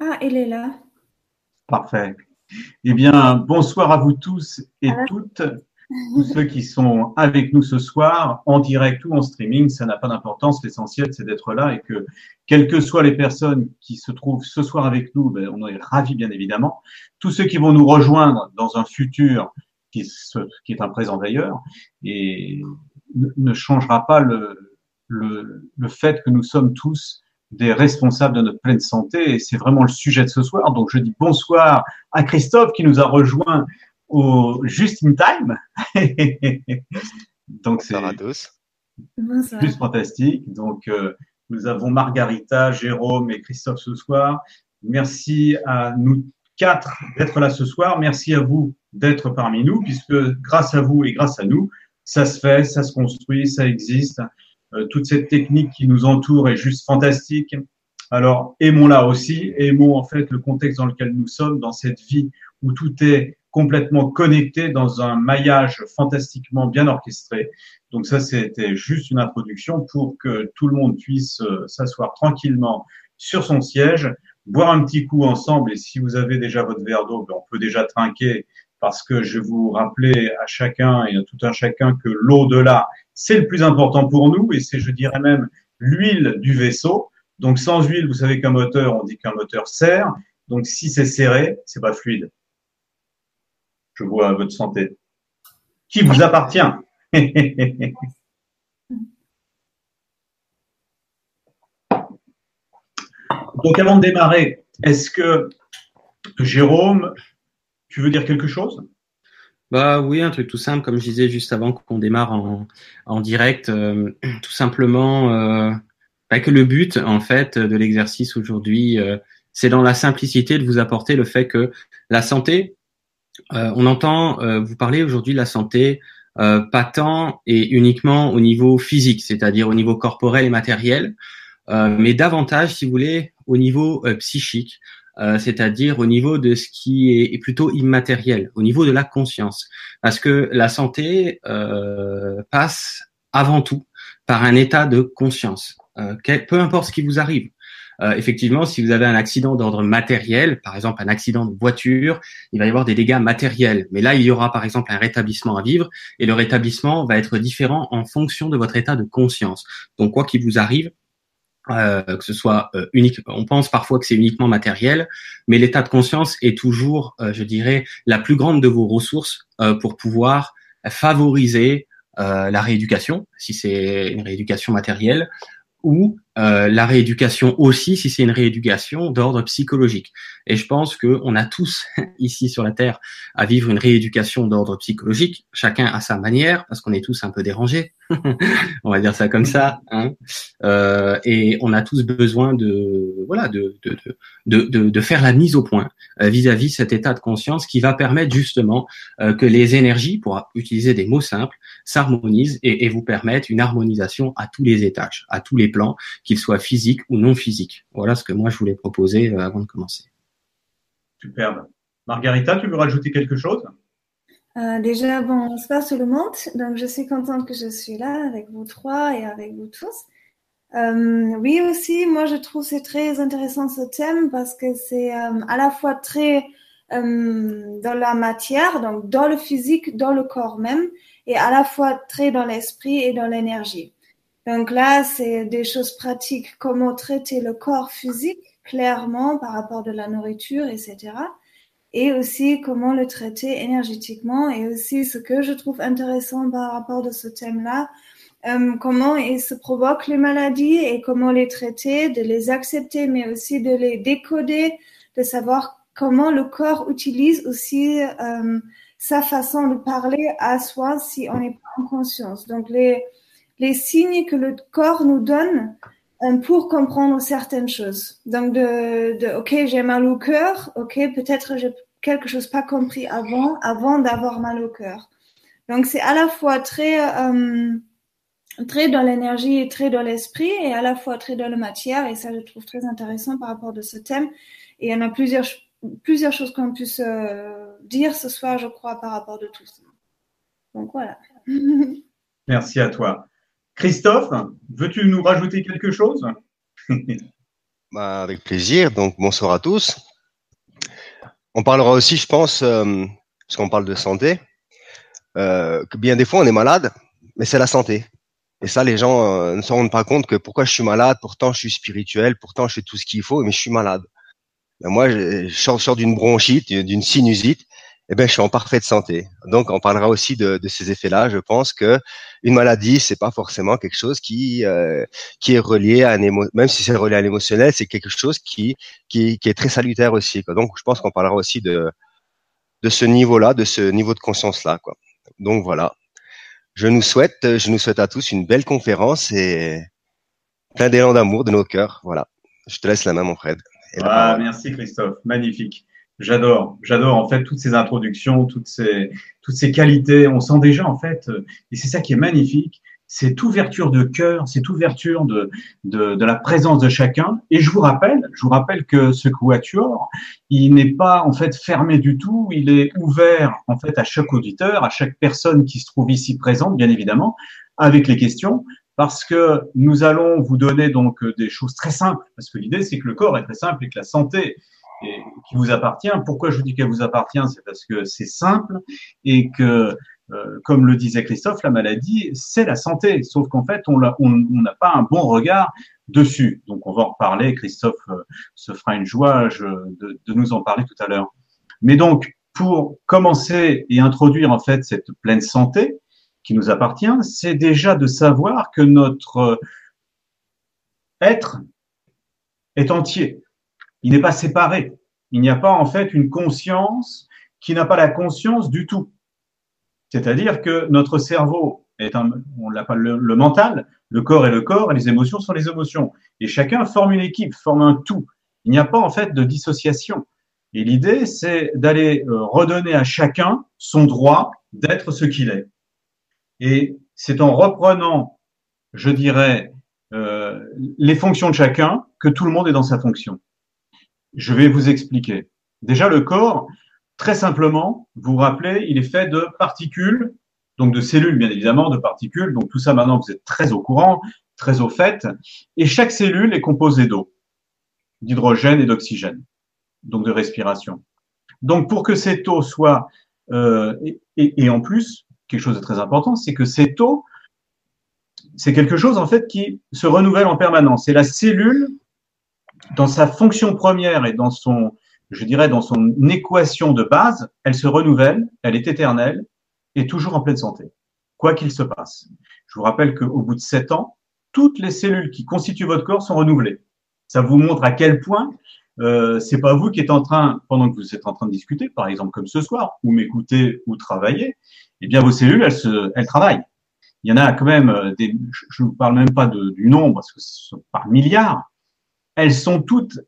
Ah, il est là. Parfait. Eh bien, bonsoir à vous tous et toutes, tous ceux qui sont avec nous ce soir, en direct ou en streaming, ça n'a pas d'importance. L'essentiel, c'est d'être là et que, quelles que soient les personnes qui se trouvent ce soir avec nous, ben, on est ravis, bien évidemment. Tous ceux qui vont nous rejoindre dans un futur qui, qui est un présent d'ailleurs, et ne changera pas le, le, le fait que nous sommes tous des responsables de notre pleine santé. Et c'est vraiment le sujet de ce soir. Donc, je dis bonsoir à Christophe qui nous a rejoint au Just in Time. Donc, c'est juste fantastique. Donc, euh, nous avons Margarita, Jérôme et Christophe ce soir. Merci à nous quatre d'être là ce soir. Merci à vous d'être parmi nous, puisque grâce à vous et grâce à nous, ça se fait, ça se construit, ça existe. Euh, toute cette technique qui nous entoure est juste fantastique. Alors, aimons-la aussi, aimons en fait le contexte dans lequel nous sommes, dans cette vie où tout est complètement connecté dans un maillage fantastiquement bien orchestré. Donc ça, c'était juste une introduction pour que tout le monde puisse euh, s'asseoir tranquillement sur son siège, boire un petit coup ensemble. Et si vous avez déjà votre verre d'eau, ben, on peut déjà trinquer parce que je vais vous rappeler à chacun et à tout un chacun que l'au-delà c'est le plus important pour nous et c'est, je dirais même, l'huile du vaisseau. Donc, sans huile, vous savez qu'un moteur, on dit qu'un moteur serre. Donc, si c'est serré, c'est pas fluide. Je vois votre santé. Qui vous appartient? Donc, avant de démarrer, est-ce que Jérôme, tu veux dire quelque chose? Bah oui, un truc tout simple, comme je disais juste avant qu'on démarre en, en direct, euh, tout simplement euh, bah que le but en fait de l'exercice aujourd'hui, euh, c'est dans la simplicité de vous apporter le fait que la santé, euh, on entend vous parler aujourd'hui de la santé pas tant et uniquement au niveau physique, c'est-à-dire au niveau corporel et matériel, mais davantage, si vous voulez, au niveau psychique. Euh, c'est-à-dire au niveau de ce qui est, plutôt immatériel, au niveau de la conscience. Parce que la santé euh, passe avant tout par un état de conscience. Euh, peu importe ce qui vous arrive. effectivement, si vous avez un accident d'ordre matériel, par exemple un accident de voiture, il va y avoir des dégâts matériels. Mais là, il y aura par exemple un rétablissement à vivre, et le rétablissement va être différent en fonction de votre état de conscience. Donc, quoi qu'il vous arrive, euh, que ce soit euh, unique. On pense parfois que c'est uniquement matériel, mais l'état de conscience est toujours, euh, je dirais, la plus grande de vos ressources pour pouvoir favoriser la rééducation, si c'est une rééducation matérielle, ou euh, la rééducation aussi, si c'est une rééducation d'ordre psychologique. Et je pense que on a tous ici sur la Terre à vivre une rééducation d'ordre psychologique, chacun à sa manière, parce qu'on est tous un peu dérangés, on va dire ça comme ça, hein. euh, et on a tous besoin de voilà de de, de, de, faire la mise au point euh, vis-à-vis cet état de conscience qui va permettre justement euh, que les énergies, pour utiliser des mots simples, s'harmonisent et vous permettent une harmonisation à tous les étages, à tous les plans, qu'ils soient physiques ou non physiques. Voilà ce que moi je voulais proposer euh, avant de commencer. Superbe. Margarita, tu veux rajouter quelque chose? Euh, déjà, bonsoir tout le monde. Donc, je suis contente que je suis là avec vous trois et avec vous tous. Euh, oui, aussi, moi, je trouve c'est très intéressant ce thème parce que c'est euh, à la fois très euh, dans la matière, donc dans le physique, dans le corps même, et à la fois très dans l'esprit et dans l'énergie. Donc là, c'est des choses pratiques, comment traiter le corps physique clairement par rapport de la nourriture, etc. Et aussi comment le traiter énergétiquement et aussi ce que je trouve intéressant par rapport de ce thème-là, euh, comment il se provoque les maladies et comment les traiter, de les accepter, mais aussi de les décoder, de savoir comment le corps utilise aussi euh, sa façon de parler à soi si on n'est pas en conscience. Donc les les signes que le corps nous donne euh, pour comprendre certaines choses. Donc de, ok j'ai mal au cœur, ok peut-être j'ai quelque chose pas compris avant avant d'avoir mal au cœur. Donc c'est à la fois très euh, très dans l'énergie et très dans l'esprit et à la fois très dans la matière et ça je trouve très intéressant par rapport de ce thème. Et il y en a plusieurs plusieurs choses qu'on puisse euh, dire ce soir je crois par rapport de tout ça. Donc voilà. Merci à toi. Christophe, veux-tu nous rajouter quelque chose? Bah, avec plaisir. Donc, bonsoir à tous. On parlera aussi, je pense, euh, parce qu'on parle de santé, euh, que bien des fois on est malade, mais c'est la santé. Et ça, les gens euh, ne se rendent pas compte que pourquoi je suis malade, pourtant je suis spirituel, pourtant je fais tout ce qu'il faut, mais je suis malade. Ben moi, je, je sors, d'une bronchite, d'une sinusite, eh ben, je suis en parfaite santé. Donc, on parlera aussi de, de ces effets-là. Je pense que une maladie, c'est pas forcément quelque chose qui euh, qui est relié à un émo même si c'est relié à l'émotionnel, c'est quelque chose qui, qui qui est très salutaire aussi. Quoi. Donc, je pense qu'on parlera aussi de de ce niveau-là, de ce niveau de conscience-là. Quoi. Donc voilà. Je nous souhaite, je nous souhaite à tous une belle conférence et plein d'élan d'amour de nos cœurs. Voilà. Je te laisse la main, mon Fred. Ah, merci Christophe, magnifique. J'adore, j'adore en fait toutes ces introductions, toutes ces toutes ces qualités. On sent déjà en fait, euh, et c'est ça qui est magnifique, cette ouverture de cœur, cette ouverture de, de, de, la présence de chacun. Et je vous rappelle, je vous rappelle que ce quatuor, il n'est pas en fait fermé du tout, il est ouvert en fait à chaque auditeur, à chaque personne qui se trouve ici présente, bien évidemment, avec les questions, parce que nous allons vous donner donc des choses très simples, parce que l'idée c'est que le corps est très simple et que la santé qui vous appartient. Pourquoi je vous dis qu'elle vous appartient? C'est parce que c'est simple et que, euh, comme le disait Christophe, la maladie, c'est la santé. Sauf qu'en fait, on n'a on, pas un bon regard dessus. Donc, on va en reparler. Christophe euh, se fera une joie de, de nous en parler tout à l'heure. Mais donc, pour commencer et introduire en fait cette pleine santé qui nous appartient, c'est déjà de savoir que notre être est entier il n'est pas séparé. Il n'y a pas en fait une conscience qui n'a pas la conscience du tout. C'est-à-dire que notre cerveau est un, on l'appelle le, mental, le corps est le corps et les émotions sont les émotions. Et chacun forme une équipe, forme un tout. Il n'y a pas en fait de dissociation. Et l'idée, c'est d'aller euh, redonner à chacun son droit d'être ce qu'il est. Et c'est en reprenant, je dirais, euh, les fonctions de chacun que tout le monde est dans sa fonction. Je vais vous expliquer. Déjà, le corps, très simplement, vous vous rappelez, il est fait de particules, donc de cellules, bien évidemment, de particules. Donc tout ça, maintenant, vous êtes très au courant, très au fait. Et chaque cellule est composée d'eau, d'hydrogène et d'oxygène, donc de respiration. Donc pour que cette eau soit, euh, et, et, en plus, quelque chose de très important, c'est que cette eau, c'est quelque chose en fait qui se renouvelle en permanence. C'est la cellule dans sa fonction première et dans son, je dirais, dans son équation de base, elle se renouvelle, elle est éternelle et toujours en pleine santé, quoi qu'il se passe. Je vous rappelle qu'au bout de sept ans, toutes les cellules qui constituent votre corps sont renouvelées. Ça vous montre à quel point euh, c'est pas vous qui êtes en train, pendant que vous êtes en train de discuter, par exemple comme ce soir, ou m'écouter ou travailler, eh bien vos cellules, elles, se, elles travaillent. Il y en a quand même euh, des, je ne vous parle même pas du nombre, parce que ce sont par milliards, elles sont toutes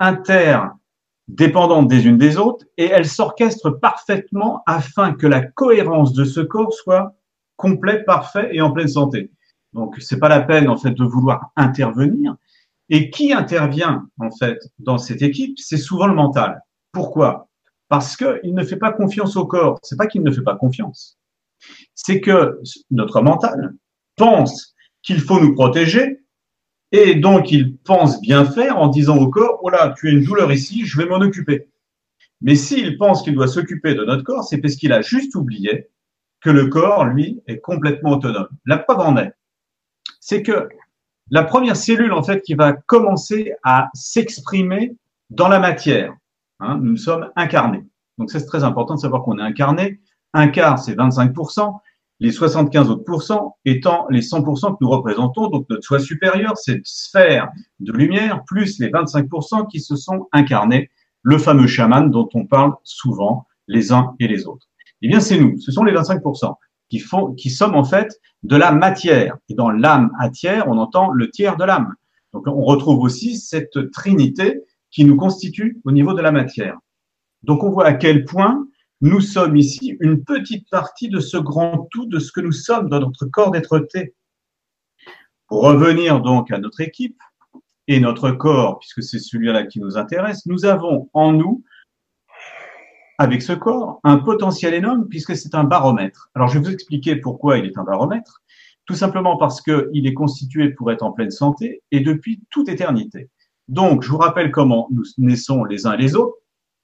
interdépendantes des unes des autres et elles s'orchestrent parfaitement afin que la cohérence de ce corps soit complet, parfait et en pleine santé. Donc, c'est pas la peine, en fait, de vouloir intervenir. Et qui intervient, en fait, dans cette équipe? C'est souvent le mental. Pourquoi? Parce qu'il ne fait pas confiance au corps. C'est pas qu'il ne fait pas confiance. C'est que notre mental pense qu'il faut nous protéger et donc, il pense bien faire en disant au corps, oh là, tu as une douleur ici, je vais m'en occuper. Mais s'il pense qu'il doit s'occuper de notre corps, c'est parce qu'il a juste oublié que le corps, lui, est complètement autonome. La preuve en est, c'est que la première cellule, en fait, qui va commencer à s'exprimer dans la matière, hein, nous sommes incarnés. Donc, c'est très important de savoir qu'on est incarné. Un quart, c'est 25% les 75 autres étant les 100% que nous représentons, donc notre soi supérieur, cette sphère de lumière, plus les 25% qui se sont incarnés, le fameux chaman dont on parle souvent les uns et les autres. Eh bien, c'est nous, ce sont les 25% qui font, qui sommes en fait de la matière. Et dans l'âme à tiers, on entend le tiers de l'âme. Donc, on retrouve aussi cette trinité qui nous constitue au niveau de la matière. Donc, on voit à quel point nous sommes ici une petite partie de ce grand tout, de ce que nous sommes dans notre corps d'être-té. Pour revenir donc à notre équipe et notre corps, puisque c'est celui-là qui nous intéresse, nous avons en nous, avec ce corps, un potentiel énorme puisque c'est un baromètre. Alors je vais vous expliquer pourquoi il est un baromètre. Tout simplement parce qu'il est constitué pour être en pleine santé et depuis toute éternité. Donc, je vous rappelle comment nous naissons les uns et les autres,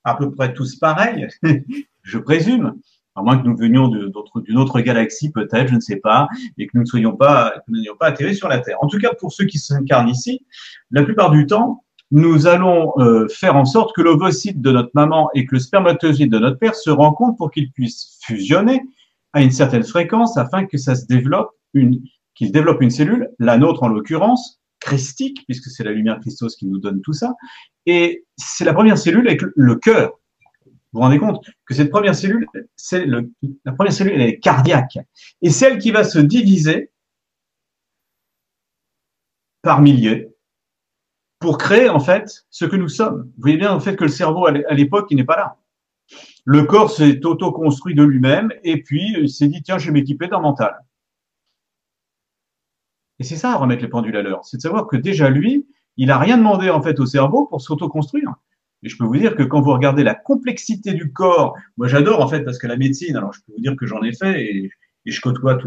à peu près tous pareils, je présume, à moins que nous venions d'une autre galaxie peut-être, je ne sais pas, et que nous ne soyons pas, que nous n'ayons pas atterri sur la Terre. En tout cas, pour ceux qui s'incarnent ici, la plupart du temps, nous allons euh, faire en sorte que l'ovocyte de notre maman et que le spermatozoïde de notre père se rencontrent pour qu'ils puissent fusionner à une certaine fréquence afin que ça se développe une, qu'il développe une cellule, la nôtre en l'occurrence, christique, puisque c'est la lumière Christos qui nous donne tout ça. Et c'est la première cellule avec le cœur. Vous vous rendez compte que cette première cellule, c'est la première cellule, elle est cardiaque. Et celle qui va se diviser par milliers pour créer en fait ce que nous sommes. Vous voyez bien en fait que le cerveau à l'époque, il n'est pas là. Le corps s'est auto-construit de lui-même et puis il s'est dit tiens, je vais m'équiper d'un mental. Et c'est ça, remettre les pendules à l'heure. C'est de savoir que déjà lui, il n'a rien demandé en fait au cerveau pour s'auto-construire. Et je peux vous dire que quand vous regardez la complexité du corps, moi j'adore en fait parce que la médecine, alors je peux vous dire que j'en ai fait et, je côtoie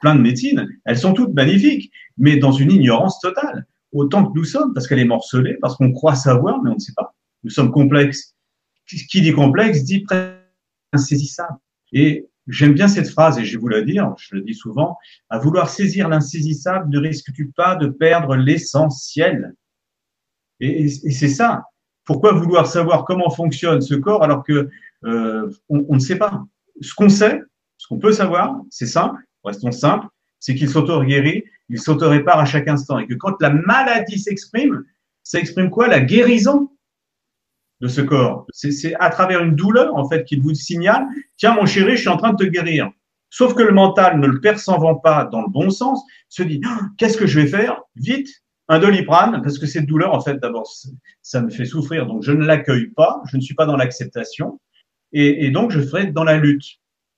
plein de médecines, elles sont toutes magnifiques, mais dans une ignorance totale autant que nous sommes, parce qu'elle est morcelée, parce qu'on croit savoir, mais on ne sait pas. Nous sommes complexes. Qui dit complexe dit insaisissable. Et j'aime bien cette phrase, et je vais vous la dire, je le dis souvent, à vouloir saisir l'insaisissable, ne risques-tu pas de perdre l'essentiel? Et, c'est ça. Pourquoi vouloir savoir comment fonctionne ce corps alors que euh, on, ne sait pas? Ce qu'on sait, ce qu'on peut savoir, c'est simple, restons simples, c'est qu'il s'auto-guérit il s'auto-répare à chaque instant. Et que quand la maladie s'exprime, ça exprime quoi? La guérison de ce corps. C'est à travers une douleur, en fait, qu'il vous signale, tiens, mon chéri, je suis en train de te guérir. Sauf que le mental, ne le percevant pas dans le bon sens, se dit, ah, qu'est-ce que je vais faire Vite, un doliprane, parce que cette douleur, en fait, d'abord, ça me fait souffrir, donc je ne l'accueille pas, je ne suis pas dans l'acceptation, et, donc je ferai dans la lutte.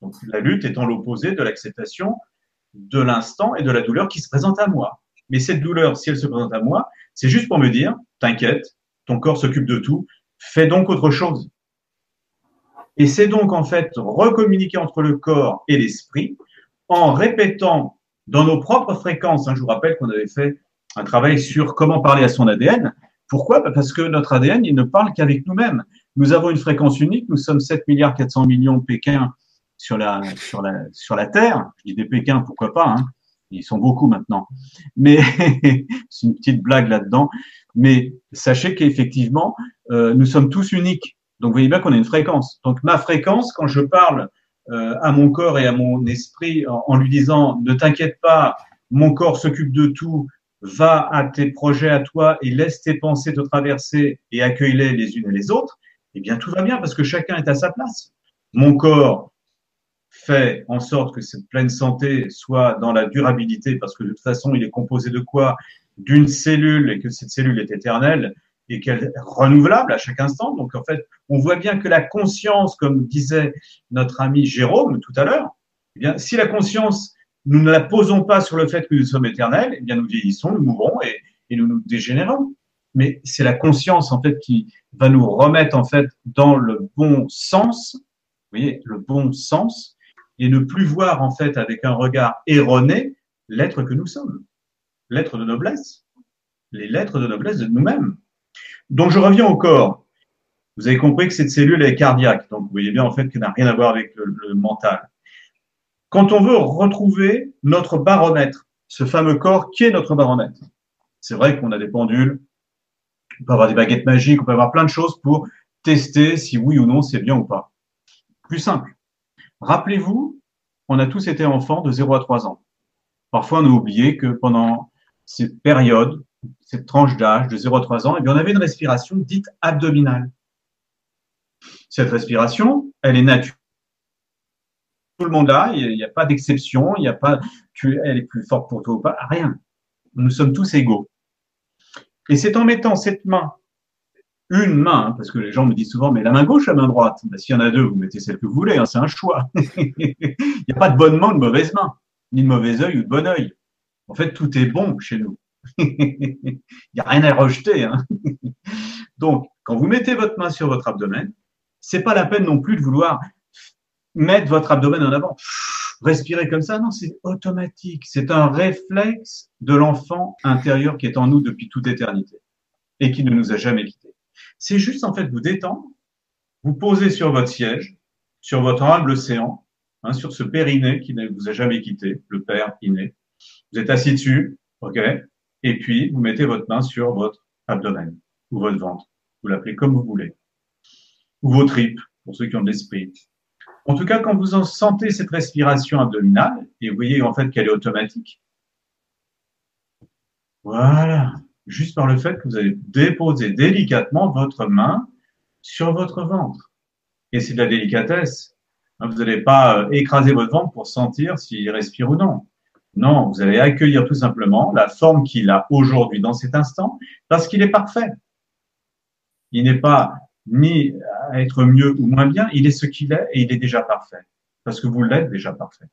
Donc la lutte étant l'opposé de l'acceptation, de l'instant et de la douleur qui se présente à moi. Mais cette douleur, si elle se présente à moi, c'est juste pour me dire, t'inquiète, ton corps s'occupe de tout, fais donc autre chose. Et c'est donc en fait recommuniquer entre le corps et l'esprit en répétant dans nos propres fréquences. Hein, je vous rappelle qu'on avait fait un travail sur comment parler à son ADN. Pourquoi? Parce que notre ADN, il ne parle qu'avec nous-mêmes. Nous avons une fréquence unique, nous sommes 7 milliards 400 millions Pékin sur la, sur la, sur la Terre. Je dis des Pékins, pourquoi pas, hein. Ils sont beaucoup maintenant. Mais c'est une petite blague là-dedans. Mais sachez qu'effectivement, euh, nous sommes tous uniques. Donc, vous voyez bien qu'on a une fréquence. Donc, ma fréquence, quand je parle euh, à mon corps et à mon esprit en, lui disant ne t'inquiète pas, mon corps s'occupe de tout, va à tes projets à toi et laisse tes pensées te traverser et accueille-les les unes et les autres, eh bien, tout va bien parce que chacun est à sa place. Mon corps fait en sorte que cette pleine santé soit dans la durabilité, parce que de toute façon, il est composé de quoi? D'une cellule et que cette cellule est éternelle et qu'elle est renouvelable à chaque instant. Donc en fait, on voit bien que la conscience, comme disait notre ami Jérôme tout à l'heure, eh bien, si la conscience, nous ne la posons pas sur le fait que nous sommes éternels, eh bien, nous vieillissons, nous mourrons et, et nous nous dégénérons. Mais c'est la conscience en fait qui va nous remettre en fait dans le bon sens. Vous voyez, le bon sens et ne plus voir en fait avec un regard erroné l'être que nous sommes, l'être de noblesse, les lettres de noblesse de nous-mêmes. Donc je reviens au corps. Vous avez compris que cette cellule est cardiaque, donc vous voyez bien en fait qu'elle n'a rien à voir avec le, mental. Quand on veut retrouver notre baromètre, ce fameux corps qui est notre baromètre, c'est vrai qu'on a des pendules, on peut avoir des baguettes magiques, on peut avoir plein de choses pour tester si oui ou non c'est bien ou pas. Plus simple. Rappelez-vous, on a tous été enfants de 0 à 3 ans. Parfois, on a oublié que pendant cette période, cette tranche d'âge de 0 à 3 ans, eh bien, on avait une respiration dite abdominale. Cette respiration, elle est naturelle. Tout le monde a, il n'y a pas d'exception, il n'y a pas, tu, elle est plus forte pour toi ou pas, rien. Nous sommes tous égaux. Et c'est en mettant cette main une main, hein, parce que les gens me disent souvent, mais la main gauche, la main droite. Ben, S'il y en a deux, vous mettez celle que vous voulez, hein, c'est un choix. Il n'y a pas de bonne main ou de mauvaise main, ni de mauvais œil ou de bon œil. En fait, tout est bon chez nous. Il n'y a rien à rejeter. Hein. Donc, quand vous mettez votre main sur votre abdomen, c'est pas la peine non plus de vouloir mettre votre abdomen en avant. Respirer comme ça, non, c'est automatique. C'est un réflexe de l'enfant intérieur qui est en nous depuis toute éternité. et qui ne nous a jamais quittés. C'est juste en fait vous détendre, vous poser sur votre siège, sur votre humble séant, hein, sur ce périnée qui ne vous a jamais quitté, le père inné. Vous êtes assis dessus, ok, et puis vous mettez votre main sur votre abdomen ou votre ventre, vous l'appelez comme vous voulez, ou vos tripes pour ceux qui ont de l'esprit. En tout cas, quand vous en sentez cette respiration abdominale, et vous voyez en fait qu'elle est automatique, voilà, juste par le fait que vous allez déposer délicatement votre main sur votre ventre. Et c'est de la délicatesse. Hein, vous n'allez pas euh, écraser votre ventre pour sentir s'il respire ou non. Non, vous allez accueillir tout simplement la forme qu'il a aujourd'hui dans cet instant parce qu'il est parfait. Il n'est pas ni à être mieux ou moins bien, il est ce qu'il est et il est déjà parfait parce que vous l'êtes déjà parfait.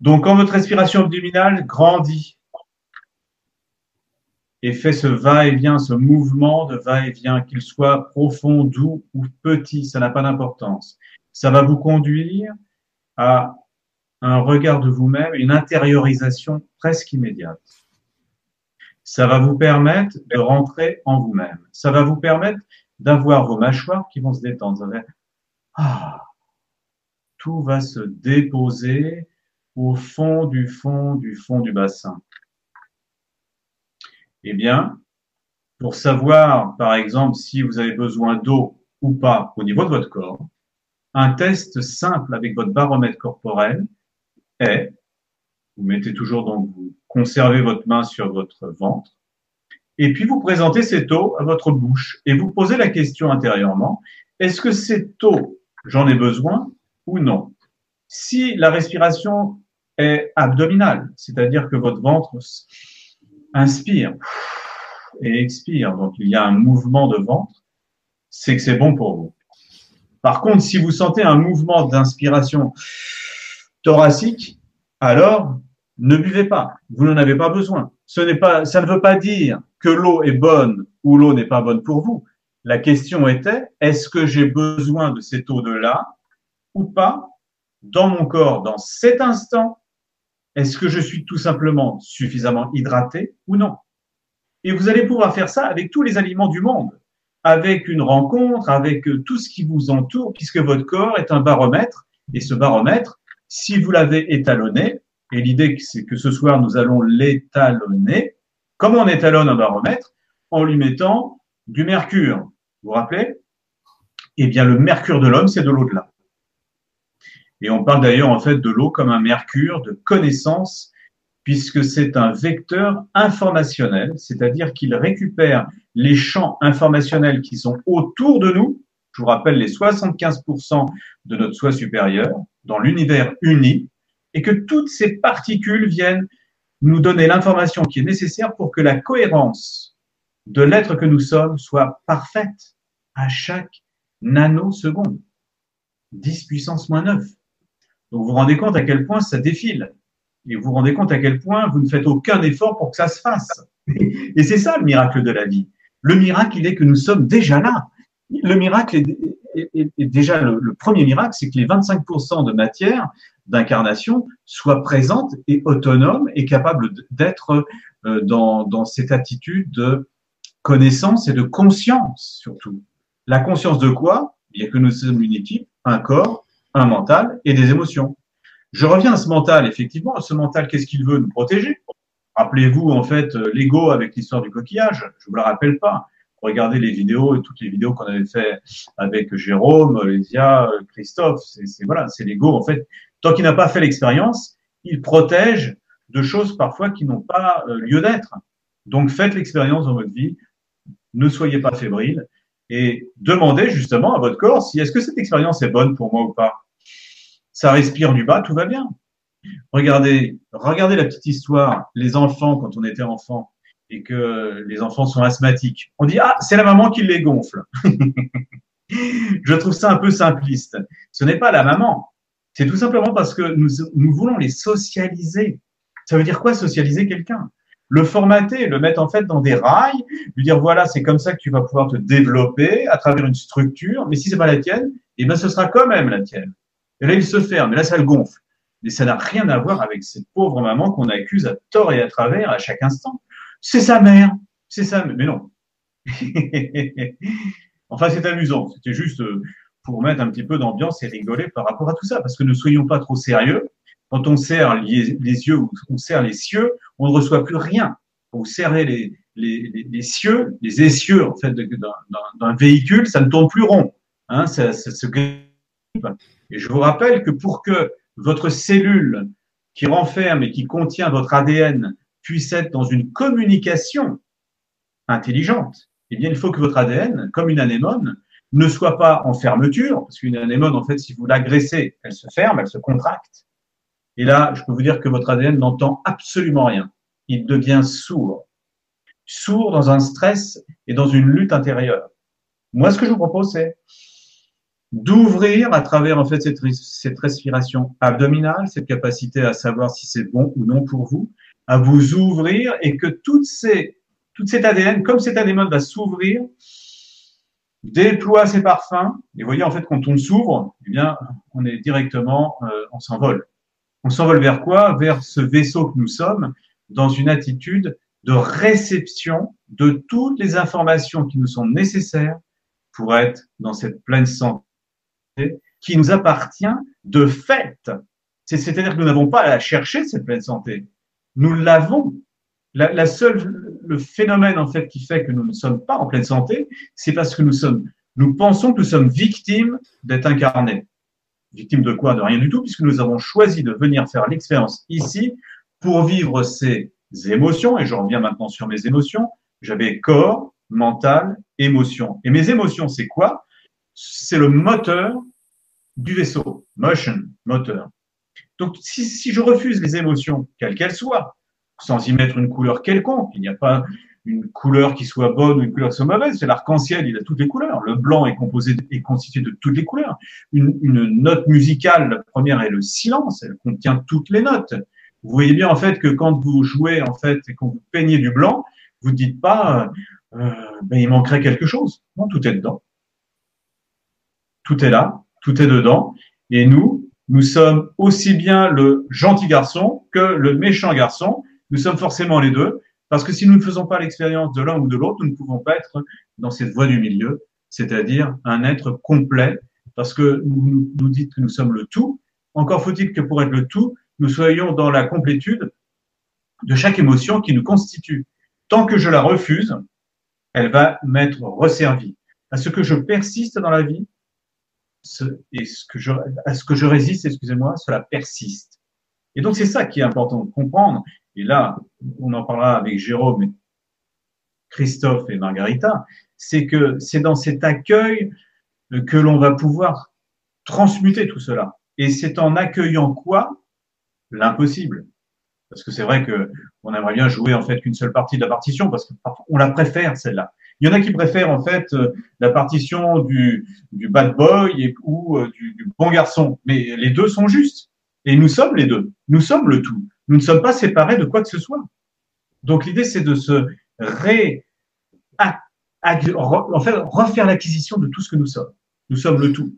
Donc, quand votre respiration abdominale grandit et fait ce va-et-vient, ce mouvement de va-et-vient, qu'il soit profond, doux ou petit, ça n'a pas d'importance. Ça va vous conduire à un regard de vous-même, une intériorisation presque immédiate. Ça va vous permettre de rentrer en vous-même. Ça va vous permettre d'avoir vos mâchoires qui vont se détendre. Ah, tout va se déposer au fond du fond du fond du bassin Eh bien, pour savoir, par exemple, si vous avez besoin d'eau ou pas au niveau de votre corps, un test simple avec votre baromètre corporel est, vous mettez toujours donc, vous conservez votre main sur votre ventre, et puis vous présentez cette eau à votre bouche et vous posez la question intérieurement, est-ce que cette eau, j'en ai besoin ou non? Si la respiration est abdominale, c'est-à-dire que votre ventre inspire et expire, donc il y a un mouvement de ventre, c'est que c'est bon pour vous. Par contre, si vous sentez un mouvement d'inspiration thoracique, alors ne buvez pas. Vous n'en avez pas besoin. Ce n'est pas, ça ne veut pas dire que l'eau est bonne ou l'eau n'est pas bonne pour vous. La question était, est-ce que j'ai besoin de cette eau-de-là ou pas dans mon corps dans cet instant? Est-ce que je suis tout simplement suffisamment hydraté ou non? Et vous allez pouvoir faire ça avec tous les aliments du monde, avec une rencontre, avec tout ce qui vous entoure, puisque votre corps est un baromètre. Et ce baromètre, si vous l'avez étalonné, et l'idée c'est que ce soir nous allons l'étalonner, comment on étalonne un baromètre En lui mettant du mercure. Vous vous rappelez? Eh bien, le mercure de l'homme, c'est de l'au-delà. Et on parle d'ailleurs en fait de l'eau comme un mercure de connaissance, puisque c'est un vecteur informationnel, c'est-à-dire qu'il récupère les champs informationnels qui sont autour de nous. Je vous rappelle les 75% de notre soi supérieur dans l'univers uni, et que toutes ces particules viennent nous donner l'information qui est nécessaire pour que la cohérence de l'être que nous sommes soit parfaite à chaque nanoseconde. 10 puissance moins 9. Donc vous vous rendez compte à quel point ça défile. Et vous vous rendez compte à quel point vous ne faites aucun effort pour que ça se fasse. Et c'est ça le miracle de la vie. Le miracle, il est que nous sommes déjà là. Le miracle est, déjà le, premier miracle, c'est que les 25% de matière d'incarnation soient présentes et autonomes et capables d'être euh, dans, dans cette attitude de connaissance et de conscience surtout. La conscience de quoi? A que nous sommes une équipe, un corps, un mental et des émotions. Je reviens à ce mental, effectivement, ce mental, qu'est-ce qu'il veut nous protéger? Rappelez-vous, en fait, euh, l'ego avec l'histoire du coquillage, je vous le rappelle pas. Regardez les vidéos et toutes les vidéos qu'on avait fait avec Jérôme, Lésia, Christophe, c'est voilà, c'est l'ego, en fait. Tant qu'il n'a pas fait l'expérience, il protège de choses parfois qui n'ont pas euh, lieu d'être. Donc faites l'expérience dans votre vie, ne soyez pas fébrile et demandez justement à votre corps si est-ce que cette expérience est bonne pour moi ou pas. Ça respire du bas, tout va bien. Regardez, regardez la petite histoire, les enfants quand on était enfant et que les enfants sont asthmatiques. On dit ah c'est la maman qui les gonfle. Je trouve ça un peu simpliste. Ce n'est pas la maman. C'est tout simplement parce que nous, voulons les socialiser. Ça veut dire quoi socialiser quelqu'un? Le formater, le mettre en fait dans des rails, lui dire voilà, c'est comme ça que tu vas pouvoir te développer à travers une structure, mais si c'est pas la tienne, eh ben ce sera quand même la tienne. Et là, il se ferme, et là, ça le gonfle. Mais ça n'a rien à voir avec cette pauvre maman qu'on accuse à tort et à travers à chaque instant. c'est sa mère, c'est sa mère. Mais non. enfin, c'est amusant. C'était juste euh, pour mettre un petit peu d'ambiance et rigoler par rapport à tout ça, parce que ne soyons pas trop sérieux. Quand on serre les, yeux ou on serre les cieux, on ne reçoit plus rien. Quand vous serrez les, les, les, cieux, les essieux en fait d'un véhicule, ça ne tourne plus rond. Hein, et je vous rappelle que pour que votre cellule qui renferme et qui contient votre ADN puisse être dans une communication intelligente, eh bien, il faut que votre ADN, comme une anémone, ne soit pas en fermeture, parce qu'une anémone, en fait, si vous l'agressez, elle se ferme, elle se contracte. Et là, je peux vous dire que votre ADN n'entend absolument rien. Il devient sourd. Sourd dans un stress et dans une lutte intérieure. Moi, ce que je vous propose, c'est d'ouvrir à travers en fait cette, cette respiration abdominale, cette capacité à savoir si c'est bon ou non pour vous, à vous ouvrir et que toutes ces, toute cette ADN, comme cet ADN va s'ouvrir, déploie ses parfums. Et vous voyez, en fait, quand on s'ouvre, eh bien, on est directement, euh, on s'envole. On s'envole vers quoi? Vers ce vaisseau que nous sommes, dans une attitude de réception de toutes les informations qui nous sont nécessaires pour être dans cette pleine santé qui nous appartient de fait. C'est-à-dire que nous n'avons pas à la chercher, cette pleine santé. Nous l'avons. La, seule, le phénomène, en fait, qui fait que nous ne sommes pas en pleine santé, c'est parce que nous sommes, nous pensons que nous sommes victimes d'être incarnés. Victimes de quoi? De rien du tout, puisque nous avons choisi de venir faire l'expérience ici pour vivre ces émotions, et je reviens maintenant sur mes émotions. J'avais corps, mental, émotion. Et mes émotions, c'est quoi? C'est le moteur du vaisseau, motion, moteur. Donc, si, si je refuse les émotions, quelles qu'elles soient, sans y mettre une couleur quelconque, il n'y a pas une couleur qui soit bonne ou une couleur qui soit mauvaise, c'est l'arc-en-ciel, il a toutes les couleurs. Le blanc est composé, est constitué de toutes les couleurs. Une, une, note musicale, la première est le silence, elle contient toutes les notes. Vous voyez bien en fait que quand vous jouez en fait et quand vous peignez du blanc, vous ne dites pas euh, ben, il manquerait quelque chose. Non, tout est dedans. Tout est là tout est dedans. Et nous, nous sommes aussi bien le gentil garçon que le méchant garçon. Nous sommes forcément les deux, parce que si nous ne faisons pas l'expérience de l'un ou de l'autre, nous ne pouvons pas être dans cette voie du milieu, c'est-à-dire un être complet, parce que nous nous dites que nous sommes le tout. Encore faut-il que pour être le tout, nous soyons dans la complétude de chaque émotion qui nous constitue. Tant que je la refuse, elle va m'être resservie. À ce que je persiste dans la vie, ce, et ce que je, à ce que je résiste, excusez-moi, cela persiste. Et donc c'est ça qui est important de comprendre. Et là, on en parlera avec Jérôme, Christophe et Margarita, c'est que c'est dans cet accueil que l'on va pouvoir transmuter tout cela. Et c'est en accueillant quoi? L'impossible. Parce que c'est vrai que on aimerait bien jouer en fait qu'une seule partie de la partition parce qu'on la préfère celle-là. Il y en a qui préfèrent en fait euh, la partition du, bad boy et, ou euh, du, bon garçon. Mais les deux sont justes. Et nous sommes les deux. Nous sommes le tout. Nous ne sommes pas séparés de quoi que ce soit. Donc l'idée, c'est de se ré, en fait, refaire l'acquisition de tout ce que nous sommes. Nous sommes le tout.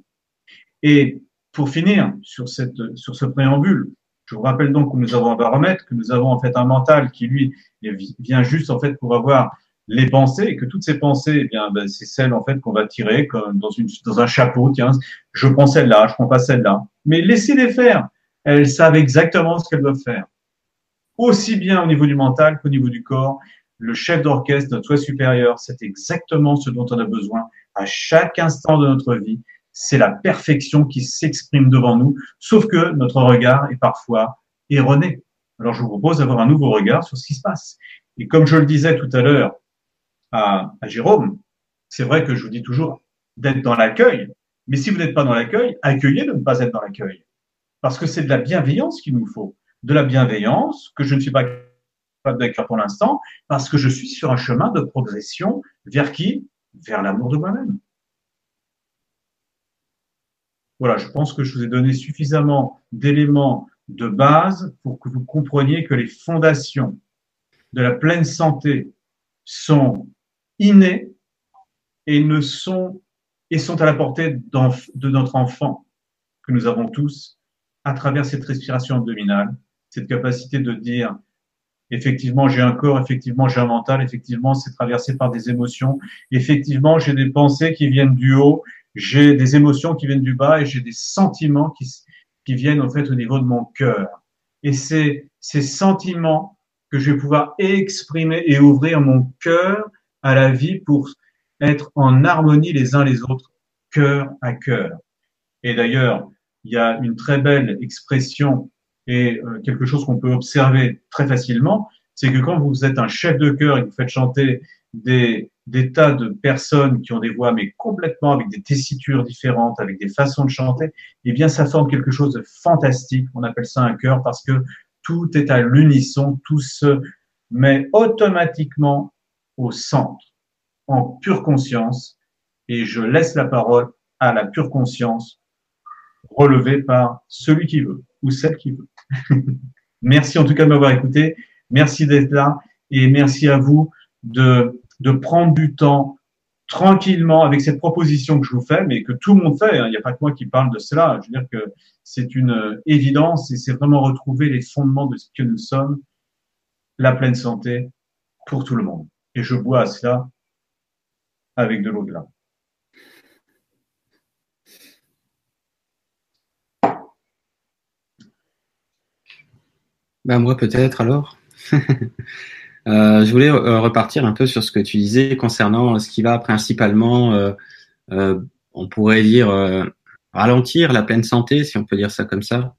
Et pour finir sur, ce préambule, je vous rappelle donc que nous avons un baromètre, que nous avons en fait un mental qui lui vient juste en fait pour avoir les pensées et que toutes ces pensées, eh bien, ben, c'est celles en fait qu'on va tirer comme dans, dans un chapeau. Tiens, je prends celle-là, je prends pas celle-là. Mais laissez-les faire. Elles savent exactement ce qu'elles doivent faire. Aussi bien au niveau du mental qu'au niveau du corps. Le chef d'orchestre, notre soi supérieur, c'est exactement ce dont on a besoin à chaque instant de notre vie. C'est la perfection qui s'exprime devant nous, sauf que notre regard est parfois erroné. Alors je vous propose d'avoir un nouveau regard sur ce qui se passe. Et comme je le disais tout à l'heure, à, Jérôme, c'est vrai que je vous dis toujours d'être dans l'accueil, mais si vous n'êtes pas dans l'accueil, accueillez de ne pas être dans l'accueil. Parce que c'est de la bienveillance qu'il nous faut. De la bienveillance que je ne suis pas capable d'accueillir pour l'instant, parce que je suis sur un chemin de progression vers qui? Vers l'amour de moi-même. Voilà, je pense que je vous ai donné suffisamment d'éléments de base pour que vous compreniez que les fondations de la pleine santé sont innés et ne sont et sont à la portée de notre enfant que nous avons tous à travers cette respiration abdominale, cette capacité de dire Effectivement, j'ai un corps, effectivement, j'ai un mental, effectivement, c'est traversé par des émotions. Effectivement, j'ai des pensées qui viennent du haut, j'ai des émotions qui viennent du bas et j'ai des sentiments qui, viennent en fait au niveau de mon cœur. Et c'est ces sentiments que je vais pouvoir exprimer et ouvrir mon cœur à la vie pour être en harmonie les uns les autres, cœur à cœur. Et d'ailleurs, il y a une très belle expression et euh, quelque chose qu'on peut observer très facilement, c'est que quand vous êtes un chef de chœur et que vous faites chanter des, des tas de personnes qui ont des voix mais complètement avec des tessitures différentes, avec des façons de chanter, eh bien ça forme quelque chose de fantastique. On appelle ça un chœur parce que tout est à l'unisson, tout se met automatiquement au centre, en pure conscience, et je laisse la parole à la pure conscience relevée par celui qui veut ou celle qui veut. merci en tout cas de m'avoir écouté, merci d'être là et merci à vous de, de prendre du temps tranquillement avec cette proposition que je vous fais, mais que tout le monde fait. Hein. Il n'y a pas que moi qui parle de cela. Je veux dire que c'est une euh, évidence et c'est vraiment retrouver les fondements de ce que nous sommes, la pleine santé pour tout le monde. Et je bois à cela avec de l'eau Ben moi peut-être alors. Euh, je voulais euh, repartir un peu sur ce que tu disais concernant ce qui va principalement, euh, on pourrait dire, ralentir la pleine santé, si on peut dire ça comme ça.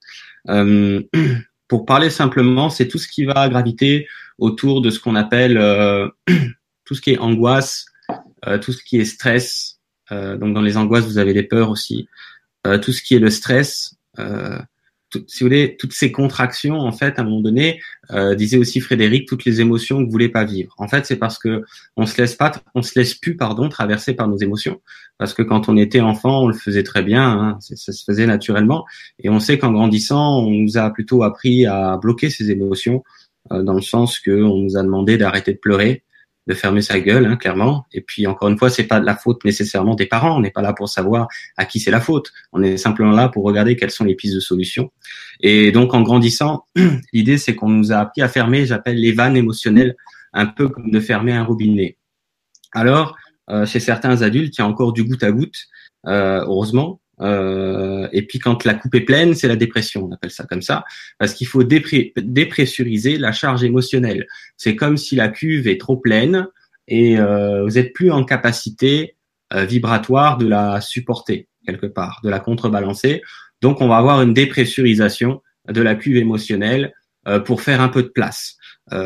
pour parler simplement, c'est tout ce qui va graviter autour de ce qu'on appelle tout ce qui est angoisse, tout ce qui est stress. donc dans les angoisses, vous avez des peurs aussi. tout ce qui est le stress, si vous voulez, toutes ces contractions, en fait, à un moment donné, euh, disait aussi Frédéric, toutes les émotions que vous voulez pas vivre. En fait, c'est parce que on se laisse pas, on se laisse plus, pardon, traverser par nos émotions. Parce que quand on était enfant, on le faisait très bien, hein, ça se faisait naturellement. Et on sait qu'en grandissant, on nous a plutôt appris à bloquer ces émotions, euh, dans le sens que on nous a demandé d'arrêter de pleurer, de fermer sa gueule, hein, clairement. Et puis encore une fois, c'est pas la faute nécessairement des parents. On n'est pas là pour savoir à qui c'est la faute. On est simplement là pour regarder quelles sont les pistes de solution. Et donc en grandissant, l'idée c'est qu'on nous a appris à fermer, j'appelle les vannes émotionnelles, un peu comme de fermer un robinet. Alors euh, chez certains adultes, il y a encore du goutte à goutte, euh, heureusement. Euh, et puis quand la coupe est pleine, c'est la dépression, on appelle ça comme ça, parce qu'il faut dépressuriser la charge émotionnelle. C'est comme si la cuve est trop pleine et euh, vous êtes plus en capacité euh, vibratoire de la supporter quelque part, de la contrebalancer. Donc on va avoir une dépressurisation de la cuve émotionnelle euh, pour faire un peu de place.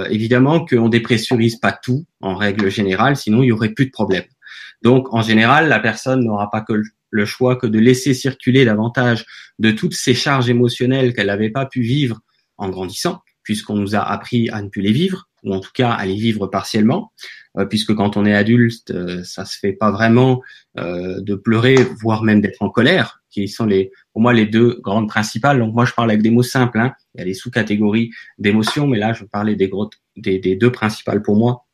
évidemment qu'on dépressurise pas tout en règle générale, sinon il y aurait plus de problème. Donc en général, la personne n'aura pas que le le choix que de laisser circuler davantage de toutes ces charges émotionnelles qu'elle n'avait pas pu vivre en grandissant, puisqu'on nous a appris à ne plus les vivre, ou en tout cas à les vivre partiellement, euh, puisque quand on est adulte, euh, ça se fait pas vraiment euh, de pleurer, voire même d'être en colère, qui sont les, pour moi les deux grandes principales. Donc moi je parle avec des mots simples. Hein. Il y a les sous-catégories d'émotions, mais là je parlais des, gros, des, deux principales pour moi,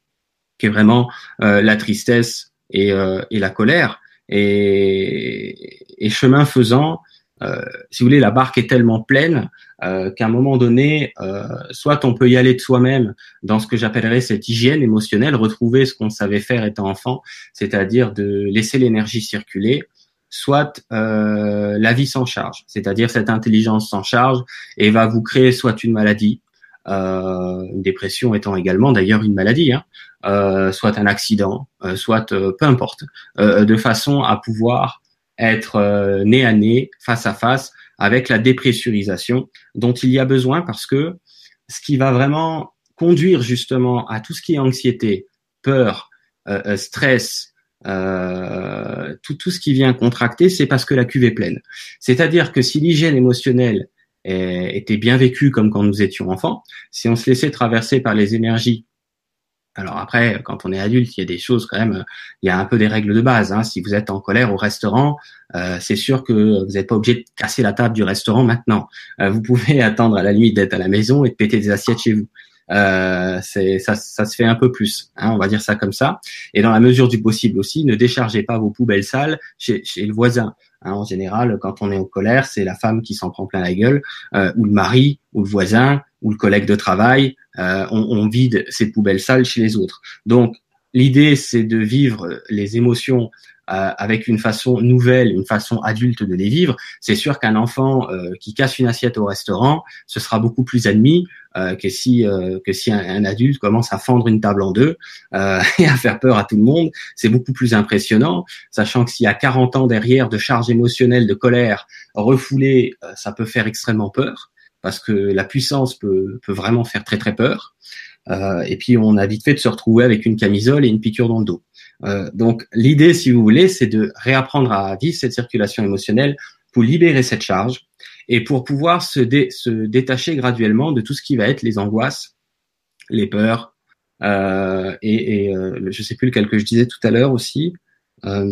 qui est vraiment la tristesse et la colère. Et, chemin faisant, euh, si vous voulez, la barque est tellement pleine euh, qu'à un moment donné, euh, soit on peut y aller de soi-même dans ce que j'appellerais cette hygiène émotionnelle, retrouver ce qu'on savait faire étant enfant, c'est-à-dire de laisser l'énergie circuler, soit la vie s'en charge, c'est-à-dire cette intelligence s'en charge et va vous créer soit une maladie, euh, une dépression étant également d'ailleurs une maladie, hein, euh, soit un accident, euh, soit peu importe, de façon à pouvoir être nez à nez, face à face avec la dépressurisation dont il y a besoin parce que ce qui va vraiment conduire justement à tout ce qui est anxiété, peur, stress, euh, tout, tout ce qui vient contracter, c'est parce que la cuve est pleine. C'est-à-dire que si l'hygiène émotionnelle était bien vécu comme quand nous étions enfants. Si on se laissait traverser par les énergies, alors après, quand on est adulte, il y a des choses quand même, il y a un peu des règles de base. Hein. Si vous êtes en colère au restaurant, euh, c'est sûr que vous n'êtes pas obligé de casser la table du restaurant maintenant. Euh, vous pouvez attendre à la limite d'être à la maison et de péter des assiettes chez vous. Euh, ça, ça se fait un peu plus, hein, on va dire ça comme ça. Et dans la mesure du possible aussi, ne déchargez pas vos poubelles sales chez, chez le voisin. Hein, en général, quand on est en colère, c'est la femme qui s'en prend plein la gueule, euh, ou le mari, ou le voisin, ou le collègue de travail. Euh, on, on, vide ses poubelles sales chez les autres. Donc, l'idée, c'est de vivre les émotions euh, avec une façon nouvelle, une façon adulte de les vivre, c'est sûr qu'un enfant euh, qui casse une assiette au restaurant, ce sera beaucoup plus admis euh, que si que si un, adulte commence à fendre une table en deux et à faire peur à tout le monde. C'est beaucoup plus impressionnant, sachant que s'il y a 40 ans derrière de charge émotionnelle, de colère refoulée, ça peut faire extrêmement peur parce que la puissance peut, peut vraiment faire très très peur. et puis on a vite fait de se retrouver avec une camisole et une piqûre dans le dos. Euh, donc l'idée, si vous voulez, c'est de réapprendre à vivre cette circulation émotionnelle pour libérer cette charge et pour pouvoir se, se détacher graduellement de tout ce qui va être les angoisses, les peurs euh, et, et euh, je sais plus lequel que je disais tout à l'heure aussi. Euh,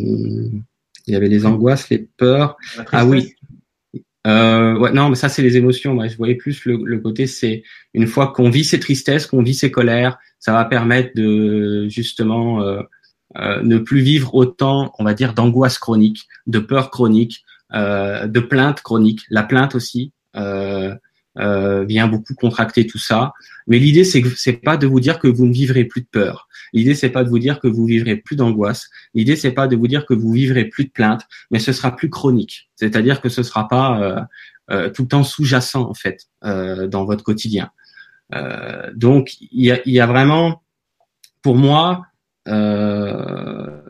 il y avait les angoisses, les peurs. Ah oui. Euh, ouais, non, mais ça c'est les émotions. Moi, je voyais plus le, le côté, c'est une fois qu'on vit ces tristesses, qu'on vit ces colères, ça va permettre de justement euh, euh, ne plus vivre autant, on va dire, d'angoisse chronique, de peur chronique, de plainte chronique. La plainte aussi euh, vient beaucoup contracter tout ça. Mais l'idée, c'est c'est pas de vous dire que vous ne vivrez plus de peur. L'idée, c'est pas de vous dire que vous vivrez plus d'angoisse. L'idée, c'est pas de vous dire que vous vivrez plus de plainte, mais ce sera plus chronique. C'est-à-dire que ce sera pas tout le temps sous-jacent en fait dans votre quotidien. donc, il y a, y a vraiment, pour moi, euh,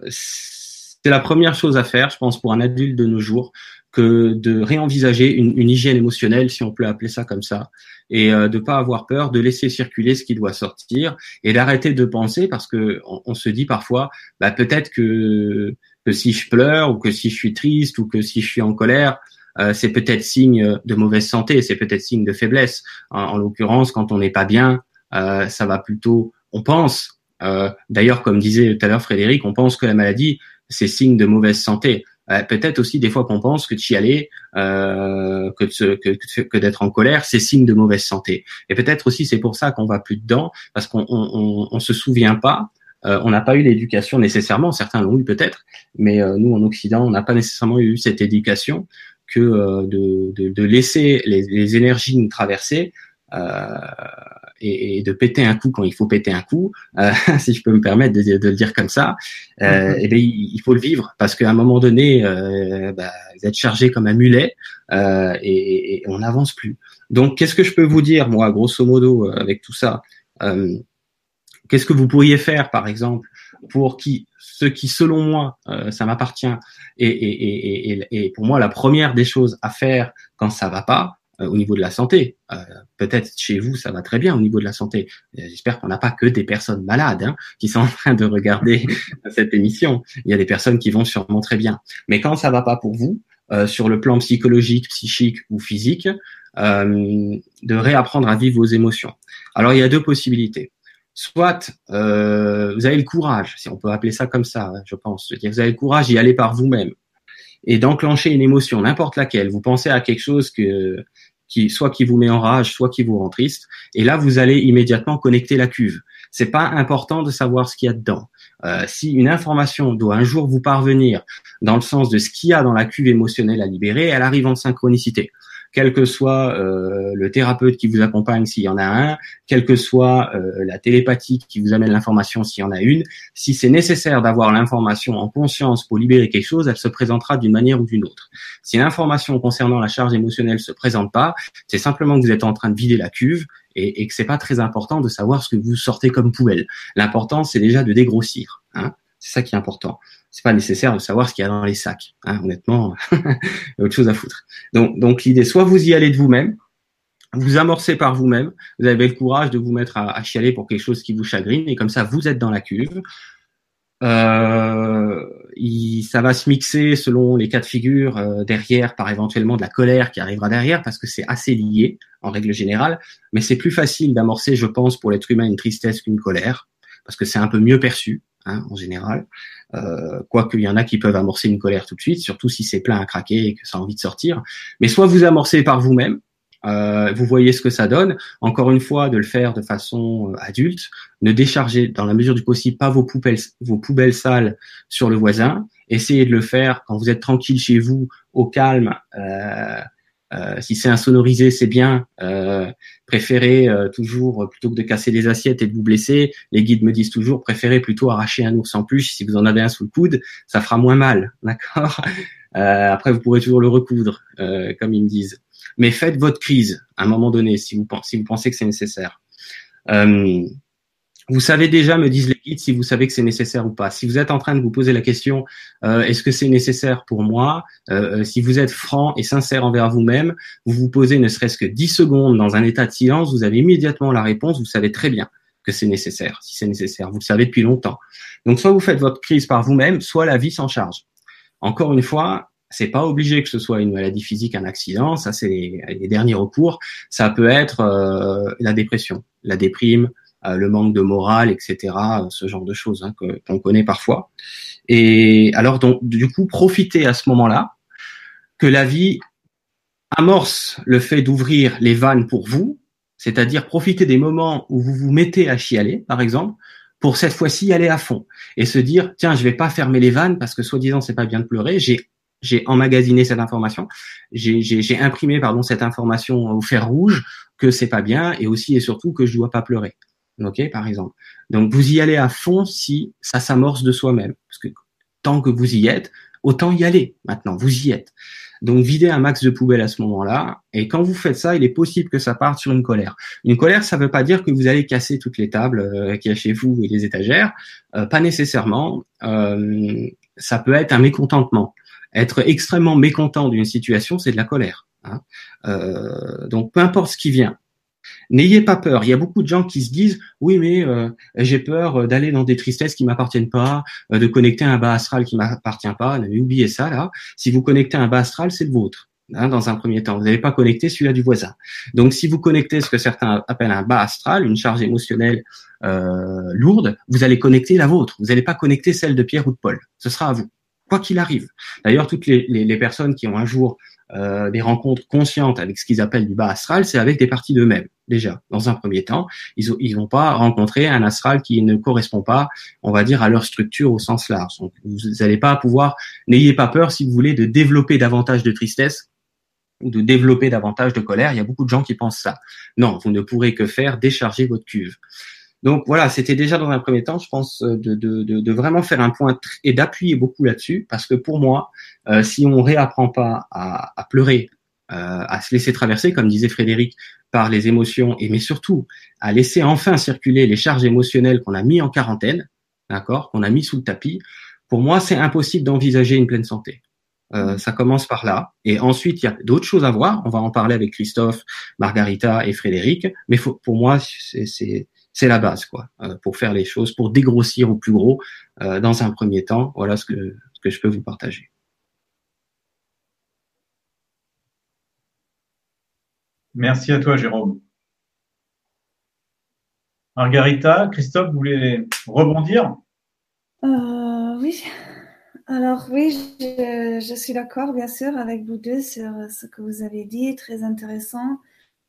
c'est la première chose à faire, je pense, pour un adulte de nos jours, que de réenvisager une, hygiène émotionnelle, si on peut appeler ça comme ça, et euh, de pas avoir peur, de laisser circuler ce qui doit sortir, et d'arrêter de penser, parce que on, se dit parfois, bah, peut-être que que si je pleure ou que si je suis triste ou que si je suis en colère, euh, c'est peut-être signe de mauvaise santé, c'est peut-être signe de faiblesse. En, en l'occurrence, quand on n'est pas bien, euh, ça va plutôt, on pense euh, d'ailleurs, comme disait tout à l'heure Frédéric, on pense que la maladie, c'est signe de mauvaise santé. Euh, peut-être aussi des fois qu'on pense que de chialer, euh, que, que, que d'être en colère, c'est signe de mauvaise santé. Et peut-être aussi c'est pour ça qu'on va plus dedans, parce qu'on on, on, se souvient pas. on n'a pas eu l'éducation nécessairement, certains l'ont eu peut-être, mais nous en Occident, on n'a pas nécessairement eu cette éducation que de, de, de, laisser les, les, énergies nous traverser euh, et, et, de péter un coup quand il faut péter un coup, euh, si je peux me permettre de, de le dire comme ça, euh, et eh bien, il, faut le vivre parce qu'à un moment donné, euh, bah, vous êtes chargé comme un mulet euh, et, et, on n'avance plus. Donc, qu'est-ce que je peux vous dire, moi, grosso modo, euh, avec tout ça euh, Qu'est-ce que vous pourriez faire, par exemple, pour qui ceux qui, selon moi, ça m'appartient, et, et, et, pour moi, la première des choses à faire quand ça va pas, euh, au niveau de la santé. Euh, peut-être chez vous, ça va très bien au niveau de la santé. Euh, j'espère qu'on n'a pas que des personnes malades hein, qui sont en train de regarder cette émission. Il y a des personnes qui vont sûrement très bien. Mais quand ça va pas pour vous, sur le plan psychologique, psychique ou physique, de réapprendre à vivre vos émotions. Alors il y a deux possibilités. Soit euh, vous avez le courage, si on peut appeler ça comme ça, je pense, vous avez le courage d'y aller par vous-même et d'enclencher une émotion, n'importe laquelle. Vous pensez à quelque chose que qui soit qui vous met en rage, soit qui vous rend triste. Et là, vous allez immédiatement connecter la cuve. C'est pas important de savoir ce qu'il y a dedans. Euh, si une information doit un jour vous parvenir dans le sens de ce qu'il y a dans la cuve émotionnelle à libérer, elle arrive en synchronicité quel que soit euh, le thérapeute qui vous accompagne s'il y en a un, quelle que soit euh, la télépathie qui vous amène l'information s'il y en a une, si c'est nécessaire d'avoir l'information en conscience pour libérer quelque chose, elle se présentera d'une manière ou d'une autre. Si l'information concernant la charge émotionnelle se présente pas, c'est simplement que vous êtes en train de vider la cuve et, et que c'est pas très important de savoir ce que vous sortez comme poubelle. L'important, c'est déjà de dégrossir. Hein c'est ça qui est important c'est pas nécessaire de savoir ce qu'il y a dans les sacs. Hein, honnêtement, il y a autre chose à foutre. Donc, donc l'idée, soit vous y allez de vous-même, vous amorcez par vous-même, vous avez le courage de vous mettre à, chialer pour quelque chose qui vous chagrine, et comme ça, vous êtes dans la cuve. Euh, ça va se mixer selon les cas de figure euh, derrière par éventuellement de la colère qui arrivera derrière parce que c'est assez lié en règle générale, mais c'est plus facile d'amorcer, je pense, pour l'être humain une tristesse qu'une colère parce que c'est un peu mieux perçu hein, en général. Euh, Quoique il y en a qui peuvent amorcer une colère tout de suite, surtout si c'est plein à craquer et que ça a envie de sortir. Mais soit vous amorcez par vous-même, Euh, vous voyez ce que ça donne. Encore une fois, de le faire de façon euh, adulte. Ne déchargez, dans la mesure du possible, pas vos poubelles, vos poubelles sales sur le voisin. Essayez de le faire quand vous êtes tranquille chez vous, au calme. Euh, euh, si c'est insonorisé, c'est bien. Euh, préférez euh, toujours, plutôt que de casser les assiettes et de vous blesser, les guides me disent toujours, préférez plutôt arracher un ours en plus. Si vous en avez un sous le coude, ça fera moins mal, d'accord? Euh, Après, vous pourrez toujours le recoudre, comme ils me disent. Mais faites votre crise à un moment donné, si vous pensez que c'est nécessaire. Vous savez déjà, me disent les guides, si vous savez que c'est nécessaire ou pas. Si vous êtes en train de vous poser la question, euh, est-ce que c'est nécessaire pour moi euh, euh, Si vous êtes franc et sincère envers vous-même, vous vous posez ne serait-ce que 10 secondes dans un état de silence, vous avez immédiatement la réponse, vous savez très bien que c'est nécessaire, si c'est nécessaire. Vous le savez depuis longtemps. Donc, soit vous faites votre crise par vous-même, soit la vie s'en charge. Encore une fois, c'est pas obligé que ce soit une maladie physique, un accident. Ça, c'est les, derniers recours. Ça peut être la dépression, la déprime, euh, le manque de morale, etc. Ce genre de choses hein, qu'on connaît parfois. Et alors donc du coup, profitez à ce moment-là que la vie amorce le fait d'ouvrir les vannes pour vous, c'est-à-dire profiter des moments où vous vous mettez à chialer, par exemple, pour cette fois-ci aller à fond et se dire tiens, je vais pas fermer les vannes parce que soi-disant c'est pas bien de pleurer. J'ai j'ai emmagasiné cette information, j'ai imprimé pardon cette information au fer rouge que c'est pas bien et aussi et surtout que je dois pas pleurer ok, par exemple. Donc vous y allez à fond si ça s'amorce de soi-même, parce que tant que vous y êtes, autant y aller. Maintenant, vous y êtes. Donc videz un max de poubelle à ce moment-là, et quand vous faites ça, il est possible que ça parte sur une colère. Une colère, ça ne veut pas dire que vous allez casser toutes les tables euh, qu'il a chez vous et les étagères, euh, pas nécessairement. Euh, ça peut être un mécontentement. Être extrêmement mécontent d'une situation, c'est de la colère. Hein. donc peu importe ce qui vient, N'ayez pas peur. Il y a beaucoup de gens qui se disent oui, mais euh, j'ai peur d'aller dans des tristesses qui m'appartiennent pas, euh, de connecter un bas astral qui m'appartient pas. N'avez oublié ça là. Si vous connectez un bas astral, c'est le vôtre. Hein, dans un premier temps, vous n'avez pas connecté celui-là du voisin. Donc, si vous connectez ce que certains appellent un bas astral, une charge émotionnelle euh, lourde, vous allez connecter la vôtre. Vous n'allez pas connecter celle de Pierre ou de Paul. Ce sera à vous, quoi qu'il arrive. D'ailleurs, toutes les, les, les personnes qui ont un jour euh, des rencontres conscientes avec ce qu'ils appellent du bas astral, c'est avec des parties d'eux-mêmes, déjà, dans un premier temps. Ils ils vont pas rencontrer un astral qui ne correspond pas, on va dire, à leur structure au sens large. Donc, vous n'allez pas pouvoir, n'ayez pas peur, si vous voulez, de développer davantage de tristesse ou de développer davantage de colère. Il y a beaucoup de gens qui pensent ça. Non, vous ne pourrez que faire décharger votre cuve. Donc voilà, c'était déjà dans un premier temps, je pense, euh, de, vraiment faire un point et d'appuyer beaucoup là-dessus, parce que pour moi, euh, si on réapprend pas à, pleurer, euh, à se laisser traverser, comme disait Frédéric, par les émotions, et mais surtout à laisser enfin circuler les charges émotionnelles qu'on a mis en quarantaine, d'accord, qu'on a mis sous le tapis, pour moi, c'est impossible d'envisager une pleine santé. Ça commence par là. Et ensuite, il y a d'autres choses à voir. On va en parler avec Christophe, Margarita et Frédéric. Mais pour moi, c'est c'est la base, quoi, euh, pour faire les choses, pour dégrossir au plus gros euh, dans un premier temps. Voilà ce que, ce que je peux vous partager. Merci à toi, Jérôme. Margarita, Christophe, vous voulez rebondir? Euh, Oui. Alors oui, je, je suis d'accord, bien sûr, avec vous deux sur ce que vous avez dit, très intéressant.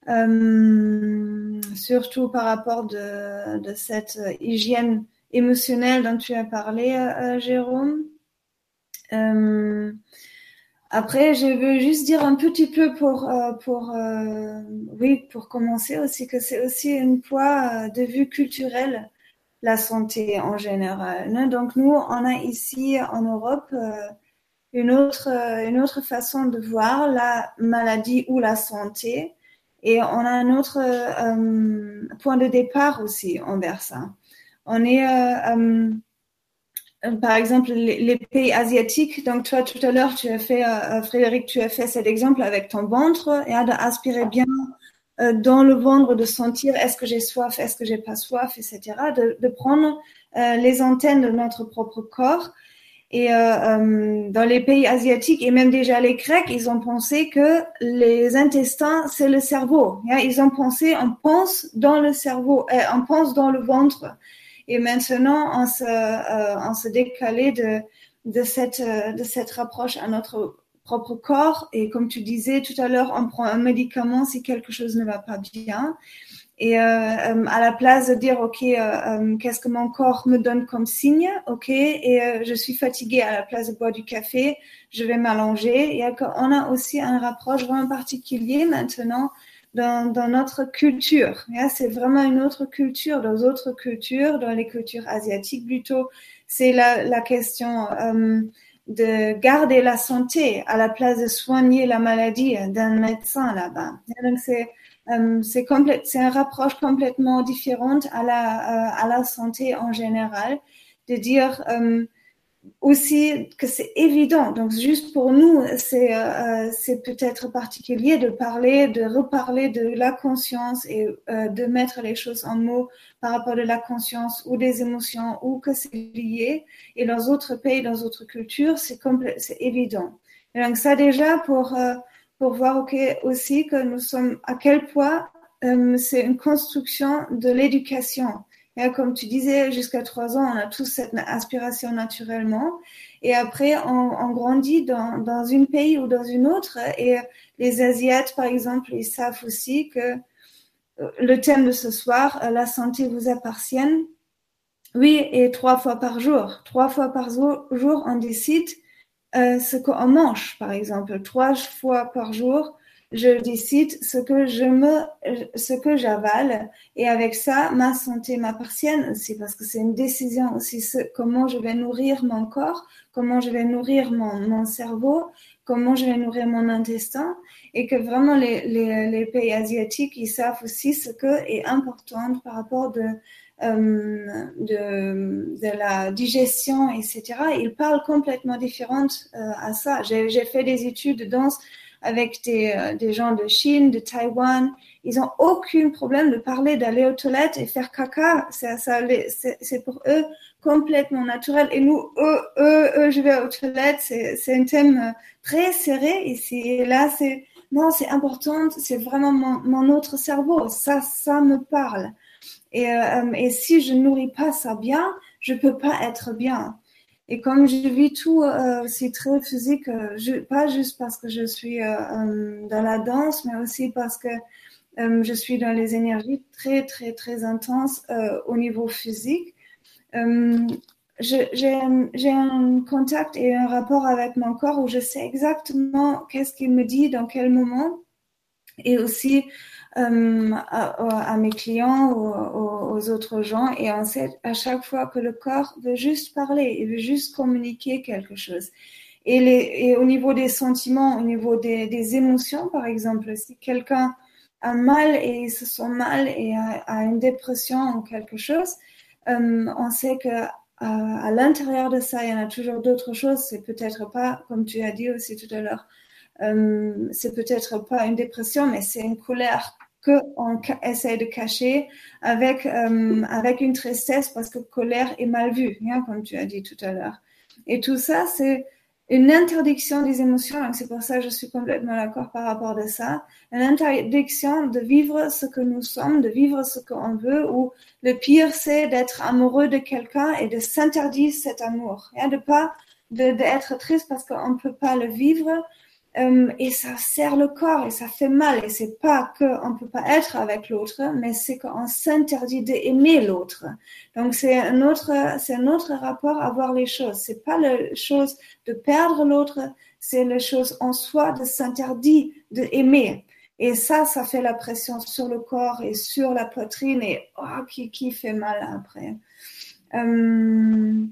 Euh, surtout par rapport de, de, cette hygiène émotionnelle dont tu as parlé, euh, Jérôme. Euh, après, je veux juste dire un petit peu pour, euh, pour euh, oui, pour commencer aussi que c'est aussi une poids de vue culturelle la santé en général. Hein. Donc nous, on a ici en Europe une autre une autre façon de voir la maladie ou la santé et on a un autre euh, point de départ aussi envers ça. On est, euh, euh, par exemple, les, pays asiatiques. Donc, toi, tout à l'heure, tu as fait, Frédéric, tu as fait cet exemple avec ton ventre et d'aspirer bien dans le ventre, de sentir est-ce que j'ai soif, est-ce que j'ai pas soif, etc. De, de prendre les antennes de notre propre corps et euh, euh, dans les pays asiatiques et même déjà les Grecs, ils ont pensé que les intestins, c'est le cerveau. Ils ont pensé, on pense dans le cerveau, euh, on pense dans le ventre. Et maintenant, on se, euh, de, cette, de cette approche à notre propre corps. Et comme tu disais tout à l'heure, on prend un médicament si quelque chose ne va pas bien. Et euh, euh, à la place de dire, OK, euh, qu'est-ce que mon corps me donne comme signe, OK, et je suis fatiguée, à la place de boire du café, je vais m'allonger. Et on a aussi un rapproche vraiment particulier maintenant dans, dans notre culture. C'est vraiment une autre culture. Dans d'autres cultures, dans les cultures asiatiques plutôt, c'est la, la question de garder la santé à la place de soigner la maladie d'un médecin là-bas. Donc c'est euh, c'est un rapproche complètement différente à la, euh, à la santé en général, de dire euh, aussi que c'est évident. Donc, juste pour nous, c'est c'est peut-être particulier de parler, de reparler de la conscience et de mettre les choses en mots par rapport à la conscience ou des émotions ou que c'est lié. Et dans d'autres pays, dans d'autres cultures, c'est c'est évident. Donc, ça déjà pour pour voir aussi que nous sommes à quel point euh, c'est une construction de l'éducation. Comme tu disais, jusqu'à trois ans, on a tous cette aspiration naturellement. Et après, on, on grandit dans, dans un pays ou dans une autre. Et les Asiates, par exemple, ils savent aussi que euh, le thème de ce soir, euh, la santé vous appartient. Oui, et trois fois par jour. Trois fois par jour, on décide euh, ce qu'on mange, par exemple. Trois fois par jour, je décide ce que je me, ce que j'avale. Et avec ça, ma santé m'appartient aussi parce que c'est une décision aussi comment je vais nourrir mon corps, comment je vais nourrir mon, mon cerveau, comment je vais nourrir mon intestin et que vraiment les, les, les pays asiatiques, ils savent aussi ce que est important par rapport de, euh, de, la digestion, etc. Ils parlent complètement différentes euh, à ça. J'ai fait des études de danse avec des, euh, des, gens de Chine, de Taïwan. Ils ont aucun problème de parler d'aller aux toilettes et faire caca. C'est pour eux complètement naturel. Et nous, eux, eux, eux je vais aux toilettes. C'est un thème très serré ici. Et là, c'est non, c'est important. C'est vraiment mon autre cerveau. Ça, ça me parle. Et, euh, et si je nourris pas ça bien, je peux pas être bien. Et comme je vis tout euh, c'est très physique, euh, pas juste parce que je suis euh, dans la danse, mais aussi parce que je suis dans les énergies très très très intenses au niveau physique. j'ai un contact et un rapport avec mon corps où je sais exactement qu'est-ce qu'il me dit dans quel moment. Et aussi, euh, à, mes clients ou aux, autres gens et on sait à chaque fois que le corps veut juste parler, il veut juste communiquer quelque chose. Et, les, et au niveau des sentiments, au niveau des, des émotions, par exemple, si quelqu'un a mal et il se sent mal et a, une dépression ou quelque chose, euh, on sait que à, l'intérieur de ça, il y en a toujours d'autres choses. C'est peut-être pas, comme tu as dit aussi tout à l'heure, euh, c'est peut-être pas une dépression, mais c'est une colère qu'on essaie de cacher avec, euh, avec une tristesse parce que colère est mal vue, hein, comme tu as dit tout à l'heure. Et tout ça, c'est une interdiction des émotions. C'est pour ça que je suis complètement d'accord par rapport à ça. Une interdiction de vivre ce que nous sommes, de vivre ce qu'on veut, ou le pire, c'est d'être amoureux de quelqu'un et de s'interdire cet amour. Hein, de pas d'être triste parce qu'on ne peut pas le vivre, euh, et ça serre le corps et ça fait mal. Et c'est pas qu'on peut pas être avec l'autre, mais c'est qu'on s'interdit d'aimer l'autre. Donc c'est un autre, un autre rapport à voir les choses. C'est pas la chose de perdre l'autre, c'est la chose en soi de s'interdire d'aimer. Et ça, ça fait la pression sur le corps et sur la poitrine et oh, qui, qui fait mal après. Euh,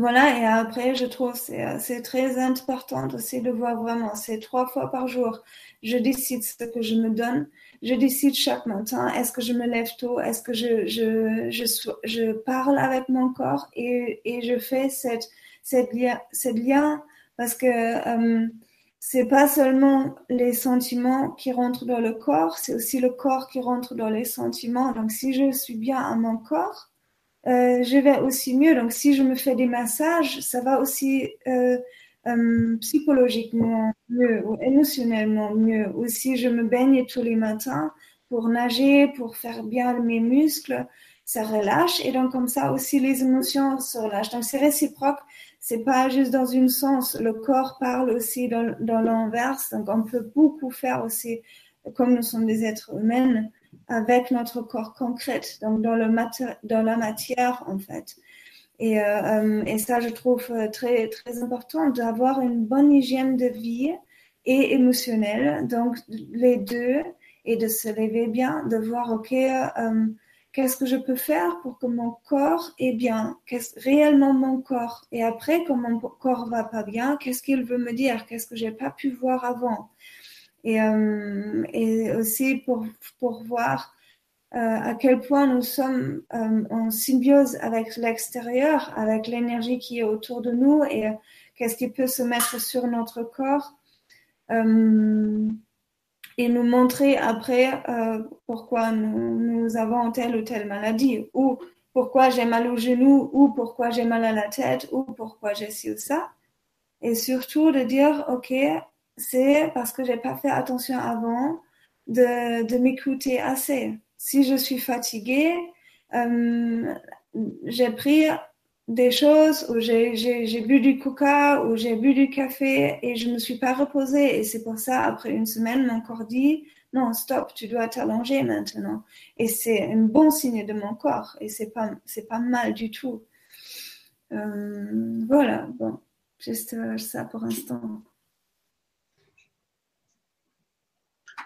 voilà, et après, je trouve c'est euh, c'est très important aussi de voir vraiment, c'est trois fois par jour. Je décide ce que je me donne. Je décide chaque matin, est-ce que je me lève tôt, est-ce que je, je, je, je, parle avec mon corps et, et je fais cette, cette, lien, cette lien parce que euh, c'est pas seulement les sentiments qui rentrent dans le corps, c'est aussi le corps qui rentre dans les sentiments. Donc si je suis bien à mon corps, euh, je vais aussi mieux. Donc, si je me fais des massages, ça va aussi euh, euh, psychologiquement mieux ou émotionnellement mieux. Ou si je me baigne tous les matins pour nager, pour faire bien mes muscles, ça relâche. Et donc, comme ça aussi, les émotions se relâchent. Donc, c'est réciproque. c'est pas juste dans une sens. Le corps parle aussi dans, dans l'inverse. Donc, on peut beaucoup faire aussi, comme nous sommes des êtres humains, avec notre corps concret, donc dans, le dans la matière, en fait. Et, euh, et, ça, je trouve très, très important d'avoir une bonne hygiène de vie et émotionnelle. Donc, les deux, et de se lever bien, de voir, OK, euh, qu'est-ce que je peux faire pour que mon corps est bien, qu'est-ce réellement mon corps? Et après, quand mon corps va pas bien, qu'est-ce qu'il veut me dire, qu'est-ce que j'ai pas pu voir avant? Et, euh, et aussi pour, pour voir euh, à quel point nous sommes euh, en symbiose avec l'extérieur, avec l'énergie qui est autour de nous et qu'est-ce qui peut se mettre sur notre corps. Et nous montrer après pourquoi nous, avons telle ou telle maladie, ou pourquoi j'ai mal au genou, ou pourquoi j'ai mal à la tête, ou pourquoi j'ai ci ou ça. Et surtout de dire, OK, c'est parce que j'ai pas fait attention avant de, de m'écouter assez. Si je suis fatiguée, euh, j'ai pris des choses où j'ai bu du coca, où j'ai bu du café et je ne me suis pas reposée. Et c'est pour ça, après une semaine, mon corps dit, non, stop, tu dois t'allonger maintenant. Et c'est un bon signe de mon corps et c'est pas, c'est pas mal du tout. Euh, voilà, bon, juste euh, ça pour l'instant.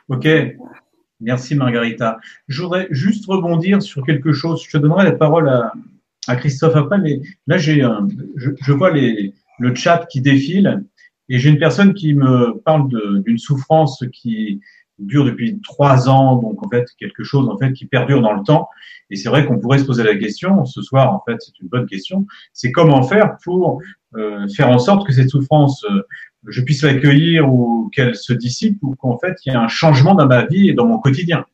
Ok, merci Margarita. Je voudrais juste rebondir sur quelque chose. Je te donnerai la parole à, à Christophe après, mais là, j'ai, je, je, vois les, le chat qui défile et j'ai une personne qui me parle d'une souffrance qui dure depuis trois ans, donc en fait quelque chose en fait qui perdure dans le temps. Et c'est vrai qu'on pourrait se poser la question ce soir. En fait, c'est une bonne question. C'est comment faire pour euh, faire en sorte que cette souffrance, euh, je puisse l'accueillir ou qu'elle se dissipe ou qu'en fait il y ait un changement dans ma vie et dans mon quotidien.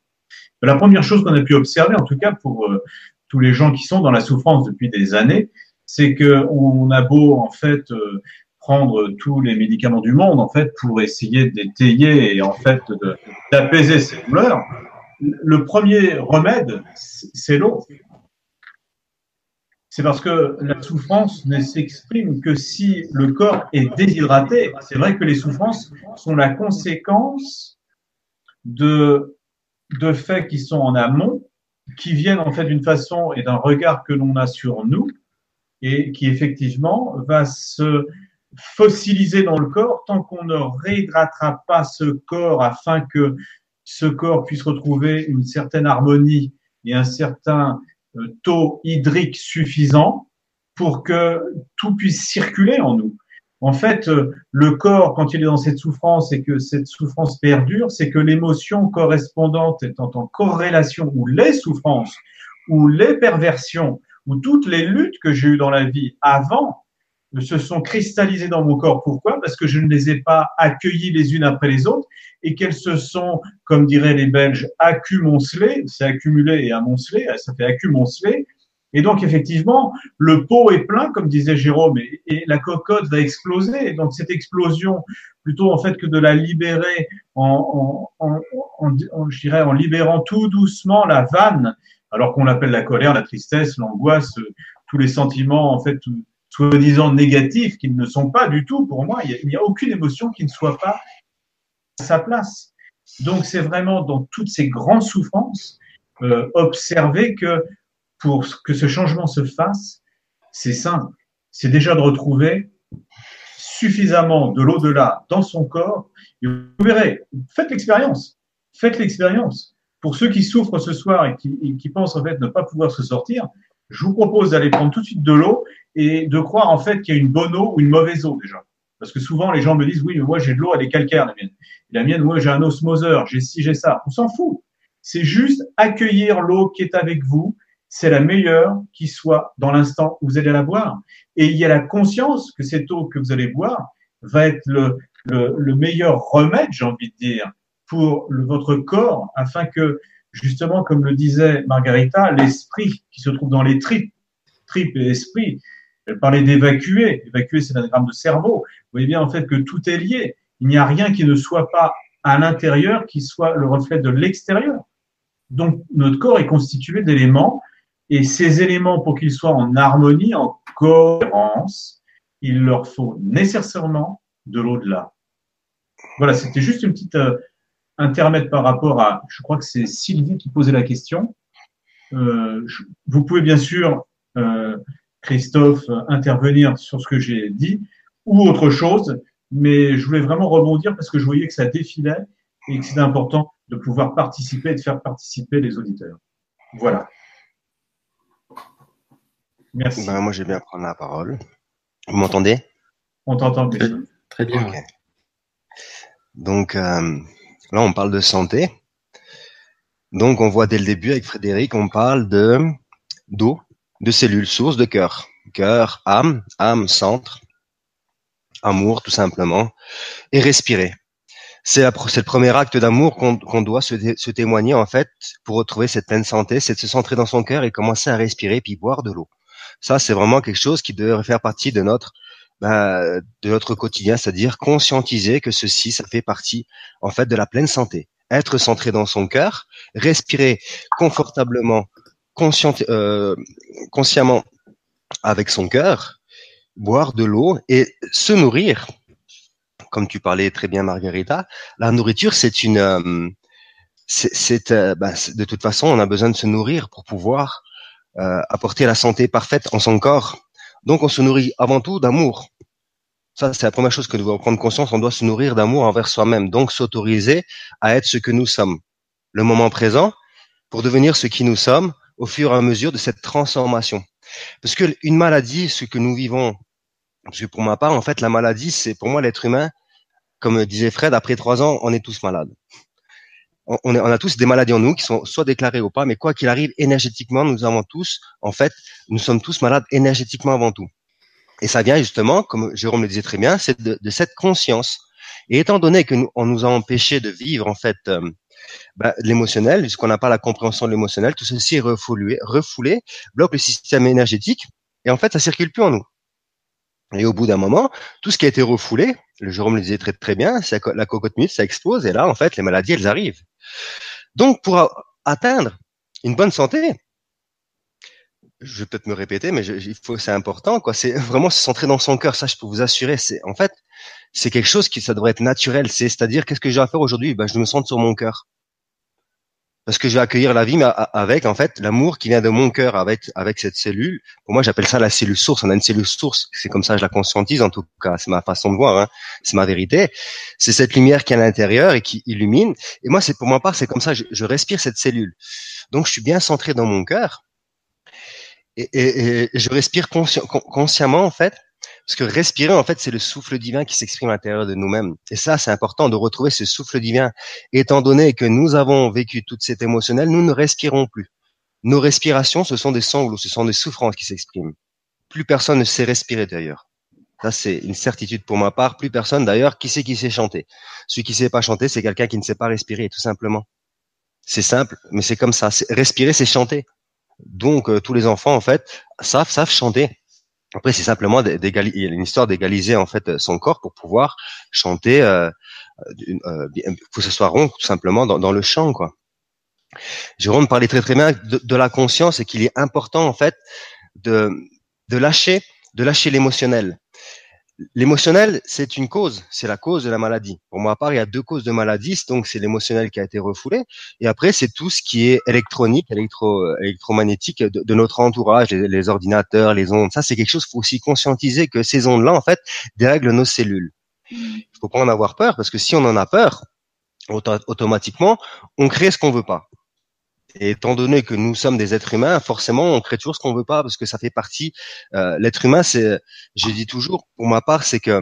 La première chose qu'on a pu observer, en tout cas pour euh, tous les gens qui sont dans la souffrance depuis des années, c'est que on a beau en fait euh, prendre tous les médicaments du monde en fait pour essayer d'étayer et en fait d'apaiser ces douleurs. Le premier remède, c'est l'eau. C'est parce que la souffrance ne s'exprime que si le corps est déshydraté. C'est vrai que les souffrances sont la conséquence de, faits qui sont en amont qui viennent en fait d'une façon et d'un regard que l'on a sur nous et qui effectivement va se fossiliser dans le corps tant qu'on ne réhydratera pas ce corps afin que ce corps puisse retrouver une certaine harmonie et un certain taux hydrique suffisant pour que tout puisse circuler en nous. En fait, euh, le corps, quand il est dans cette souffrance et que cette souffrance perdure, c'est que l'émotion correspondante étant en corrélation, ou les souffrances, ou les perversions, ou toutes les luttes que j'ai eues dans la vie avant, se sont cristallisées dans mon corps. Pourquoi? Parce que je ne les ai pas accueillies les unes après les autres et qu'elles se sont, comme diraient les Belges, accumulées, c'est accumulé et amoncelé, ça fait accumulé, et donc, effectivement, le pot est plein, comme disait Jérôme, et, la cocotte va exploser. Donc, cette explosion, plutôt en fait que de la libérer en, en, en, je dirais, en libérant tout doucement la vanne, alors qu'on l'appelle la colère, la tristesse, l'angoisse, tous les sentiments, en fait, soi-disant négatifs, qui ne sont pas du tout, pour moi, il n'y a, aucune émotion qui ne soit pas à sa place. Donc, c'est vraiment dans toutes ces grandes souffrances, euh, observer que pour que ce changement se fasse, c'est simple. C'est déjà de retrouver suffisamment de l'au-delà dans son corps. Et vous verrez, faites l'expérience. Faites l'expérience. Pour ceux qui souffrent ce soir et qui, pensent en fait ne pas pouvoir se sortir, je vous propose d'aller prendre tout de suite de l'eau et de croire en fait qu'il y a une bonne eau ou une mauvaise eau déjà. Parce que souvent les gens me disent oui, mais moi j'ai de l'eau, elle est calcaire la mienne. la mienne, moi j'ai un osmoseur, j'ai ci, j'ai ça. On s'en fout. C'est juste accueillir l'eau qui est avec vous c'est la meilleure qui soit dans l'instant où vous allez la boire. Et il y a la conscience que cette eau que vous allez boire va être le, le, meilleur remède, j'ai envie de dire, pour votre corps, afin que, justement, comme le disait Margarita, l'esprit qui se trouve dans les tripes, tripes et esprit, elle parlait d'évacuer. Évacuer, c'est l'anagramme de cerveau. Vous voyez bien, en fait, que tout est lié. Il n'y a rien qui ne soit pas à l'intérieur, qui soit le reflet de l'extérieur. Donc, notre corps est constitué d'éléments et ces éléments, pour qu'ils soient en harmonie, en cohérence, il leur faut nécessairement de l'au-delà. Voilà, c'était juste une petite euh, intermède par rapport à, je crois que c'est Sylvie qui posait la question. Euh, vous pouvez bien sûr, euh, Christophe, intervenir sur ce que j'ai dit ou autre chose, mais je voulais vraiment rebondir parce que je voyais que ça défilait et que c'était important de pouvoir participer et de faire participer les auditeurs. Voilà. Merci. Ben, moi, j'ai bien prendre la parole. Vous m'entendez? On t'entend très, très bien. Donc euh, là, on parle de santé. Donc, on voit dès le début avec Frédéric, on parle de d'eau, de cellules, sources de cœur, cœur, âme, âme, centre, amour, tout simplement, et respirer. C'est le premier acte d'amour qu'on doit se, se, témoigner en fait pour retrouver cette pleine santé, c'est de se centrer dans son cœur et commencer à respirer puis boire de l'eau. Ça, c'est vraiment quelque chose qui devrait faire partie de notre ben, de notre quotidien, c'est-à-dire conscientiser que ceci, ça fait partie en fait de la pleine santé. Être centré dans son cœur, respirer confortablement, euh, consciemment avec son cœur, boire de l'eau et se nourrir. Comme tu parlais très bien, Margarita, la nourriture, c'est une, euh, c'est, euh, ben, de toute façon, on a besoin de se nourrir pour pouvoir euh, apporter la santé parfaite en son corps. Donc on se nourrit avant tout d'amour. Ça, c'est la première chose que nous devons prendre conscience. On doit se nourrir d'amour envers soi-même. Donc s'autoriser à être ce que nous sommes. Le moment présent pour devenir ce qui nous sommes au fur et à mesure de cette transformation. Parce que une maladie, ce que nous vivons, parce que pour ma part, en fait, la maladie, c'est pour moi l'être humain, comme disait Fred, après trois ans, on est tous malades on, on, a tous des maladies en nous qui sont soit déclarées ou pas, mais quoi qu'il arrive, énergétiquement, nous avons tous, en fait, nous sommes tous malades énergétiquement avant tout. Et ça vient justement, comme Jérôme le disait très bien, c'est de, cette conscience. Et étant donné que nous, on nous a empêché de vivre en fait euh, bah, l'émotionnel, puisqu'on n'a pas la compréhension de l'émotionnel, tout ceci est refoulé, refoulé, bloque le système énergétique, et en fait, ça circule plus en nous. Et au bout d'un moment, tout ce qui a été refoulé, le Jérôme le disait très très bien, c'est la cocotte minute, ça explose, et là, en fait, les maladies, elles arrivent. Donc, pour atteindre une bonne santé, je vais peut-être me répéter, mais c'est important, quoi. C'est vraiment se centrer dans son cœur. Ça, je peux vous assurer. C'est, en fait, c'est quelque chose qui, ça devrait être naturel. C'est, c'est-à-dire, qu'est-ce que j'ai à faire aujourd'hui? Ben, je me centre sur mon cœur parce que je vais accueillir la vie mais avec en fait l'amour qui vient de mon cœur avec avec cette cellule. Pour moi, j'appelle ça la cellule source. On a une cellule source. C'est comme ça que je la conscientise en tout cas. C'est ma façon de voir. Hein. C'est ma vérité. C'est cette lumière qui est à l'intérieur et qui illumine. Et moi, c'est pour ma part, c'est comme ça. Je, je, respire cette cellule. Donc, je suis bien centré dans mon cœur et, et, et je respire consciemment en fait parce que respirer, en fait, c'est le souffle divin qui s'exprime à l'intérieur de nous-mêmes. Et ça, c'est important de retrouver ce souffle divin. Étant donné que nous avons vécu toute cette émotionnelle, nous ne respirons plus. Nos respirations, ce sont des sanglots, ce sont des souffrances qui s'expriment. Plus personne ne sait respirer d'ailleurs. Ça, c'est une certitude pour ma part. Plus personne d'ailleurs. Qui sait qui sait chanter Celui qui sait pas chanter, c'est quelqu'un qui ne sait pas respirer, tout simplement. C'est simple, mais c'est comme ça. Respirer, c'est chanter. Donc, euh, tous les enfants, en fait, savent, savent chanter. Après, c'est simplement d'égaliser, une histoire d'égaliser en fait son corps pour pouvoir chanter, euh, euh, que ce soit rond, tout simplement dans, le chant, quoi. Jérôme parlait très très bien de, de la conscience et qu'il est important en fait de, de lâcher, de lâcher l'émotionnel. L'émotionnel, c'est une cause, c'est la cause de la maladie. Pour moi, à part, il y a deux causes de maladie, donc c'est l'émotionnel qui a été refoulé, et après c'est tout ce qui est électronique, électro, électromagnétique de, de notre entourage, les, ordinateurs, les ondes. Ça, c'est quelque chose. Il faut aussi conscientiser que ces ondes-là, en fait, dérèglent nos cellules. Mmh. Il faut pas en avoir peur, parce que si on en a peur, automatiquement, on crée ce qu'on veut pas. Et étant donné que nous sommes des êtres humains, forcément, on crée toujours ce qu'on veut pas parce que ça fait partie. Euh, L'être humain, c'est, je dis toujours, pour ma part, c'est que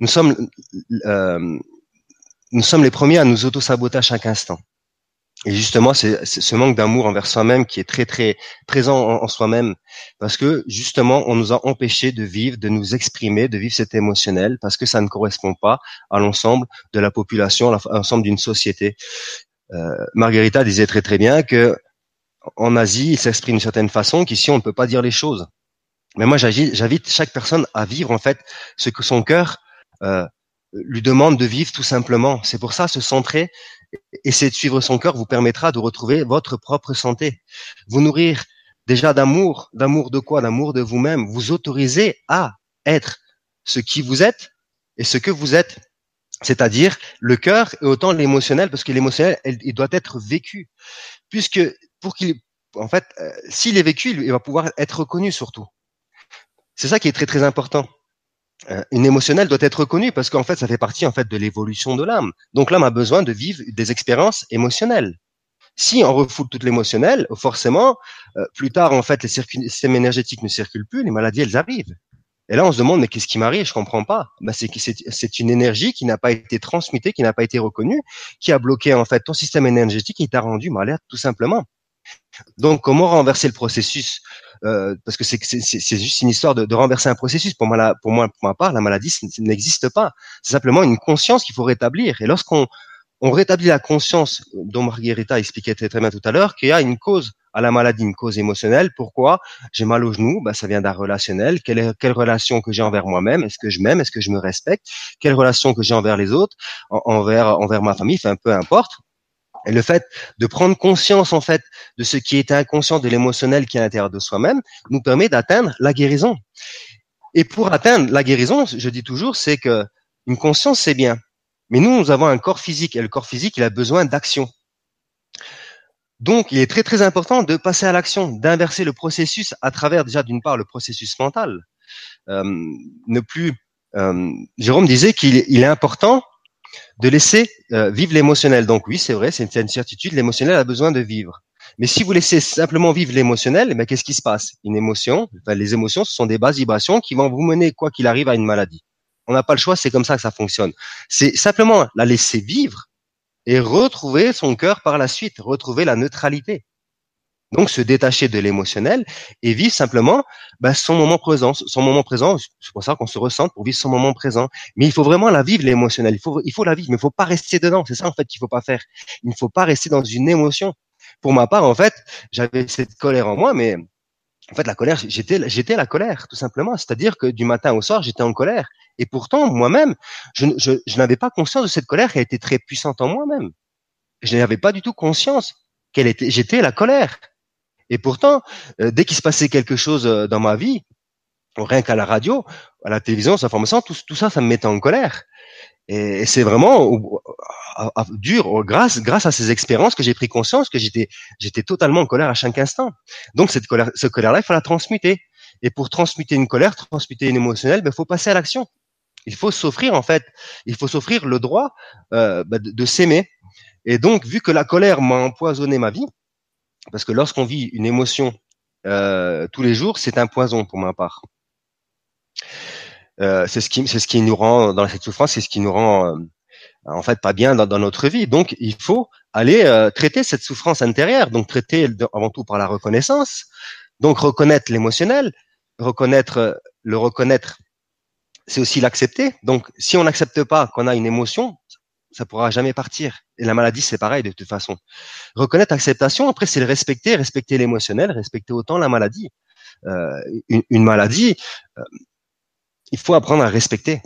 nous sommes, euh, nous sommes les premiers à nous auto-saboter à chaque instant. Et justement, c'est ce manque d'amour envers soi-même qui est très très présent en, soi-même, parce que justement, on nous a empêchés de vivre, de nous exprimer, de vivre cet émotionnel, parce que ça ne correspond pas à l'ensemble de la population, à l'ensemble d'une société. Euh, Margarita disait très très bien que en Asie, il s'exprime d'une certaine façon qu'ici on ne peut pas dire les choses. Mais moi, j'invite chaque personne à vivre en fait ce que son cœur euh, lui demande de vivre tout simplement. C'est pour ça se centrer, essayer de suivre son cœur vous permettra de retrouver votre propre santé. Vous nourrir déjà d'amour, d'amour de quoi? D'amour de vous-même. Vous autoriser à être ce qui vous êtes et ce que vous êtes. C'est-à-dire le cœur et autant l'émotionnel, parce que l'émotionnel, il doit être vécu. Puisque pour qu'il, en fait, euh, s'il est vécu, il va pouvoir être reconnu surtout. C'est ça qui est très très important. Euh, une émotionnelle doit être reconnue parce qu'en fait, ça fait partie en fait de l'évolution de l'âme. Donc l'âme a besoin de vivre des expériences émotionnelles. Si on refoule toute l'émotionnel, forcément, euh, plus tard en fait, les systèmes énergétiques ne circulent plus, les maladies elles arrivent. Et là, on se demande mais qu'est-ce qui m'arrive? Je comprends pas. Bah, c'est c'est une énergie qui n'a pas été transmutée, qui n'a pas été reconnue, qui a bloqué en fait ton système énergétique et t'a rendu malade tout simplement. Donc, comment renverser le processus? Euh, Parce que c'est juste une histoire de, de, renverser un processus. Pour moi, pour moi, pour ma part, la maladie n'existe pas. C'est simplement une conscience qu'il faut rétablir. Et lorsqu'on on rétablit la conscience, dont Margherita expliquait très, très bien tout à l'heure, qu'il y a une cause à la maladie, une cause émotionnelle. Pourquoi? J'ai mal au genou bah, Ça vient d'un relationnel. Quelle, quelle relation que j'ai envers moi-même? Est-ce que je m'aime? Est-ce que je me respecte? Quelle relation que j'ai envers les autres? Envers, envers ma famille Enfin, peu importe. Et le fait de prendre conscience en fait de ce qui est inconscient, de l'émotionnel qui est à l'intérieur de soi-même, nous permet d'atteindre la guérison. Et pour atteindre la guérison, je dis toujours, c'est que une conscience c'est bien, mais nous nous avons un corps physique et le corps physique il a besoin d'action. Donc il est très très important de passer à l'action, d'inverser le processus à travers déjà d'une part le processus mental. Euh, ne plus, euh, Jérôme disait qu'il est important de laisser euh, vivre l'émotionnel. Donc oui, c'est vrai, c'est une certitude, l'émotionnel a besoin de vivre. Mais si vous laissez simplement vivre l'émotionnel, eh qu'est-ce qui se passe? Une émotion, les émotions, ce sont des bases vibrations qui vont vous mener, quoi qu'il arrive, à une maladie. On n'a pas le choix, c'est comme ça que ça fonctionne. C'est simplement la laisser vivre et retrouver son cœur par la suite, retrouver la neutralité. Donc se détacher de l'émotionnel et vivre simplement bah, son moment présent. Son moment présent, c'est pour ça qu'on se ressent pour vivre son moment présent. Mais il faut vraiment la vivre l'émotionnel. Il faut, il faut la vivre, mais il faut pas rester dedans. C'est ça en fait qu'il faut pas faire. Il ne faut pas rester dans une émotion. Pour ma part, en fait, j'avais cette colère en moi, mais en fait, la colère, j'étais, la colère, tout simplement. C'est-à-dire que du matin au soir, j'étais en colère. Et pourtant, moi-même, je, n'avais pas conscience de cette colère qui a été très puissante en moi-même. Je n'avais pas du tout conscience qu'elle était, j'étais la colère. Et pourtant, euh, dès qu'il se passait quelque chose euh, dans ma vie, rien qu'à la radio, à la télévision, sa formation, tout, tout ça, ça me mettait en colère. Et, c'est vraiment dur, grâce, grâce à ces expériences que j'ai pris conscience que j'étais, j'étais totalement en colère à chaque instant. Donc cette colère, ce colère-là, il faut la transmuter. Et pour transmuter une colère, transmuter une émotionnelle, il ben, faut passer à l'action. Il faut s'offrir en fait, il faut s'offrir le droit euh, ben, de, de s'aimer. Et donc, vu que la colère m'a empoisonné ma vie, parce que lorsqu'on vit une émotion euh, tous les jours, c'est un poison pour ma part. Euh, c'est ce qui, c'est ce qui nous rend dans cette souffrance, c'est ce qui nous rend euh, en fait pas bien dans, notre vie. Donc, il faut aller euh, traiter cette souffrance intérieure. Donc, traiter avant tout par la reconnaissance. Donc, reconnaître l'émotionnel, reconnaître le reconnaître, c'est aussi l'accepter. Donc, si on n'accepte pas qu'on a une émotion, ça pourra jamais partir. Et la maladie, c'est pareil de toute façon. Reconnaître l'acceptation, après, c'est le respecter, respecter l'émotionnel, respecter autant la maladie. Euh, une, maladie, euh, il faut apprendre à respecter.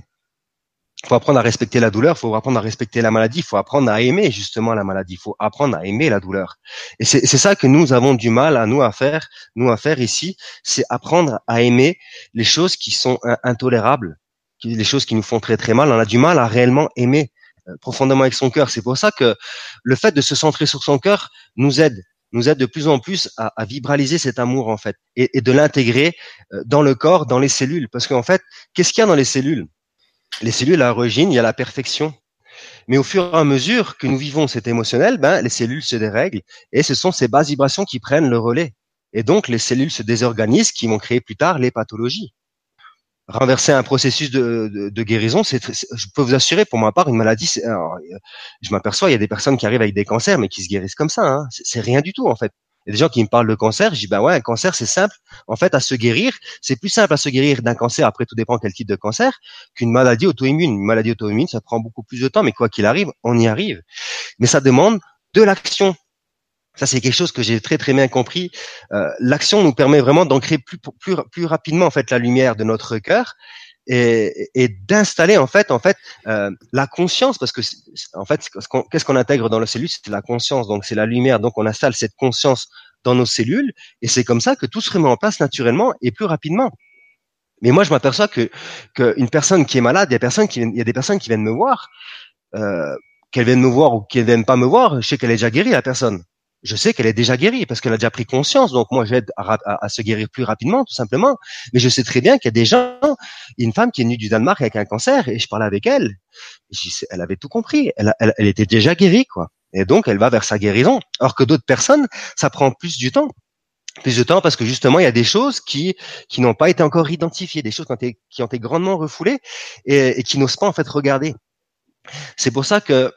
Il faut apprendre à respecter la douleur, il faut apprendre à respecter la maladie, il faut apprendre à aimer justement la maladie, il faut apprendre à aimer la douleur. Et c'est ça que nous avons du mal à nous à faire, nous à faire ici, c'est apprendre à aimer les choses qui sont intolérables, les choses qui nous font très très mal. On a du mal à réellement aimer euh, profondément avec son cœur. C'est pour ça que le fait de se centrer sur son cœur nous aide nous aide de plus en plus à, à vibraliser cet amour en fait et, et de l'intégrer euh, dans le corps, dans les cellules. Parce qu'en fait, qu'est-ce qu'il y a dans les cellules? Les cellules à l'origine, il y a la perfection. Mais au fur et à mesure que nous vivons cet émotionnel, ben, les cellules se dérèglent et ce sont ces basses vibrations qui prennent le relais. Et donc les cellules se désorganisent, qui vont créer plus tard les pathologies renverser un processus de, de, de guérison, c'est, je peux vous assurer, pour ma part, une maladie, c'est, je m'aperçois, il y a des personnes qui arrivent avec des cancers, mais qui se guérissent comme ça. Hein. C'est, rien du tout, en fait. Il y a des gens qui me parlent de cancer, je dis, ben ouais, un cancer, c'est simple. En fait, à se guérir, c'est plus simple à se guérir d'un cancer, après tout dépend quel type de cancer, qu'une maladie auto-immune. Une maladie auto-immune, ça prend beaucoup plus de temps, mais quoi qu'il arrive, on y arrive. Mais ça demande de l'action. Ça, c'est quelque chose que j'ai très très bien compris. Euh, L'action nous permet vraiment d'ancrer plus, plus, rapidement en fait la lumière de notre cœur et, d'installer en fait en fait euh, la conscience parce que en fait qu'est-ce qu'on intègre dans la cellule? C'est la conscience donc c'est la lumière donc on installe cette conscience dans nos cellules et c'est comme ça que tout se remet en place naturellement et plus rapidement Mais moi, je m'aperçois que qu'une personne qui est malade, il y a personne qui, il y a des personnes qui viennent me voir, euh, qu'elles viennent me voir ou qu'elles viennent pas me voir, je sais qu'elle est déjà guérie la personne. Je sais qu'elle est déjà guérie parce qu'elle a déjà pris conscience. Donc moi, j'aide à, se guérir plus rapidement, tout simplement. Mais je sais très bien qu'il y a des gens, une femme qui est venue du Danemark avec un cancer et je parlais avec elle. Elle avait tout compris. Elle, était déjà guérie, quoi. Et donc, elle va vers sa guérison. Alors que d'autres personnes, ça prend plus du temps plus de temps parce que justement il y a des choses qui qui n'ont pas été encore identifiées, des choses qui ont été, grandement refoulées et qui n'osent pas en fait regarder. C'est pour ça que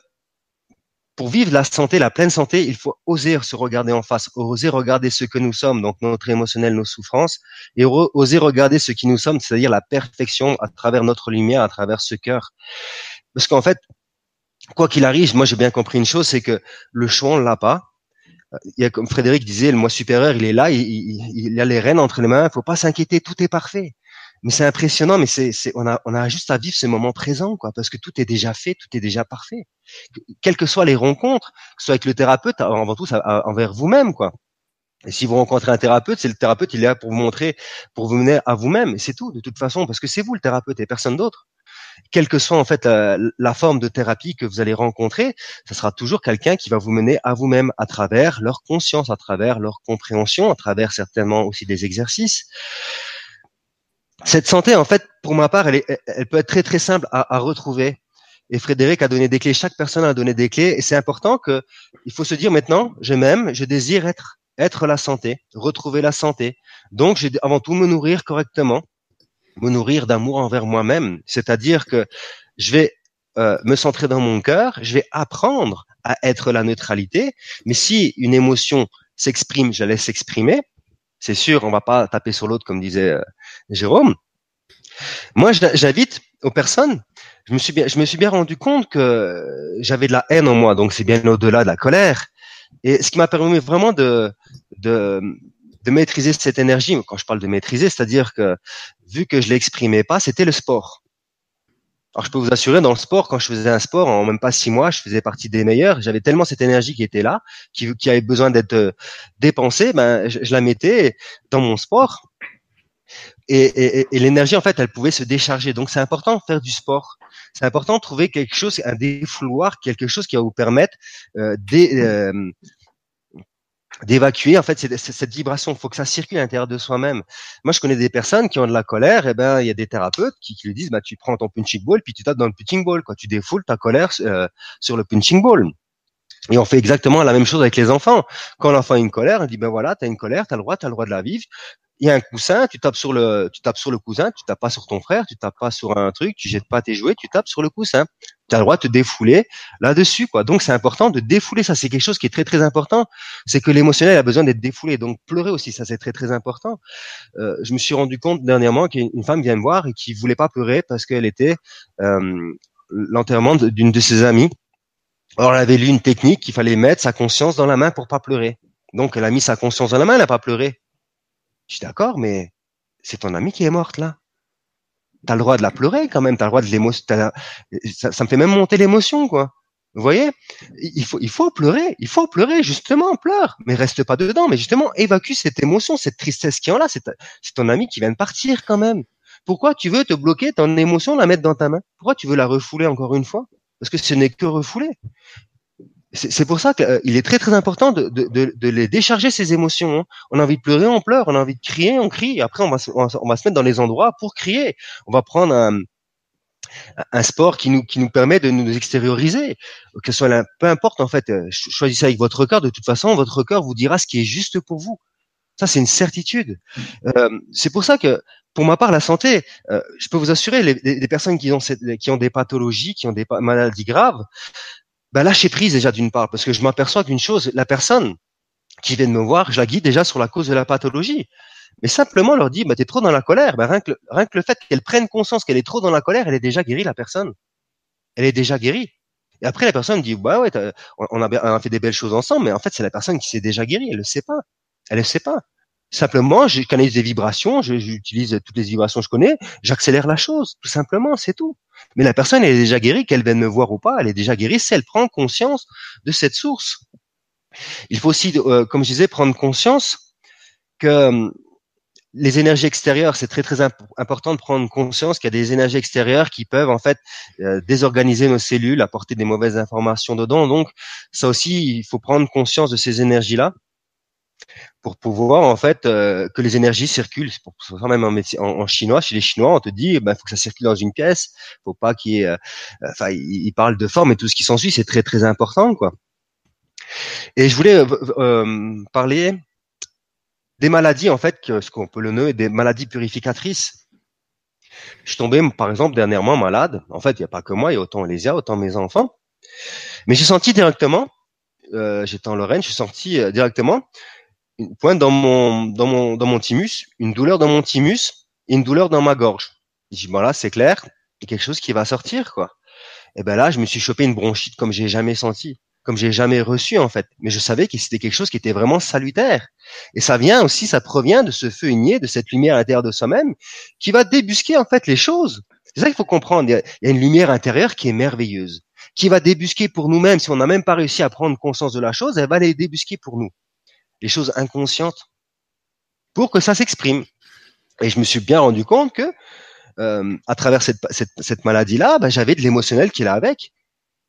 pour vivre la santé, la pleine santé, il faut oser se regarder en face, oser regarder ce que nous sommes, donc notre émotionnel, nos souffrances, et oser regarder ce qui nous sommes, c'est-à-dire la perfection à travers notre lumière, à travers ce cœur. Parce qu'en fait, quoi qu'il arrive, moi j'ai bien compris une chose, c'est que le choix on l'a pas, il y a comme Frédéric disait, le moi supérieur, il est là, il, il, a les rênes entre les mains, il faut pas s'inquiéter, tout est parfait. Mais c'est impressionnant, mais c'est, on a, on a juste à vivre ce moment présent, quoi, parce que tout est déjà fait, tout est déjà parfait. Quelles que soient les rencontres, que ce soit avec le thérapeute, avant tout, envers vous-même, quoi. Et si vous rencontrez un thérapeute, c'est le thérapeute, il est là pour vous montrer, pour vous mener à vous-même, et c'est tout, de toute façon, parce que c'est vous le thérapeute et personne d'autre quelle que soit en fait la, forme de thérapie que vous allez rencontrer, ce sera toujours quelqu'un qui va vous mener à vous-même à travers leur conscience, à travers leur compréhension, à travers certainement aussi des exercices. Cette santé, en fait, pour ma part, elle, peut être très très simple à, retrouver. Et Frédéric a donné des clés. Chaque personne a donné des clés. Et c'est important que il faut se dire maintenant, je m'aime, je désire être être la santé, retrouver la santé. Donc, j'ai avant tout me nourrir correctement me nourrir d'amour envers moi-même. C'est-à-dire que je vais euh, me centrer dans mon cœur, je vais apprendre à être la neutralité. Mais si une émotion s'exprime, je la laisse s'exprimer. C'est sûr, on va pas taper sur l'autre comme disait euh, Jérôme. Moi, j'invite aux personnes. Je me suis bien, rendu compte que j'avais de la haine en moi, donc c'est bien au-delà de la colère. Et ce qui m'a permis vraiment de, de, de maîtriser cette énergie. Quand je parle de maîtriser, c'est-à-dire que vu que je l'exprimais pas, c'était le sport. Alors je peux vous assurer, dans le sport, quand je faisais un sport, en même pas six mois, je faisais partie des meilleurs. J'avais tellement cette énergie qui était là, qui, qui avait besoin d'être euh, dépensée, ben je, la mettais dans mon sport. Et, et, et l'énergie, en fait, elle pouvait se décharger. Donc c'est important de faire du sport. C'est important de trouver quelque chose, un défouloir, quelque chose qui va vous permettre euh, euh d'évacuer en fait cette, cette vibration. Faut que ça circule à l'intérieur de soi-même. Moi, je connais des personnes qui ont de la colère. Et eh ben, il y a des thérapeutes qui, qui lui disent, bah, tu prends ton punching ball puis tu tapes dans le punching ball. Quoi, tu défoules ta colère euh, sur le punching ball. Et on fait exactement la même chose avec les enfants. Quand l'enfant a une colère, on dit ben voilà, tu as une colère, tu as le droit, tu as le droit de la vivre il y a un coussin, tu tapes sur le, tu tapes sur le cousin, tu tapes pas sur ton frère, tu tapes pas sur un truc, tu jettes pas tes jouets, tu tapes sur le coussin. Tu as le droit de te défouler là-dessus, quoi. Donc c'est important de défouler. Ça, c'est quelque chose qui est très très important. C'est que l'émotionnel a besoin d'être défoulé. Donc pleurer aussi, ça c'est très très important. Euh, je me suis rendu compte dernièrement qu'une femme vient me voir et qui voulait pas pleurer parce qu'elle était euh, l'enterrement d'une de ses amies. Alors elle avait lu une technique qu'il fallait mettre sa conscience dans la main pour pas pleurer. Donc elle a mis sa conscience dans la main, elle n'a pas pleuré. Je suis d'accord, mais c'est ton amie qui est morte là. T'as le droit de la pleurer quand même, t'as le droit de l'émotion. Ça, ça me fait même monter l'émotion, quoi. Vous voyez? Il faut, il faut pleurer, il faut pleurer, justement, pleure, mais reste pas dedans, mais justement, évacue cette émotion, cette tristesse qui en là, c'est ton ami qui vient de partir quand même. Pourquoi tu veux te bloquer ton émotion, la mettre dans ta main? Pourquoi tu veux la refouler encore une fois? Parce que ce n'est que refouler c'est pour ça qu'il euh, est très très important de, de, de, les décharger ces émotions. Hein. On a envie de pleurer, on pleure. On a envie de crier, on crie. Après, on va, on va, se mettre dans les endroits pour crier. On va prendre un, un sport qui nous qui nous permet de nous extérioriser. Que ce soit peu importe en fait. Euh, choisissez avec votre cœur. De toute façon, votre cœur vous dira ce qui est juste pour vous. Ça, c'est une certitude. Euh, c'est pour ça que, pour ma part, la santé, euh, je peux vous assurer, les, les, personnes qui ont, cette, qui ont des pathologies, qui ont des maladies graves, bah, lâcher prise déjà d'une part, parce que je m'aperçois qu'une chose, la personne qui vient de me voir, je la guide déjà sur la cause de la pathologie. Mais simplement leur dit, bah, t'es trop dans la colère. Rien, que le, rien que le fait qu'elle prenne conscience qu'elle est trop dans la colère, elle est déjà guérie, la personne. Elle est déjà guérie. Et après, la personne dit, bah ouais, on a, on a fait des belles choses ensemble, mais en fait, c'est la personne qui s'est déjà guérie. Elle le sait pas. Elle le sait pas. Simplement, je canalise des vibrations, j'utilise toutes les vibrations que je connais, j'accélère la chose, tout simplement, c'est tout. Mais la personne, elle est déjà guérie, qu'elle vienne me voir ou pas, elle est déjà guérie si elle prend conscience de cette source. Il faut aussi, euh, comme je disais, prendre conscience que euh, les énergies extérieures, c'est très très important de prendre conscience qu'il y a des énergies extérieures qui peuvent en fait euh, désorganiser nos cellules, apporter des mauvaises informations dedans. Donc ça aussi, il faut prendre conscience de ces énergies-là pour pouvoir en fait euh, que les énergies circulent. Pour ça même en, en, chinois, chez les Chinois, on te dit, ben, faut que ça circule dans une pièce, faut pas qu'il y ait, euh, enfin, ils parlent de forme et tout ce qui s'ensuit, c'est très très important, quoi. Et je voulais parler des maladies en fait, que, ce qu'on peut le nommer des maladies purificatrices. Je suis tombé, par exemple, dernièrement malade. En fait, il n'y a pas que moi, il y a autant Lésia, autant mes enfants. Mais j'ai senti directement, euh, j'étais en Lorraine, j'ai senti euh, directement une pointe dans mon dans mon dans mon thymus, une douleur dans mon thymus et une douleur dans ma gorge. J'ai dit voilà, c'est clair, il y a quelque chose qui va sortir quoi. Et ben là, je me suis chopé une bronchite comme j'ai jamais senti comme j'ai jamais reçu en fait. Mais je savais que c'était quelque chose qui était vraiment salutaire. Et ça vient aussi, ça provient de ce feu igné, de cette lumière à l'intérieur de soi-même, qui va débusquer en fait les choses. C'est ça qu'il faut comprendre. Il y, a, une lumière intérieure qui est merveilleuse, qui va débusquer pour nous-mêmes. Si on n'a même pas réussi à prendre conscience de la chose, elle va les débusquer pour nous. Les choses inconscientes, pour que ça s'exprime. Et je me suis bien rendu compte que euh, à travers cette, cette, maladie-là, ben, j'avais de l'émotionnel qui est là avec.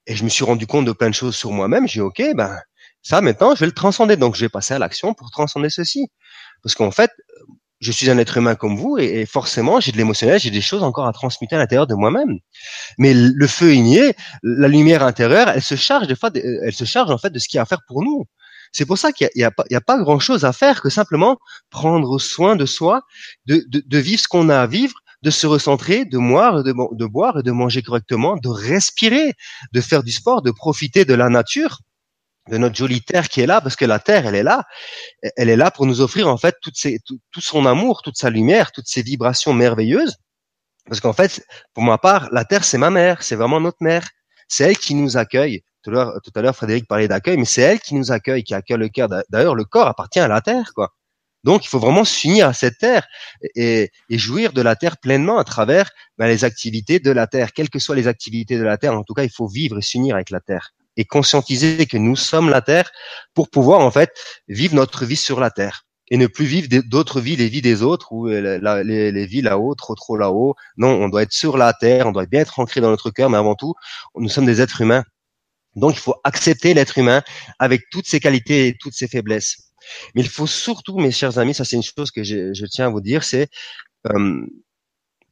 Et je me suis rendu compte de plein de choses sur moi-même. J'ai dit, OK, ben, ça, maintenant, je vais le transcender. Donc, je vais passer à l'action pour transcender ceci. Parce qu'en fait, je suis un être humain comme vous et, forcément, j'ai de l'émotionnel, j'ai des choses encore à transmettre à l'intérieur de moi-même. Mais le feu igné, la lumière intérieure, elle se charge des fois, elle se charge en fait de ce qu'il y a à faire pour nous. C'est pour ça qu'il n'y a, pas grand chose à faire que simplement prendre soin de soi, de, vivre ce qu'on a à vivre de se recentrer, de boire, de, boire et de manger correctement, de respirer, de faire du sport, de profiter de la nature, de notre jolie terre qui est là, parce que la terre, elle est là, elle est là pour nous offrir en fait tout, son amour, toute sa lumière, toutes ces vibrations merveilleuses. Parce qu'en fait, pour ma part, la terre, c'est ma mère, c'est vraiment notre mère. C'est elle qui nous accueille. Tout à l'heure, Frédéric parlait d'accueil, mais c'est elle qui nous accueille, qui accueille le cœur. D'ailleurs, le corps appartient à la terre, quoi. Donc, il faut vraiment s'unir à cette terre et, jouir de la terre pleinement à travers ben, les activités de la terre, quelles que soient les activités de la terre. En tout cas, il faut vivre et s'unir avec la terre et conscientiser que nous sommes la terre pour pouvoir en fait vivre notre vie sur la terre et ne plus vivre d'autres vies, les vies des autres ou les, les, vies là-haut, trop trop là-haut. Non, on doit être sur la terre, on doit bien être ancré dans notre cœur, mais avant tout, nous sommes des êtres humains. Donc, il faut accepter l'être humain avec toutes ses qualités et toutes ses faiblesses. Mais il faut surtout, mes chers amis, ça c'est une chose que je, tiens à vous dire, c'est euh,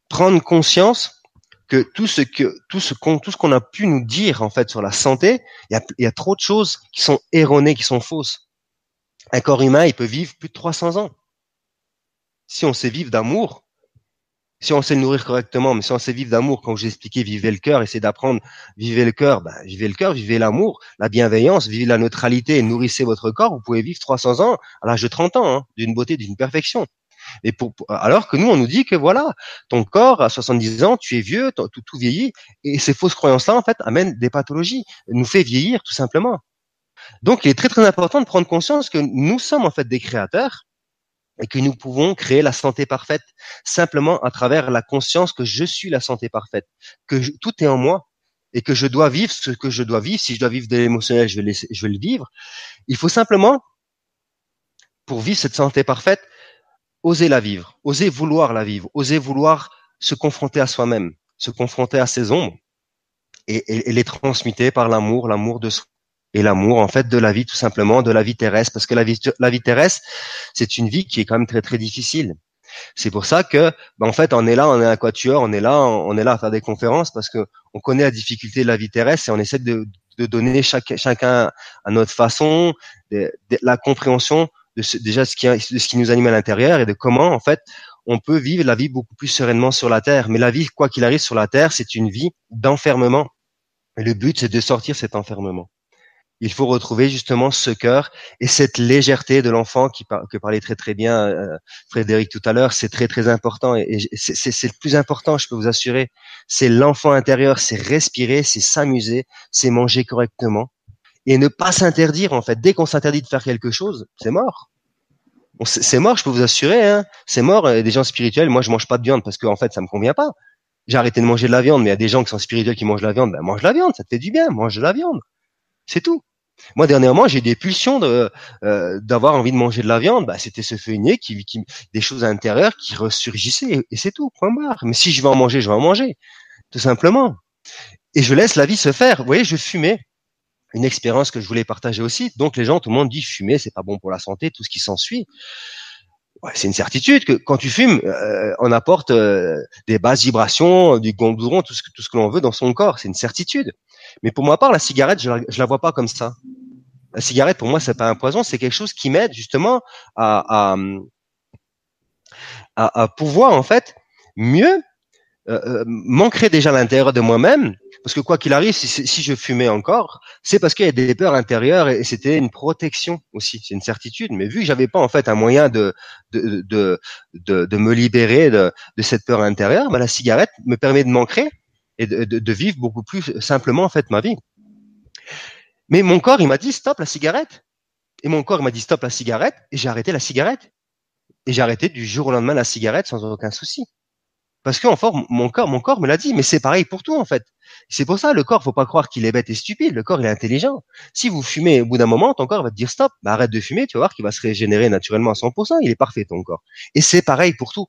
prendre conscience que tout ce qu'on a pu nous dire en fait sur la santé, il y a, y a trop de choses qui sont erronées, qui sont fausses. Un corps humain, il peut vivre plus de 300 ans. Si on sait vivre d'amour, si on sait nourrir correctement, mais si on sait vivre d'amour, quand j'ai expliqué vivez le cœur, essayez d'apprendre, vivez le cœur, ben, vivez le cœur, vivez l'amour, la bienveillance, vivez la neutralité, nourrissez votre corps, vous pouvez vivre 300 ans à l'âge de 30 ans, hein, d'une beauté, d'une perfection. Et alors que nous, on nous dit que voilà, ton corps à 70 ans, tu es vieux, tout, tout vieillit, et ces fausses croyances-là, en fait, amènent des pathologies, nous fait vieillir tout simplement. Donc, il est très très important de prendre conscience que nous sommes en fait des créateurs, et que nous pouvons créer la santé parfaite simplement à travers la conscience que je suis la santé parfaite, que tout est en moi et que je dois vivre ce que je dois vivre. Si je dois vivre de l'émotionnel, je vais, le vivre. Il faut simplement, pour vivre cette santé parfaite, oser la vivre, oser vouloir la vivre, oser vouloir se confronter à soi-même, se confronter à ses ombres et, et les transmuter par l'amour, l'amour de soi et l'amour en fait de la vie tout simplement, de la vie terrestre, parce que la vie, la vie terrestre, c'est une vie qui est quand même très très difficile. C'est pour ça que, ben, en fait, on est là, on est un quatuor, on est là, on est là à faire des conférences parce que on connaît la difficulté de la vie terrestre et on essaie de, de donner chaque, chacun à notre façon la compréhension de ce, déjà ce qui, de ce qui nous anime à l'intérieur et de comment, en fait, on peut vivre la vie beaucoup plus sereinement sur la terre. Mais la vie, quoi qu'il arrive sur la terre, c'est une vie d'enfermement. Et le but, c'est de sortir cet enfermement il faut retrouver justement ce cœur et cette légèreté de l'enfant qui que parlait très très bien euh, Frédéric tout à l'heure. C'est très très important et, c'est le plus important, je peux vous assurer. C'est l'enfant intérieur, c'est respirer, c'est s'amuser, c'est manger correctement et ne pas s'interdire en fait. Dès qu'on s'interdit de faire quelque chose, c'est mort. c'est mort, je peux vous assurer. Hein. C'est mort. Des gens spirituels, moi je mange pas de viande parce que en fait ça me convient pas. J'ai arrêté de manger de la viande, mais il y a des gens qui sont spirituels qui mangent de la viande. Ben mange la viande, ça te fait du bien, mange de la viande. C'est tout. Moi, dernièrement, j'ai des pulsions euh, d'avoir envie de manger de la viande. Bah, c'était ce feuillet qui, qui, des choses intérieures qui ressurgissaient et, c'est tout. Point barre. Mais si je veux en manger, je vais en manger, tout simplement. Et je laisse la vie se faire. Vous voyez, je fumais. Une expérience que je voulais partager aussi. Donc les gens, tout le monde dit fumer, c'est pas bon pour la santé, tout ce qui s'ensuit. Ouais, c'est une certitude que quand tu fumes, euh, on apporte euh, des basses vibrations, du gondouron, tout ce que tout ce que l'on veut dans son corps. C'est une certitude. Mais pour ma part, la cigarette, je la, je la vois pas comme ça. La cigarette, pour moi, c'est pas un poison, c'est quelque chose qui m'aide justement à, à, à, pouvoir en fait mieux euh, euh m'ancrer déjà à l'intérieur de moi-même. Parce que quoi qu'il arrive, si, si, je fumais encore, c'est parce qu'il y a des peurs intérieures et, c'était une protection aussi, c'est une certitude. Mais vu que j'avais pas en fait un moyen de de de de, de me libérer de, de cette peur intérieure, bah, la cigarette me permet de m'ancrer et de, vivre beaucoup plus simplement en ma vie. Mais mon corps, il m'a dit stop la cigarette. Et mon corps, m'a dit stop la cigarette et j'ai arrêté la cigarette. Et j'ai arrêté du jour au lendemain la cigarette sans aucun souci. Parce que en mon corps, mon corps me l'a dit, mais c'est pareil pour tout en fait. C'est pour ça le corps, faut pas croire qu'il est bête et stupide. Le corps, il est intelligent. Si vous fumez, au bout d'un moment, ton corps va te dire stop, bah, arrête de fumer, tu vas voir qu'il va se régénérer naturellement à 100%. Il est parfait ton corps. Et c'est pareil pour tout.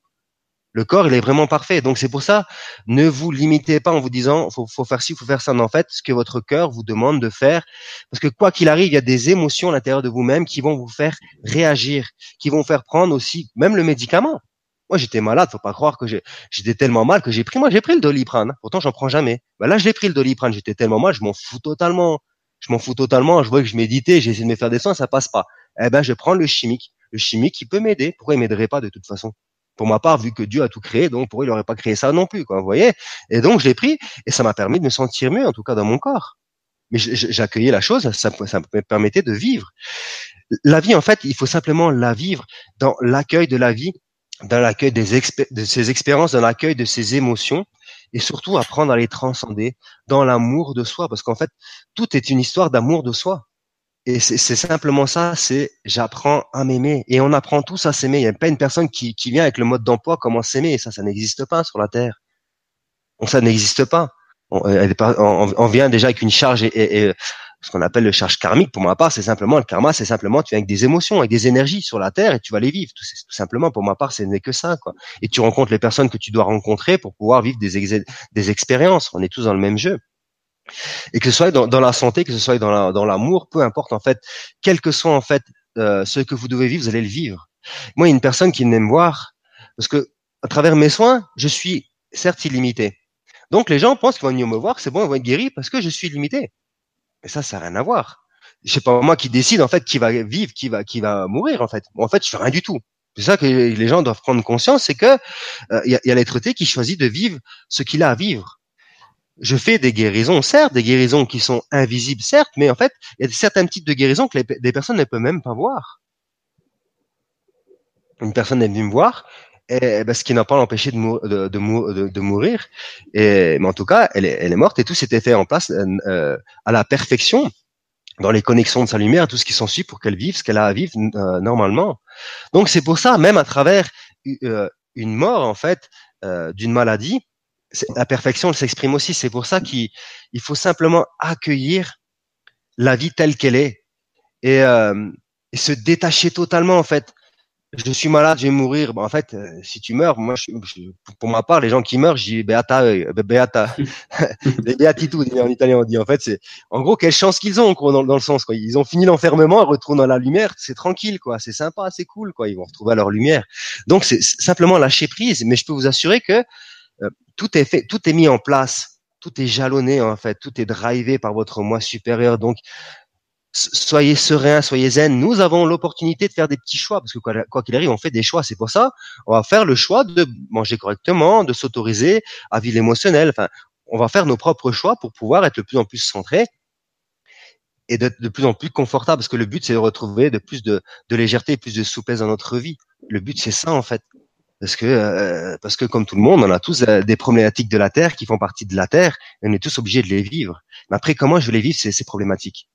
Le corps, il est vraiment parfait. Donc c'est pour ça, ne vous limitez pas en vous disant faut, faut faire ci, faut faire ça. en fait, ce que votre cœur vous demande de faire, parce que quoi qu'il arrive, il y a des émotions à l'intérieur de vous-même qui vont vous faire réagir, qui vont faire prendre aussi même le médicament. Moi, j'étais malade, faut pas croire que j'étais tellement mal que j'ai pris. Moi, j'ai pris le doliprane. Pourtant, j'en prends jamais. Bah là, je l'ai pris le doliprane. J'étais tellement mal, je m'en fous totalement. Je m'en fous totalement. Je vois que je méditais, j'ai essayé de me faire des soins, ça passe pas. Eh ben, je prends le chimique. Le chimique, qui peut m'aider. Pourquoi il m'aiderait pas de toute façon? Pour ma part, vu que Dieu a tout créé, donc pourquoi il n'aurait pas créé ça non plus, quoi, vous voyez Et donc je l'ai pris et ça m'a permis de me sentir mieux, en tout cas dans mon corps. Mais j'accueillais la chose, ça, me permettait de vivre. La vie, en fait, il faut simplement la vivre dans l'accueil de la vie, dans l'accueil de ses expériences, dans l'accueil de ses émotions, et surtout apprendre à les transcender dans l'amour de soi, parce qu'en fait, tout est une histoire d'amour de soi. Et c'est simplement ça, c'est j'apprends à m'aimer. Et on apprend tous à s'aimer. Il n'y a pas une personne qui, vient avec le mode d'emploi comment s'aimer. Ça, ça n'existe pas sur la Terre. ça n'existe pas. On, vient déjà avec une charge et, ce qu'on appelle le charge karmique. Pour ma part, c'est simplement le karma, c'est simplement tu viens avec des émotions, avec des énergies sur la Terre et tu vas les vivre. Tout, tout simplement, pour ma part, ce n'est que ça. Quoi. Et tu rencontres les personnes que tu dois rencontrer pour pouvoir vivre des, des expériences. On est tous dans le même jeu et que ce soit dans, la santé, que ce soit dans l'amour, peu importe en fait, quel que soit en fait euh, ce que vous devez vivre, vous allez le vivre. Moi, il y a une personne qui venait me voir parce que à travers mes soins, je suis certes illimité. Donc les gens pensent qu'ils vont venir me voir, c'est bon, ils vont être guéris parce que je suis limité. Mais ça, ça n'a rien à voir. C'est pas moi qui décide en fait qui va vivre, qui va qui va mourir en fait. en fait, je fais rien du tout. C'est ça que les gens doivent prendre conscience, c'est que euh, il y a, y a l'être qui choisit de vivre ce qu'il a à vivre je fais des guérisons, certes, des guérisons qui sont invisibles, certes, mais en fait, il y a certains types de guérisons que les, personnes ne peuvent même pas voir. Une personne est venue me voir, et, ben, ce qui n'a pas l'empêché de, de, de, mourir, mais en tout cas, elle est, elle est morte et tout s'était fait en place euh, euh, à la perfection dans les connexions de sa lumière, tout ce qui s'ensuit pour qu'elle vive ce qu'elle a à vivre euh, normalement. Donc c'est pour ça, même à travers une mort en fait d'une maladie, la perfection s'exprime aussi. C'est pour ça qu'il faut simplement accueillir la vie telle qu'elle est et, euh, et, se détacher totalement en fait. Je suis malade, je vais mourir. en fait, euh, si tu meurs, moi, je, pour ma part, les gens qui meurent, je dis beata, euh, beata, les beatitudes en italien on dit. En fait, c'est en gros quelle chance qu'ils ont quoi, dans, dans, le sens quoi. Ils ont fini l'enfermement, ils retournent dans la lumière, c'est tranquille quoi, c'est sympa, c'est cool quoi. Ils vont retrouver leur lumière. Donc c'est simplement lâcher prise. Mais je peux vous assurer que tout est fait, tout est mis en place, tout est jalonné en fait, tout est drivé par votre moi supérieur. Donc soyez serein, soyez zen. Nous avons l'opportunité de faire des petits choix parce que quoi qu'il arrive, on fait des choix. C'est pour ça, on va faire le choix de manger correctement, de s'autoriser à vivre l'émotionnel. Enfin, on va faire nos propres choix pour pouvoir être de plus en plus centré et de plus en plus confortable parce que le but c'est de retrouver de plus de, de légèreté, plus de souplesse dans notre vie. Le but c'est ça en fait parce que euh, parce que comme tout le monde, on a tous euh, des problématiques de la terre qui font partie de la terre, et on est tous obligés de les vivre. Mais après, comment je vais les vivre ces, ces problématiques?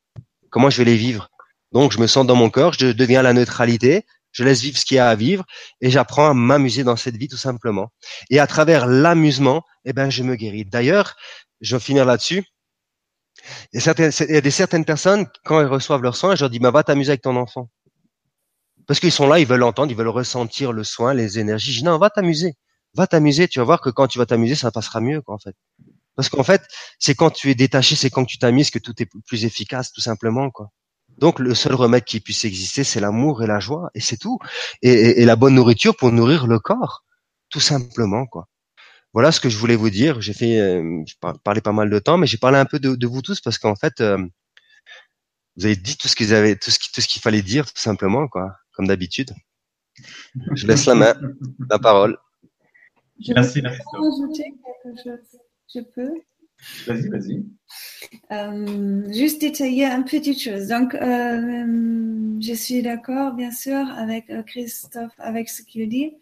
Comment je vais les vivre? Donc, je me sens dans mon corps, je deviens la neutralité, je laisse vivre ce qu'il y a à vivre, et j'apprends à m'amuser dans cette vie tout simplement. Et à travers l'amusement, eh ben, je me guéris. D'ailleurs, je vais finir là-dessus. Il y, a certaines, des certaines personnes, quand elles reçoivent leur soin, je leur dis, bah, va t'amuser avec ton enfant. Parce qu'ils sont là, ils veulent entendre, ils veulent ressentir le soin, les énergies. Je dis, non, va t'amuser. Va t'amuser, tu vas voir que quand tu vas t'amuser, ça passera mieux, quoi, en fait. Parce qu'en fait, c'est quand tu es détaché, c'est quand tu t'amuses que tout est plus efficace, tout simplement, quoi. Donc, le seul remède qui puisse exister, c'est l'amour et la joie, et c'est tout. Et, la bonne nourriture pour nourrir le corps, tout simplement, quoi. Voilà ce que je voulais vous dire. J'ai fait, euh, parlé pas mal de temps, mais j'ai parlé un peu de, de vous tous parce qu'en fait, euh, vous avez dit tout ce qu'ils avaient, tout ce tout ce qu'il fallait dire, tout simplement, quoi comme d'habitude. Je laisse la main, la parole. Je Merci, peux ajouter quelque chose? Je peux? Vas-y, vas-y. Euh, juste détailler une petite chose. Donc, euh, je suis d'accord, bien sûr, avec euh, Christophe, avec ce qu'il dit,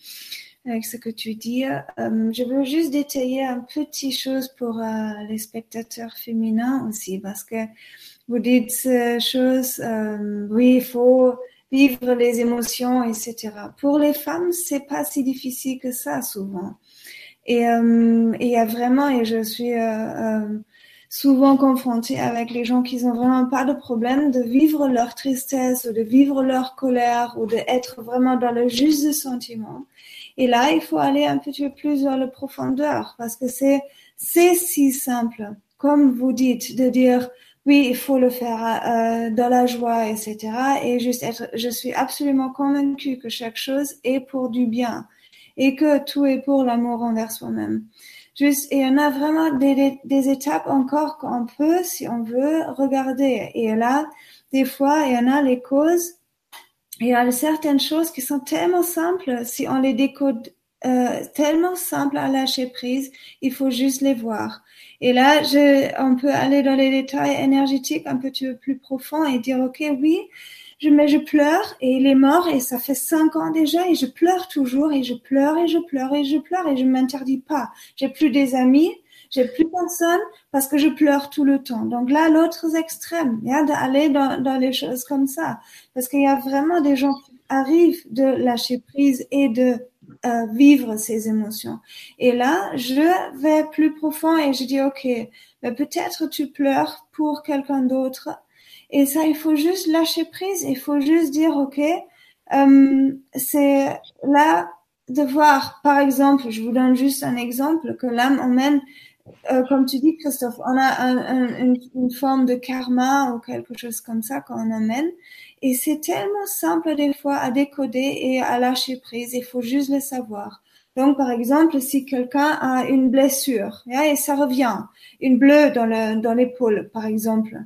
avec ce que tu dis. je veux juste détailler une petite chose pour les spectateurs féminins aussi, parce que vous dites ces choses, oui, il faut vivre les émotions, etc. Pour les femmes, c'est pas si difficile que ça souvent. Et euh, il y a vraiment, et je suis euh, euh, souvent confrontée avec les gens qui n'ont vraiment pas de problème de vivre leur tristesse ou de vivre leur colère ou d'être vraiment dans le juste sentiment. Et là, il faut aller un petit peu plus dans la profondeur parce que c'est c'est si simple, comme vous dites, de dire oui, il faut le faire euh, dans la joie, etc. Et juste être, je suis absolument convaincue que chaque chose est pour du bien et que tout est pour l'amour envers soi-même. Juste, et on a vraiment des, des, étapes encore qu'on peut, si on veut, regarder. Et là, des fois, il y en a les causes. Il y a certaines choses qui sont tellement simples, si on les décode euh, tellement simples à lâcher prise, il faut juste les voir. Et là, je, on peut aller dans les détails énergétiques un peu plus profonds et dire, OK, oui, je, mais je pleure et il est mort et ça fait cinq ans déjà et je pleure toujours et je pleure et je pleure et je pleure et je m'interdis pas. J'ai plus des amis, j'ai plus personne parce que je pleure tout le temps. Donc là, l'autre extrême, il y a d'aller dans, dans les choses comme ça. Parce qu'il y a vraiment des gens qui arrivent de lâcher prise et de euh, vivre ces émotions. Et là, je vais plus profond et je dis, OK, mais peut-être tu pleures pour quelqu'un d'autre. Et ça, il faut juste lâcher prise. Il faut juste dire, OK, euh, c'est là de voir, par exemple, je vous donne juste un exemple, que l'âme emmène, euh, comme tu dis, Christophe, on a un, une, une, forme de karma ou quelque chose comme ça qu'on emmène. Et c'est tellement simple des fois à décoder et à lâcher prise. Il faut juste le savoir. Donc, par exemple, si quelqu'un a une blessure, et ça revient, une bleue dans le, dans l'épaule, par exemple,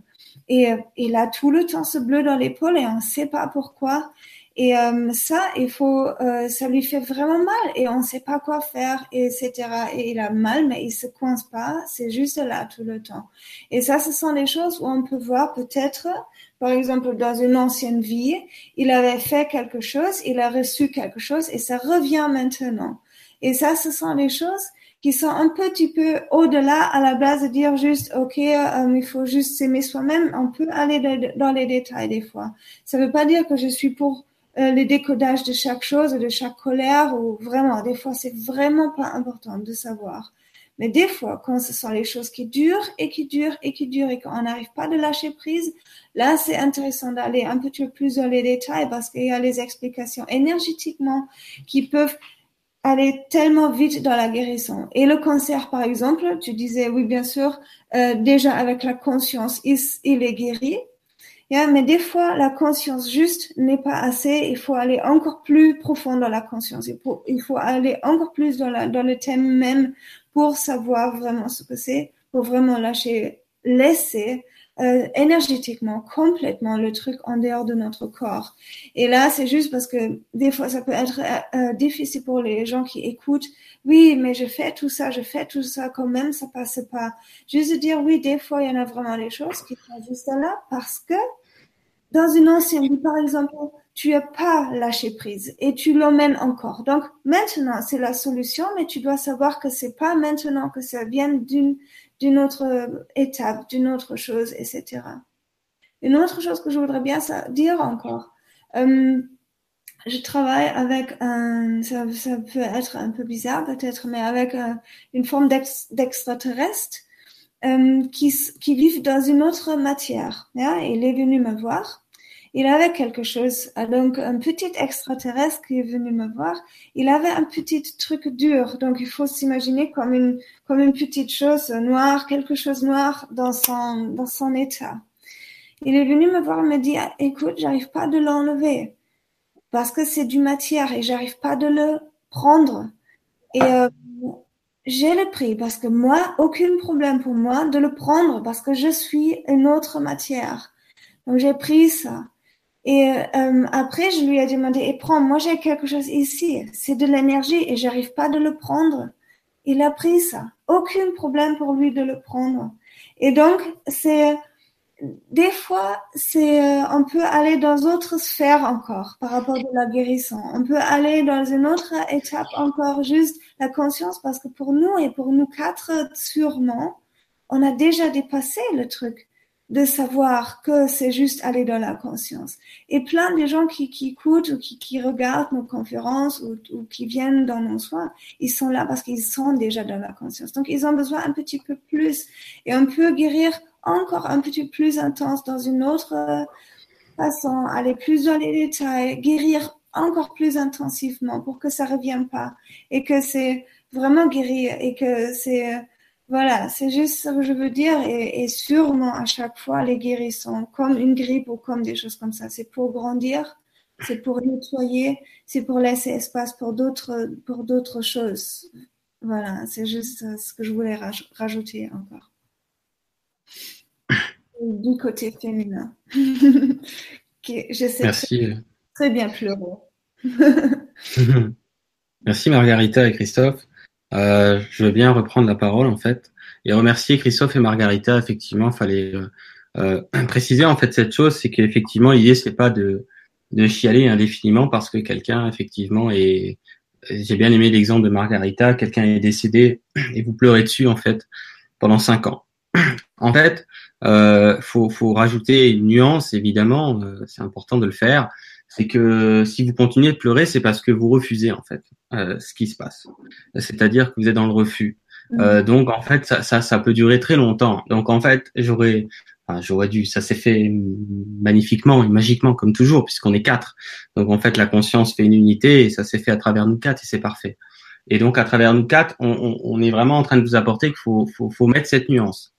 et il a tout le temps ce bleu dans l'épaule et on ne sait pas pourquoi. Et euh, ça, il faut, euh, ça lui fait vraiment mal et on ne sait pas quoi faire, etc. Et il a mal, mais il se coince pas. C'est juste là tout le temps. Et ça, ce sont les choses où on peut voir peut-être par exemple, dans une ancienne vie, il avait fait quelque chose, il a reçu quelque chose et ça revient maintenant. Et ça, ce sont les choses qui sont un petit peu au-delà à la base de dire juste, OK, euh, il faut juste s'aimer soi-même. On peut aller dans les détails des fois. Ça ne veut pas dire que je suis pour euh, les décodages de chaque chose, de chaque colère, ou vraiment, des fois, c'est vraiment pas important de savoir. Mais des fois, quand ce sont les choses qui durent et qui durent et qui durent et qu'on n'arrive pas de lâcher prise, là, c'est intéressant d'aller un peu plus dans les détails parce qu'il y a les explications énergétiquement qui peuvent aller tellement vite dans la guérison. Et le cancer, par exemple, tu disais, oui, bien sûr, euh, déjà avec la conscience, il, est guéri. Mais des fois, la conscience juste n'est pas assez. Il faut aller encore plus profond dans la conscience. Il faut, aller encore plus dans le thème même pour savoir vraiment ce que c'est, pour vraiment lâcher, laisser euh, énergétiquement complètement le truc en dehors de notre corps. Et là, c'est juste parce que des fois, ça peut être euh, euh, difficile pour les gens qui écoutent. Oui, mais je fais tout ça, je fais tout ça, quand même, ça passe pas. Juste dire oui, des fois, il y en a vraiment des choses qui sont juste là parce que dans une ancienne vie, par exemple, tu n'as pas lâché prise et tu l'emmènes encore. Donc maintenant, c'est la solution, mais tu dois savoir que c'est pas maintenant que ça vient d'une d'une autre étape, d'une autre chose, etc. Une autre chose que je voudrais bien dire encore. Euh, je travaille avec un, ça, peut être un peu bizarre peut-être, mais avec euh, une forme d'extraterrestre euh, qui, qui vivent dans une autre matière. Yeah? Il est venu me voir. Il avait quelque chose, euh, donc un petit extraterrestre qui est venu me voir. Il avait un petit truc dur, donc il faut s'imaginer comme une comme une petite chose noire, quelque chose noir dans son dans son état. Il est venu me voir me dit écoute, j'arrive pas de l'enlever parce que c'est du matière et j'arrive pas de le prendre. Et euh, j'ai le prix parce que moi, aucun problème pour moi de le prendre parce que je suis une autre matière. Donc j'ai pris ça. Et euh, après, je lui ai demandé, et prends, moi j'ai quelque chose ici, c'est de l'énergie et j'arrive pas de le prendre. Il a pris ça. Aucun problème pour lui de le prendre. Et donc, c'est des fois, c'est euh, on peut aller dans d'autres sphères encore par rapport à la guérison. On peut aller dans une autre étape encore, juste la conscience, parce que pour nous et pour nous quatre, sûrement, on a déjà dépassé le truc de savoir que c'est juste aller dans la conscience. Et plein de gens qui, qui écoutent ou qui, qui regardent nos conférences ou, ou, qui viennent dans nos soins, ils sont là parce qu'ils sont déjà dans la conscience. Donc, ils ont besoin un petit peu plus. Et on peut guérir encore un petit peu plus intense dans une autre euh, façon, aller plus dans les détails, guérir encore plus intensivement pour que ça revienne pas et que c'est vraiment guérir et que c'est voilà, c'est juste ce que je veux dire et, et, sûrement à chaque fois les guérissons comme une grippe ou comme des choses comme ça, c'est pour grandir, c'est pour nettoyer, c'est pour laisser espace pour d'autres pour d'autres choses. Voilà, c'est juste ce que je voulais rajouter encore du côté féminin. je sais Merci. Très, bien pleurer. Merci Margarita et Christophe. Euh, je veux bien reprendre la parole en fait et remercier Christophe et Margarita. Effectivement, fallait euh, euh, préciser en fait cette chose, c'est qu'effectivement l'idée c'est pas de de chialer indéfiniment parce que quelqu'un effectivement est j'ai bien aimé l'exemple de Margarita, quelqu'un est décédé et vous pleurez dessus en fait pendant cinq ans. En fait, euh, faut, faut rajouter une nuance, évidemment, euh, c'est important de le faire. C'est que si vous continuez de pleurer, c'est parce que vous refusez en fait euh, ce qui se passe. C'est-à-dire que vous êtes dans le refus. Mmh. Euh, donc en fait, ça, ça, ça, peut durer très longtemps. Donc en fait, j'aurais, enfin, j'aurais dû. Ça s'est fait magnifiquement et magiquement comme toujours, puisqu'on est quatre. Donc en fait, la conscience fait une unité et ça s'est fait à travers nous quatre et c'est parfait. Et donc à travers nous quatre, on, on, on, est vraiment en train de vous apporter qu'il faut, faut, faut mettre cette nuance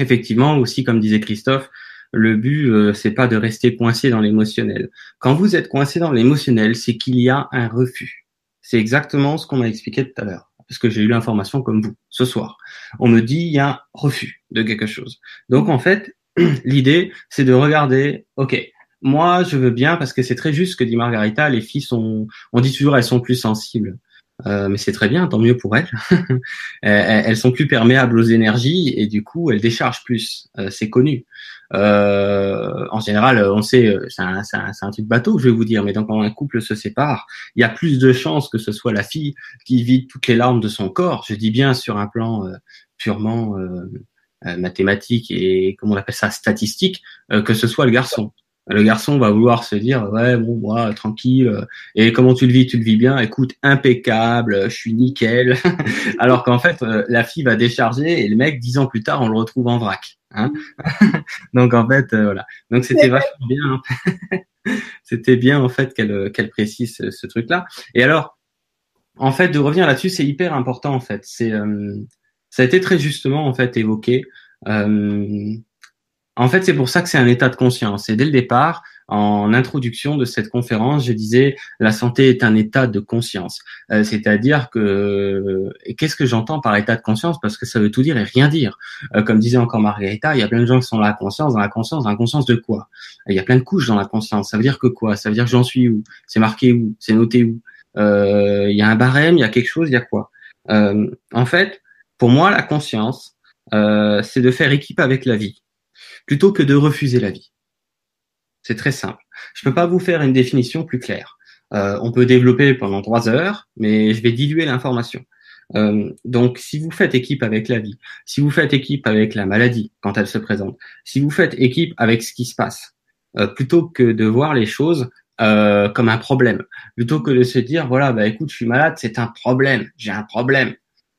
effectivement aussi, comme disait Christophe, le but euh, c'est pas de rester coincé dans l'émotionnel. Quand vous êtes coincé dans l'émotionnel, c'est qu'il y a un refus. C'est exactement ce qu'on m'a expliqué tout à l'heure, parce que j'ai eu l'information comme vous ce soir. On me dit il y a un refus de quelque chose. Donc en fait, l'idée c'est de regarder, ok, moi je veux bien parce que c'est très juste ce que dit Margarita, les filles sont, on dit toujours elles sont plus sensibles. Euh, mais c'est très bien, tant mieux pour elles. elles sont plus perméables aux énergies et du coup elles déchargent plus. Euh, c'est connu. Euh, en général, on sait, c'est un, un, un, truc bateau, je vais vous dire, mais donc quand un couple se sépare, il y a plus de chances que ce soit la fille qui vide toutes les larmes de son corps. Je dis bien sur un plan purement mathématique et comment on appelle ça statistique, que ce soit le garçon le garçon va vouloir se dire ouais bon moi tranquille et comment tu le vis? Tu le vis bien? Écoute impeccable je suis nickel. Alors qu'en fait euh, la fille va décharger et le mec dix ans plus tard on le retrouve en vrac hein. Donc en fait euh, voilà. Donc c'était vachement bien c'était bien en fait qu'elle qu'elle précise ce, truc là et alors en fait de revenir là-dessus c'est hyper important en fait. C'est euh, ça a été très justement en fait évoqué euh, en fait, c'est pour ça que c'est un état de conscience. Et dès le départ, en introduction de cette conférence, je disais la santé est un état de conscience. Euh, c'est-à-dire que qu'est-ce que j'entends par état de conscience? Parce que ça veut tout dire et rien dire. Euh, comme disait encore Margarita, il y a plein de gens qui sont dans la conscience, dans la conscience, dans la conscience de quoi? Il y a plein de couches dans la conscience. Ça veut dire que quoi? Ça veut dire que j'en suis où? C'est marqué où? C'est noté où? Euh, Il y a un barème, il y a quelque chose, il y a quoi? En fait, pour moi, la conscience, c'est de faire équipe avec la vie plutôt que de refuser la vie. C'est très simple. Je ne peux pas vous faire une définition plus claire. Euh, on peut développer pendant trois heures, mais je vais diluer l'information. Euh, donc, si vous faites équipe avec la vie, si vous faites équipe avec la maladie quand elle se présente, si vous faites équipe avec ce qui se passe, euh, plutôt que de voir les choses comme un problème, plutôt que de se dire voilà, bah écoute, je suis malade, c'est un problème, j'ai un problème.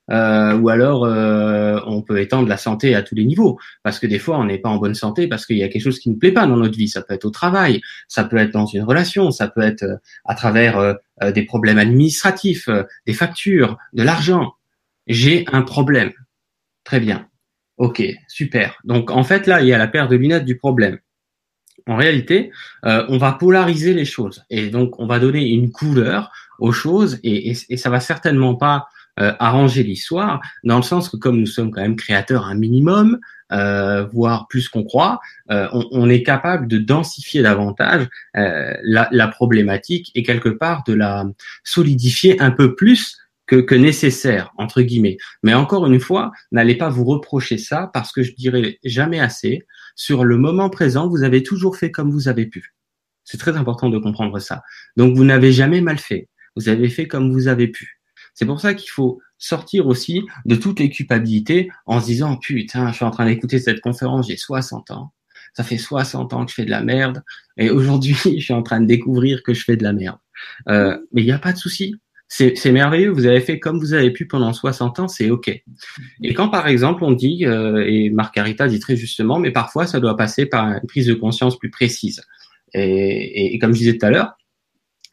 Euh, ou alors euh, on peut étendre la santé à tous les niveaux, parce que des fois on n'est pas en bonne santé parce qu'il y a quelque chose qui ne plaît pas dans notre vie. Ça peut être au travail, ça peut être dans une relation, ça peut être euh, à travers des problèmes administratifs, des factures, de l'argent. J'ai un problème. Très bien. Ok, super. Donc en fait là il y a la paire de lunettes du problème. En réalité, on va polariser les choses et donc on va donner une couleur aux choses et, et ça va certainement pas euh, arranger l'histoire, dans le sens que comme nous sommes quand même créateurs un minimum, euh, voire plus qu'on croit, euh, on, est capable de densifier davantage la, la, problématique et quelque part de la solidifier un peu plus que, que nécessaire entre guillemets. Mais encore une fois, n'allez pas vous reprocher ça parce que je dirais jamais assez. Sur le moment présent, vous avez toujours fait comme vous avez pu. C'est très important de comprendre ça. Donc vous n'avez jamais mal fait. Vous avez fait comme vous avez pu. C'est pour ça qu'il faut sortir aussi de toutes les culpabilités en se disant putain, je suis en train d'écouter cette conférence, j'ai 60 ans. Ça fait 60 ans que je fais de la merde et aujourd'hui, je suis en train de découvrir que je fais de la merde. Euh, mais il n'y a pas de souci. C'est merveilleux, vous avez fait comme vous avez pu pendant 60 ans, c'est OK. Et quand par exemple on dit, euh, et Margarita dit très justement, mais parfois ça doit passer par une prise de conscience plus précise. Et, et comme je disais tout à l'heure,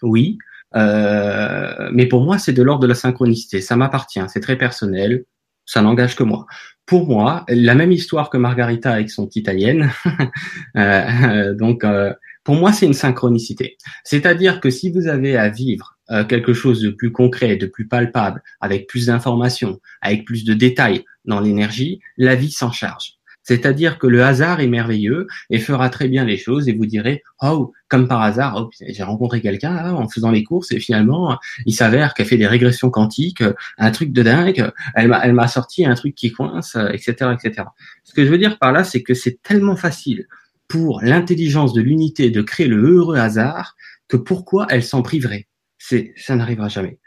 oui, euh, mais pour moi, c'est de l'ordre de la synchronicité. Ça m'appartient, c'est très personnel, ça n'engage que moi. Pour moi, la même histoire que Margarita avec son italienne. euh, donc, euh, pour moi, c'est une synchronicité. C'est-à-dire que si vous avez à vivre quelque chose de plus concret, de plus palpable, avec plus d'informations, avec plus de détails dans l'énergie, la vie s'en charge. C'est-à-dire que le hasard est merveilleux et fera très bien les choses et vous direz, oh, comme par hasard, oh, j'ai rencontré quelqu'un en faisant les courses et finalement, il s'avère qu'elle fait des régressions quantiques, un truc de dingue, elle m'a, elle m'a sorti un truc qui coince, etc., etc. Ce que je veux dire par là, c'est que c'est tellement facile pour l'intelligence de l'unité de créer le heureux hasard que pourquoi elle s'en priverait? C'est, ça n'arrivera jamais.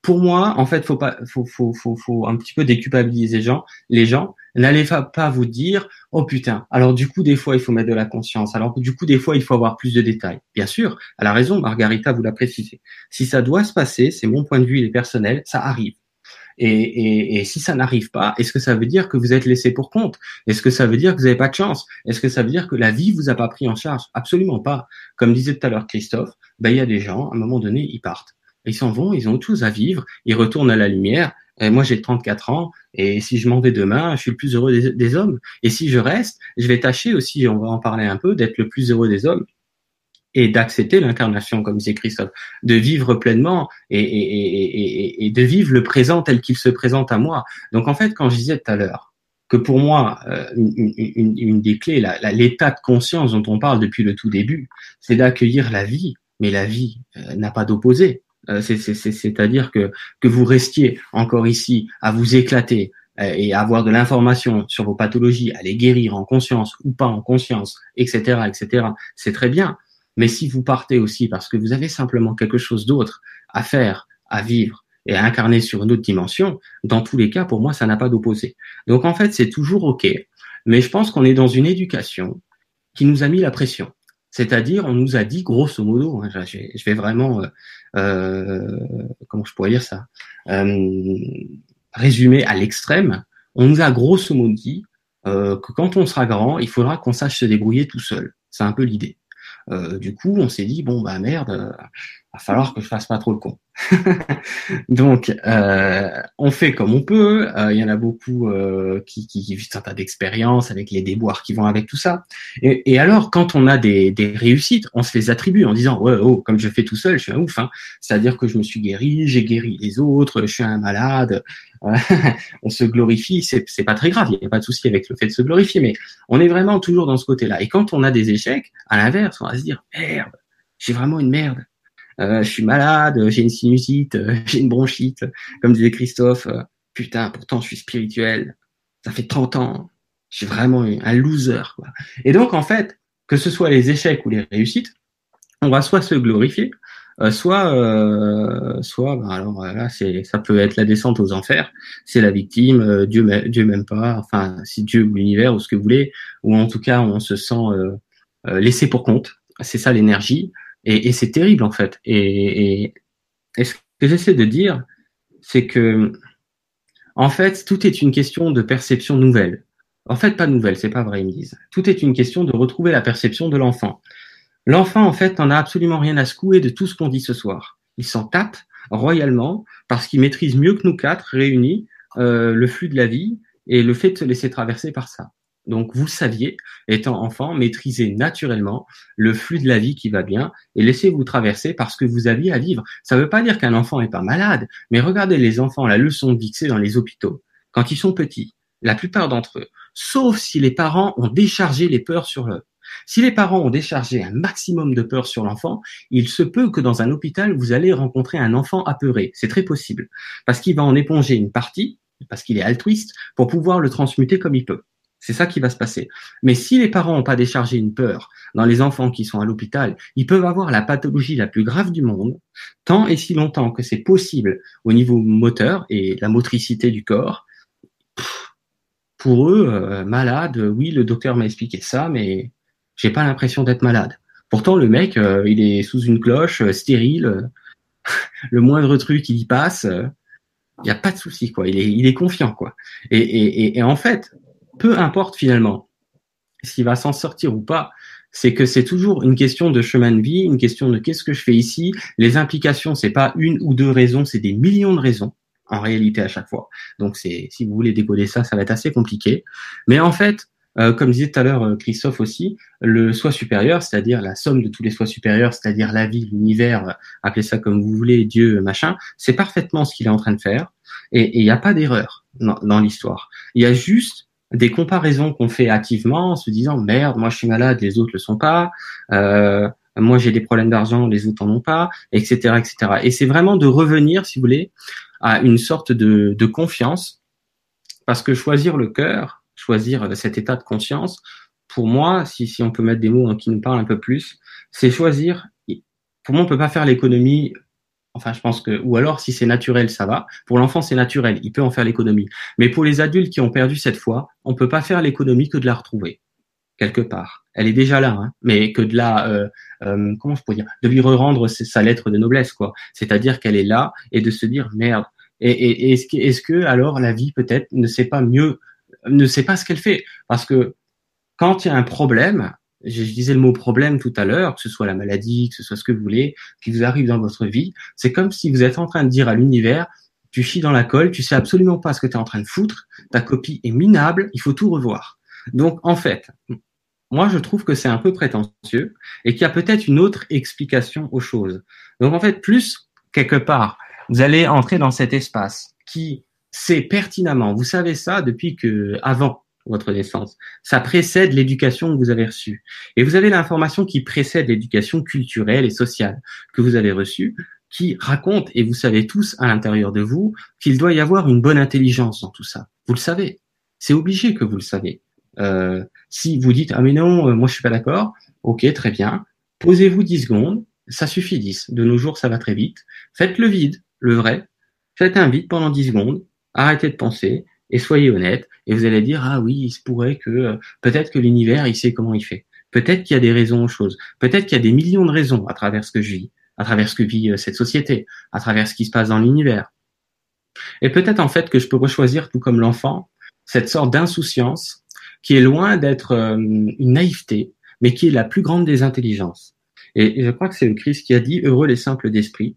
Pour moi, en fait, faut pas, faut, faut, faut, faut un petit peu déculpabiliser les gens. Les gens, n'allez pas vous dire, oh putain. Alors du coup, des fois, il faut mettre de la conscience. Alors du coup, des fois, il faut avoir plus de détails. Bien sûr, elle a raison, Margarita vous l'a précisé. Si ça doit se passer, c'est mon point de vue, il est personnel, ça arrive. Et, et, et, si ça n'arrive pas, est-ce que ça veut dire que vous êtes laissé pour compte? Est-ce que ça veut dire que vous n'avez pas de chance? Est-ce que ça veut dire que la vie vous a pas pris en charge? Absolument pas. Comme disait tout à l'heure Christophe, ben, il y a des gens, à un moment donné, ils partent. Ils s'en vont, ils ont autre chose à vivre, ils retournent à la lumière. Et moi, j'ai 34 ans, et si je m'en vais demain, je suis le plus heureux des, hommes. Et si je reste, je vais tâcher aussi, on va en parler un peu, d'être le plus heureux des hommes et d'accepter l'incarnation, comme disait Christophe, de vivre pleinement et, et, et, de vivre le présent tel qu'il se présente à moi. Donc en fait, quand je disais tout à l'heure que pour moi, euh, une, une, une, des clés, l'état de conscience dont on parle depuis le tout début, c'est d'accueillir la vie, mais la vie euh, n'a pas d'opposé. Euh, c'est-à-dire que, que vous restiez encore ici à vous éclater euh, et à avoir de l'information sur vos pathologies, à les guérir en conscience ou pas en conscience, etc., etc., c'est très bien. Mais si vous partez aussi parce que vous avez simplement quelque chose d'autre à faire, à vivre et à incarner sur une autre dimension, dans tous les cas, pour moi, ça n'a pas d'opposé. Donc en fait, c'est toujours OK. Mais je pense qu'on est dans une éducation qui nous a mis la pression. C'est-à-dire, on nous a dit, grosso modo, hein, je vais vraiment, euh, euh, comment je pourrais dire ça, euh, résumer à l'extrême, on nous a grosso modo dit euh, que quand on sera grand, il faudra qu'on sache se débrouiller tout seul. C'est un peu l'idée. Euh, du coup, on s'est dit bon bah merde, euh, va falloir que je fasse pas trop le con. Donc, euh, on fait comme on peut. Il y en a beaucoup qui, qui, qui vivent un tas d'expériences avec les déboires qui vont avec tout ça. Et, et alors, quand on a des, des, réussites, on se les attribue en disant ouais, oh, comme je fais tout seul, je suis un ouf. Hein. C'est-à-dire que je me suis guéri, j'ai guéri les autres, je suis un malade. on se glorifie, c'est, pas très grave, il n'y a pas de souci avec le fait de se glorifier, mais on est vraiment toujours dans ce côté-là. Et quand on a des échecs, à l'inverse, on va se dire merde, j'ai vraiment une merde. Euh, je suis malade, j'ai une sinusite, euh, j'ai une bronchite, comme disait Christophe. Euh, putain, pourtant je suis spirituel. Ça fait 30 ans, suis vraiment un loser. Quoi. Et donc en fait, que ce soit les échecs ou les réussites, on va soit se glorifier, euh, soit, euh, soit, ben alors là, c'est, ça peut être la descente aux enfers. C'est la victime, euh, Dieu, Dieu même pas. Enfin, si Dieu ou l'univers ou ce que vous voulez, ou en tout cas, on se sent laissé pour compte. C'est ça l'énergie, et, et c'est terrible en fait. Et, et, et ce que j'essaie de dire, c'est que En fait, tout est une question de perception nouvelle. En fait, pas nouvelle, c'est pas vrai, ils me disent. Tout est une question de retrouver la perception de l'enfant. L'enfant, en fait, n'en a absolument rien à secouer de tout ce qu'on dit ce soir. Il s'en tape royalement parce qu'il maîtrise mieux que nous quatre réunis euh, le flux de la vie et le fait de se laisser traverser par ça. Donc, vous saviez, étant enfant, maîtriser naturellement le flux de la vie qui va bien et laissez-vous traverser parce que vous aviez à vivre. Ça ne veut pas dire qu'un enfant n'est pas malade, mais regardez les enfants, la leçon de vie dans les hôpitaux. Quand ils sont petits, la plupart d'entre eux, sauf si les parents ont déchargé les peurs sur eux. Si les parents ont déchargé un maximum de peur sur l'enfant, il se peut que dans un hôpital, vous allez rencontrer un enfant apeuré. C'est très possible. Parce qu'il va en éponger une partie, parce qu'il est altruiste, pour pouvoir le transmuter comme il peut. C'est ça qui va se passer. Mais si les parents n'ont pas déchargé une peur dans les enfants qui sont à l'hôpital, ils peuvent avoir la pathologie la plus grave du monde, tant et si longtemps que c'est possible au niveau moteur et la motricité du corps. pour eux, euh, malade, oui, le docteur m'a expliqué ça, mais j'ai pas l'impression d'être malade. Pourtant, le mec, euh, il est sous une cloche, euh, stérile, le moindre truc, il y passe. Il n'y a pas de souci, quoi. Il est, il est confiant, quoi. Et, et, et en fait, peu importe finalement s'il va s'en sortir ou pas, c'est que c'est toujours une question de chemin de vie, une question de qu'est-ce que je fais ici. Les implications, c'est pas une ou deux raisons, c'est des millions de raisons en réalité à chaque fois. Donc c'est si vous voulez décoder ça, ça va être assez compliqué. Mais en fait, euh, comme disait tout à l'heure euh, Christophe aussi, le soi supérieur, c'est-à-dire la somme de tous les sois supérieurs, c'est-à-dire la vie, l'univers, euh, appelez ça comme vous voulez, Dieu, machin, c'est parfaitement ce qu'il est en train de faire. Et il n'y a pas d'erreur dans, dans l'histoire. Il y a juste des comparaisons qu'on fait activement en se disant merde, moi je suis malade, les autres le sont pas, euh, moi j'ai des problèmes d'argent, les autres en ont pas, etc., etc. Et c'est vraiment de revenir, si vous voulez, à une sorte de, de confiance, parce que choisir le cœur, choisir cet état de conscience, pour moi, si, si on peut mettre des mots qui nous parlent un peu plus, c'est choisir. Pour moi, on peut pas faire l'économie Enfin, je pense que, ou alors si c'est naturel, ça va. Pour l'enfant, c'est naturel, il peut en faire l'économie. Mais pour les adultes qui ont perdu cette foi, on peut pas faire l'économie que de la retrouver quelque part. Elle est déjà là, hein, mais que de la, euh, euh, comment je pourrais dire, de lui rendre sa lettre de noblesse, quoi. C'est-à-dire qu'elle est là et de se dire merde. Et, est-ce que, que alors la vie peut-être ne sait pas mieux, ne sait pas ce qu'elle fait, parce que quand il y a un problème, je, disais le mot problème tout à l'heure, que ce soit la maladie, que ce soit ce que vous voulez, qui vous arrive dans votre vie, c'est comme si vous êtes en train de dire à l'univers, tu chies dans la colle, tu sais absolument pas ce que tu es en train de foutre, ta copie est minable, il faut tout revoir. Donc en fait, moi je trouve que c'est un peu prétentieux et qu'il y a peut-être une autre explication aux choses. Donc en fait, plus quelque part, vous allez entrer dans cet espace qui sait pertinemment, vous savez ça depuis que avant votre naissance. Ça précède l'éducation que vous avez reçue. Et vous avez l'information qui précède l'éducation culturelle et sociale que vous avez reçue, qui raconte, et vous savez tous à l'intérieur de vous, qu'il doit y avoir une bonne intelligence dans tout ça. Vous le savez. C'est obligé que vous le savez. Euh, si vous dites, ah mais non, euh, moi je suis pas d'accord, ok, très bien. Posez-vous 10 secondes, ça suffit 10. De nos jours, ça va très vite. Faites le vide, le vrai. Faites un vide pendant 10 secondes. Arrêtez de penser et soyez honnête, et vous allez dire, ah oui, il se pourrait que, euh, peut-être que l'univers, il sait comment il fait. Peut-être qu'il y a des raisons aux choses. Peut-être qu'il y a des millions de raisons à travers ce que je vis, à travers ce que vit euh, cette société, à travers ce qui se passe dans l'univers. Et peut-être en fait que je peux rechoisir, tout comme l'enfant, cette sorte d'insouciance qui est loin d'être euh, une naïveté, mais qui est la plus grande des intelligences. Et, je crois que c'est le Christ qui a dit heureux les simples d'esprit.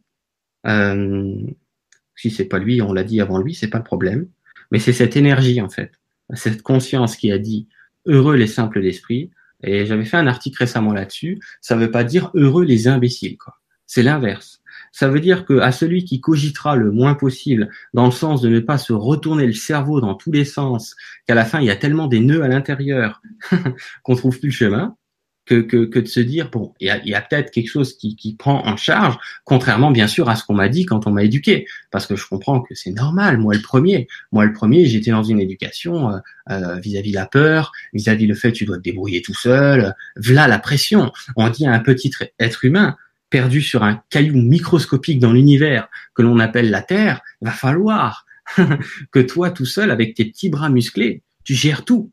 Si c'est pas lui, on l'a dit avant lui, c'est pas le problème. Mais c'est cette énergie, en fait, cette conscience qui a dit heureux les simples d'esprit. Et j'avais fait un article récemment là-dessus. Ça veut pas dire heureux les imbéciles, quoi. C'est l'inverse. Ça veut dire que à celui qui cogitera le moins possible, dans le sens de ne pas se retourner le cerveau dans tous les sens, qu'à la fin il y a tellement des nœuds à l'intérieur qu'on trouve plus le chemin, que, que, de se dire bon, il y a, peut-être quelque chose qui, prend en charge, contrairement bien sûr à ce qu'on m'a dit quand on m'a éduqué, parce que je comprends que c'est normal. Moi le premier, moi le premier, j'étais dans une éducation euh, euh, vis-à-vis la peur, vis-à-vis le fait tu dois te débrouiller tout seul, voilà la pression. On dit à un petit être humain perdu sur un caillou microscopique dans l'univers que l'on appelle la Terre, va falloir que toi tout seul avec tes petits bras musclés, tu gères tout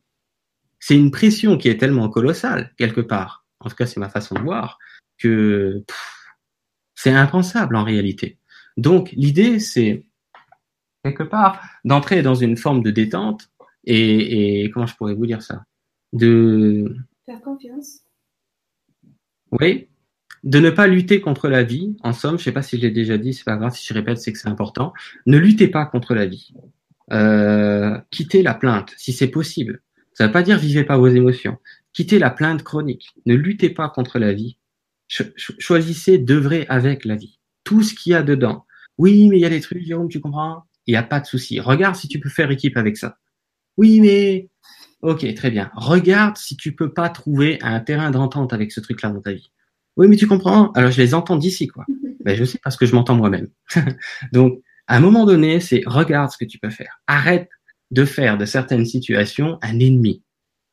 c'est une pression qui est tellement colossale, quelque part, en tout cas c'est ma façon de voir, que c'est impensable en réalité. Donc l'idée c'est quelque part, d'entrer dans une forme de détente et, et comment je pourrais vous dire ça? De faire confiance. Oui, de ne pas lutter contre la vie. En somme, je sais pas si je l'ai déjà dit, c'est pas grave si je répète, c'est que c'est important. Ne luttez pas contre la vie. Euh, quittez la plainte si c'est possible. Ça ne veut pas dire vivez pas vos émotions. Quittez la plainte chronique. Ne luttez pas contre la vie. choisissez d'œuvrer avec la vie. Tout ce qu'il y a dedans. Oui, mais il y a des trucs, Jérôme, tu comprends? Il n'y a pas de souci. Regarde si tu peux faire équipe avec ça. Oui, mais ok, très bien. Regarde si tu peux pas trouver un terrain d'entente avec ce truc-là dans ta vie. Oui, mais tu comprends? Alors je les entends d'ici, quoi. Ben, je sais parce que je m'entends moi-même. Donc, à un moment donné, c'est regarde ce que tu peux faire. Arrête de faire de certaines situations un ennemi.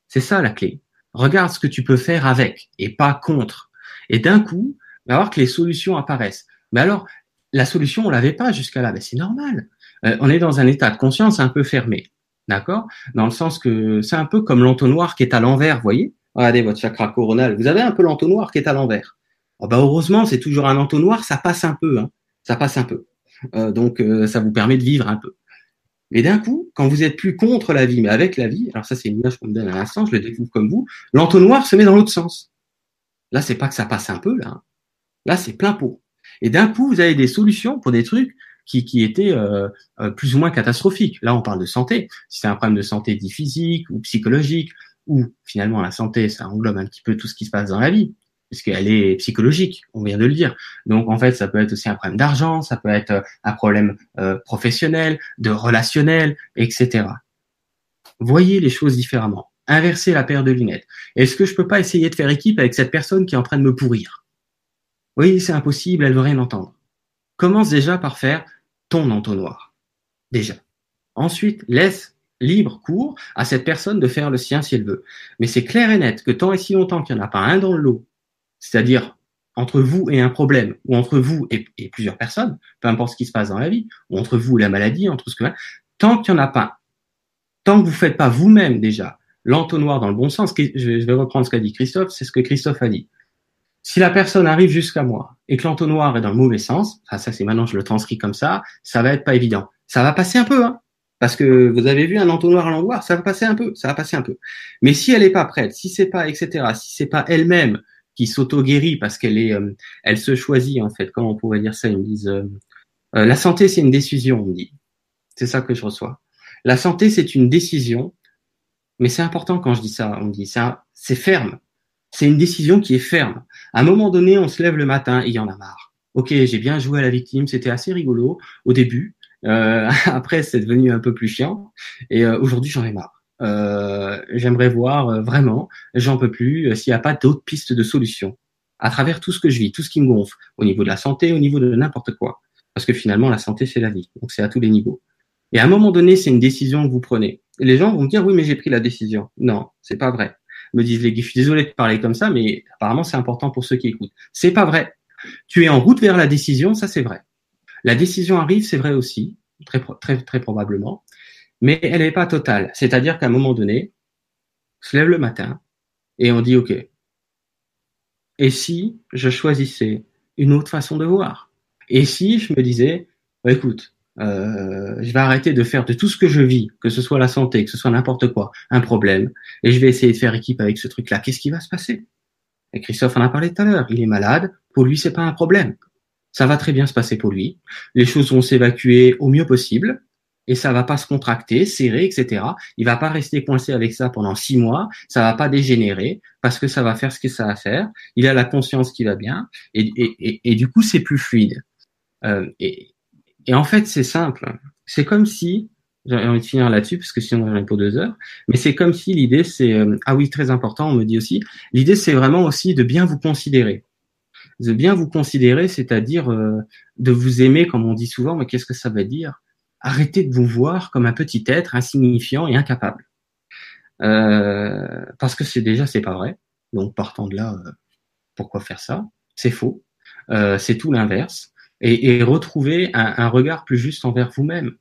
C'est ça la clé. Regarde ce que tu peux faire avec et pas contre. Et d'un coup, va voir que les solutions apparaissent. Mais alors, la solution, on l'avait pas jusqu'à là. Mais c'est normal. Euh, on est dans un état de conscience un peu fermé. D'accord? Dans le sens que c'est un peu comme l'entonnoir qui est à l'envers, voyez? Regardez votre chakra coronal. Vous avez un peu l'entonnoir qui est à l'envers. Oh bah heureusement, c'est toujours un entonnoir, ça passe un peu. Hein. Ça passe un peu. Euh, donc, euh, ça vous permet de vivre un peu. Mais d'un coup, quand vous êtes plus contre la vie, mais avec la vie, alors ça c'est une image qu'on me donne à l'instant, je le découvre comme vous, l'entonnoir se met dans l'autre sens. Là, c'est pas que ça passe un peu, là. Hein. Là, c'est plein pot. Et d'un coup, vous avez des solutions pour des trucs qui, qui étaient euh, euh, plus ou moins catastrophiques. Là, on parle de santé. Si c'est un problème de santé dit physique ou psychologique, ou finalement la santé, ça englobe un petit peu tout ce qui se passe dans la vie, puisqu'elle est psychologique, on vient de le dire. Donc en fait, ça peut être aussi un problème d'argent, ça peut être un problème euh, professionnel, de relationnel, etc. Voyez les choses différemment. Inversez la paire de lunettes. Est-ce que je peux pas essayer de faire équipe avec cette personne qui est en train de me pourrir? Oui, c'est impossible, elle veut rien entendre. Commence déjà par faire ton entonnoir. Déjà. Ensuite, laisse libre cours à cette personne de faire le sien si elle veut. Mais c'est clair et net que tant et si longtemps qu'il n'y en a pas un dans le lot, c'est-à-dire entre vous et un problème, ou entre vous et, plusieurs personnes, peu importe ce qui se passe dans la vie, ou entre vous et la maladie, entre ce que tant qu'il n'y en a pas, tant que vous ne faites pas vous-même déjà l'entonnoir dans le bon sens, je vais reprendre ce qu'a dit Christophe, c'est ce que Christophe a dit. Si la personne arrive jusqu'à moi et que l'entonnoir est dans le mauvais sens, ça c'est maintenant je le transcris comme ça, ça va être pas évident. Ça va passer un peu, hein, parce que vous avez vu un entonnoir à l'endroit, ça va passer un peu, ça va passer un peu. Mais si elle n'est pas prête, si c'est pas, etc., si c'est pas elle-même qui s'auto-guérit parce qu'elle est, euh, elle se choisit en fait, comment on pourrait dire ça? Ils me disent, euh, euh, la santé c'est une décision, on me dit. C'est ça que je reçois. La santé c'est une décision, mais c'est important quand je dis ça, on me dit c'est ferme. C'est une décision qui est ferme. À un moment donné, on se lève le matin et il y en a marre. Ok, j'ai bien joué à la victime, c'était assez rigolo au début. Après, c'est devenu un peu plus chiant. Et aujourd'hui, j'en ai marre. Euh, J'aimerais voir euh, vraiment, j'en peux plus, euh, s'il n'y a pas d'autres pistes de solution à travers tout ce que je vis, tout ce qui me gonfle, au niveau de la santé, au niveau de n'importe quoi. Parce que finalement, la santé, c'est la vie. Donc, c'est à tous les niveaux. Et à un moment donné, c'est une décision que vous prenez. Et les gens vont me dire, oui, mais j'ai pris la décision. Non, c'est pas vrai me disent les suis désolé de parler comme ça, mais apparemment c'est important pour ceux qui écoutent. C'est pas vrai. Tu es en route vers la décision, ça c'est vrai. La décision arrive, c'est vrai aussi, très, très, très probablement, mais elle n'est pas totale. C'est-à-dire qu'à un moment donné, on se lève le matin et on dit OK. Et si je choisissais une autre façon de voir? Et si je me disais, bah, écoute, euh, je vais arrêter de faire de tout ce que je vis, que ce soit la santé, que ce soit n'importe quoi, un problème, et je vais essayer de faire équipe avec ce truc-là. Qu'est-ce qui va se passer? Et Christophe en a parlé tout à l'heure. Il est malade. Pour lui, c'est pas un problème. Ça va très bien se passer pour lui. Les choses vont s'évacuer au mieux possible. Et ça va pas se contracter, serrer, etc. Il va pas rester coincé avec ça pendant six mois. Ça va pas dégénérer parce que ça va faire ce que ça va faire. Il a la conscience qui va bien. Et, du coup, c'est plus fluide. Euh, et, en fait, c'est simple. C'est comme si, j'ai envie de finir là-dessus parce que sinon on va pour deux heures, mais c'est comme si l'idée c'est, euh, ah oui, très important, on me dit aussi, l'idée c'est vraiment aussi de bien vous considérer. De bien vous considérer, c'est-à-dire euh, de vous aimer, comme on dit souvent, mais qu'est-ce que ça veut dire? Arrêtez de vous voir comme un petit être insignifiant et incapable. Euh, parce que c'est déjà, c'est pas vrai. Donc partant de là, pourquoi faire ça? C'est faux. c'est tout l'inverse et, et retrouver un, regard plus juste envers vous-même.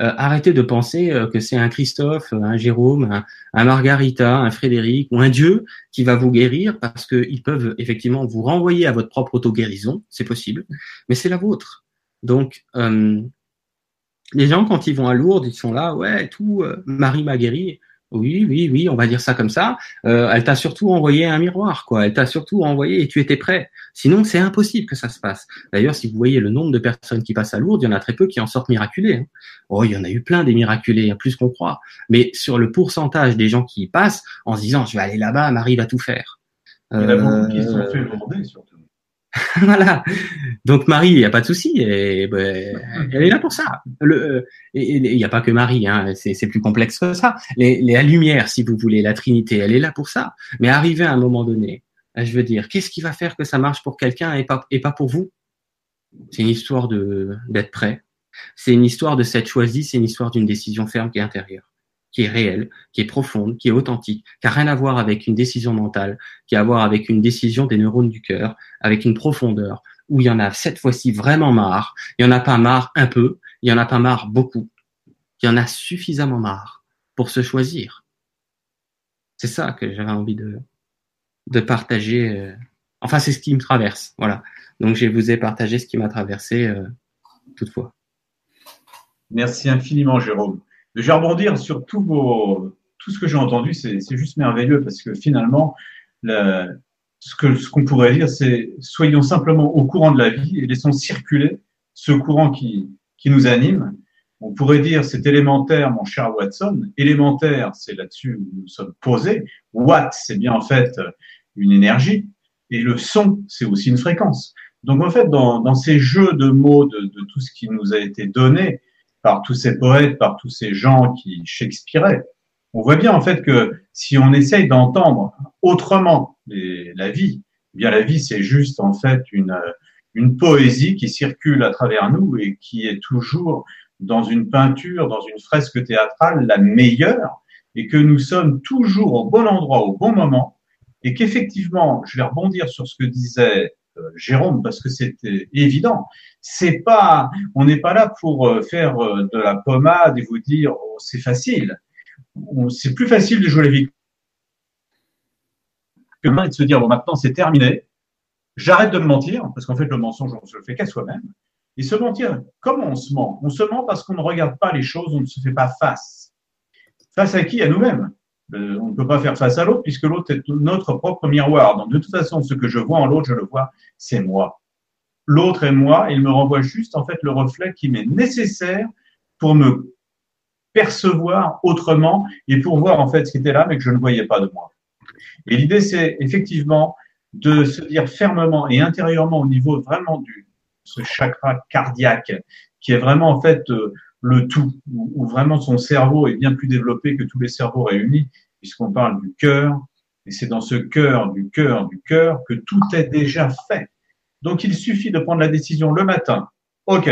Euh, arrêtez de penser euh, que c'est un Christophe, un Jérôme, un, Margarita, un Frédéric ou un Dieu qui va vous guérir parce qu'ils peuvent effectivement vous renvoyer à votre propre auto-guérison, c'est possible, mais c'est la vôtre. Donc, euh, Les gens, quand ils vont à Lourdes, ils sont là, ouais, tout, euh, Marie m'a guéri. Oui, oui, oui, on va dire ça comme ça. Euh, elle t'a surtout envoyé un miroir, quoi. Elle t'a surtout envoyé et tu étais prêt. Sinon, c'est impossible que ça se passe. D'ailleurs, si vous voyez le nombre de personnes qui passent à Lourdes, il y en a très peu qui en sortent miraculés. Hein. Oh, il y en a eu plein des miraculés, hein, plus qu'on croit. Mais sur le pourcentage des gens qui y passent en se disant, je vais aller là-bas, Marie va tout faire. Il y en a beaucoup qui sont fait lourder, surtout. voilà. Donc Marie, il n'y a pas de souci, et, ben, elle est là pour ça. Le, il n'y a pas que Marie, hein, c'est plus complexe que ça. Les, la lumière, si vous voulez, la Trinité, elle est là pour ça. Mais arrivé à un moment donné, je veux dire, qu'est-ce qui va faire que ça marche pour quelqu'un et pas, et pas pour vous? C'est une histoire de d'être prêt. C'est une histoire de s'être choisi, c'est une histoire d'une décision ferme qui est intérieure qui est réelle, qui est profonde, qui est authentique, qui n'a rien à voir avec une décision mentale, qui a à voir avec une décision des neurones du cœur, avec une profondeur, où il y en a cette fois-ci vraiment marre, il y en a pas marre un peu, il y en a pas marre beaucoup, il y en a suffisamment marre pour se choisir. C'est ça que j'avais envie de, de partager. Euh, enfin, c'est ce qui me traverse, voilà. Donc, je vous ai partagé ce qui m'a traversé euh, toutefois. Merci infiniment, Jérôme. Je vais rebondir sur tout, vos, tout ce que j'ai entendu, c'est juste merveilleux parce que finalement, le, ce qu'on ce pourrait dire, c'est soyons simplement au courant de la vie et laissons circuler ce courant qui, qui nous anime. On pourrait dire c'est élémentaire, mon cher Watson. Élémentaire, c'est là-dessus où nous sommes posés. Watt, c'est bien en fait une énergie. Et le son, c'est aussi une fréquence. Donc en fait, dans, dans ces jeux de mots, de, de, tout ce qui nous a été donné, par tous ces poètes, par tous ces gens qui Shakespeareaient. On voit bien en fait que si on essaye d'entendre autrement la vie, eh bien la vie c'est juste en fait une, une poésie qui circule à travers nous et qui est toujours dans une peinture, dans une fresque théâtrale la meilleure et que nous sommes toujours au bon endroit au bon moment et qu'effectivement, je vais rebondir sur ce que disait euh, Jérôme parce que c'était évident. C'est pas, on n'est pas là pour euh, faire euh, de la pommade et vous dire oh, c'est facile. C'est plus facile de jouer la vie que de se dire bon maintenant c'est terminé. J'arrête de me mentir parce qu'en fait le mensonge on se le fait qu'à soi-même. Et se mentir, comment on se ment? On se ment parce qu'on ne regarde pas les choses, on ne se fait pas face. Face à qui? À nous-mêmes. Euh, on ne peut pas faire face à l'autre puisque l'autre est notre propre miroir. Donc de toute façon, ce que je vois en l'autre, je le vois, c'est moi. L'autre est moi, et il me renvoie juste en fait le reflet qui m'est nécessaire pour me percevoir autrement et pour voir en fait ce qui était là mais que je ne voyais pas de moi. Et l'idée c'est effectivement de se dire fermement et intérieurement au niveau vraiment du ce chakra cardiaque qui est vraiment en fait euh, le tout, où, vraiment son cerveau est bien plus développé que tous les cerveaux réunis, puisqu'on parle du cœur, et c'est dans ce cœur, du cœur, du cœur que tout est déjà fait. Donc il suffit de prendre la décision le matin. OK,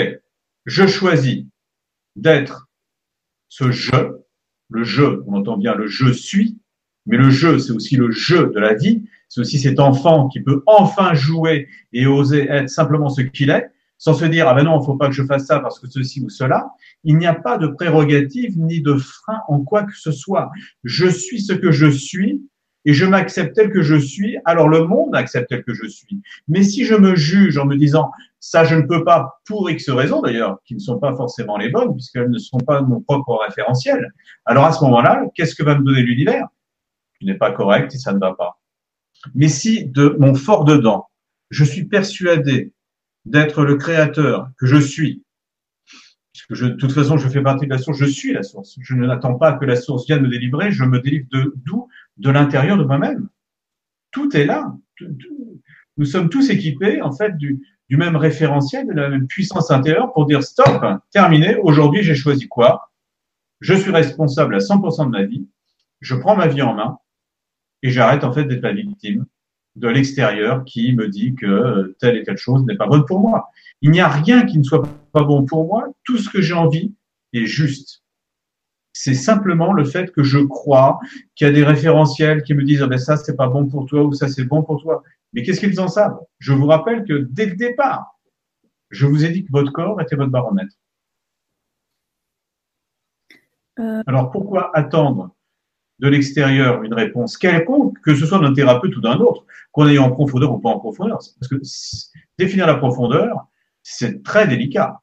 je choisis d'être ce je. Le je, on entend bien le je suis, mais le je, c'est aussi le jeu de la vie. C'est aussi cet enfant qui peut enfin jouer et oser être simplement ce qu'il est sans se dire ah ben non, il faut pas que je fasse ça parce que ceci ou cela. Il n'y a pas de prérogative ni de frein en quoi que ce soit. Je suis ce que je suis et je m'accepte tel que je suis. Alors le monde accepte tel que je suis. Mais si je me juge en me disant ça je ne peux pas pour X raisons d'ailleurs qui ne sont pas forcément les bonnes puisqu'elles ne sont pas mon propre référentiel. Alors à ce moment-là, qu'est-ce que va me donner l'univers? Tu n'es pas correct et ça ne va pas. Mais si de mon fort dedans, je suis persuadé d'être le créateur que je suis, je, de toute façon, je fais partie de la source, je suis la source. Je n'attends pas que la source vienne me délivrer, je me délivre de d'où? De l'intérieur de moi-même. Tout est là. nous sommes tous équipés, en fait, du, du même référentiel, de la même puissance intérieure pour dire stop, terminé, aujourd'hui j'ai choisi quoi? Je suis responsable à 100% de ma vie, je prends ma vie en main et j'arrête en fait d'être la victime de l'extérieur qui me dit que telle et telle chose n'est pas bonne pour moi. Il n'y a rien qui ne soit pas bon pour moi. Tout ce que j'ai envie est juste. C'est simplement le fait que je crois qu'il y a des référentiels qui me disent ah ben ça c'est pas bon pour toi ou ça c'est bon pour toi. Mais qu'est-ce qu'ils en savent? Je vous rappelle que dès le départ, je vous ai dit que votre corps était votre baromètre. Euh. Alors pourquoi attendre? De l'extérieur une réponse quelconque, que ce soit d'un thérapeute ou d'un autre, qu'on aille en profondeur ou pas en profondeur. Parce que définir la profondeur, c'est très délicat.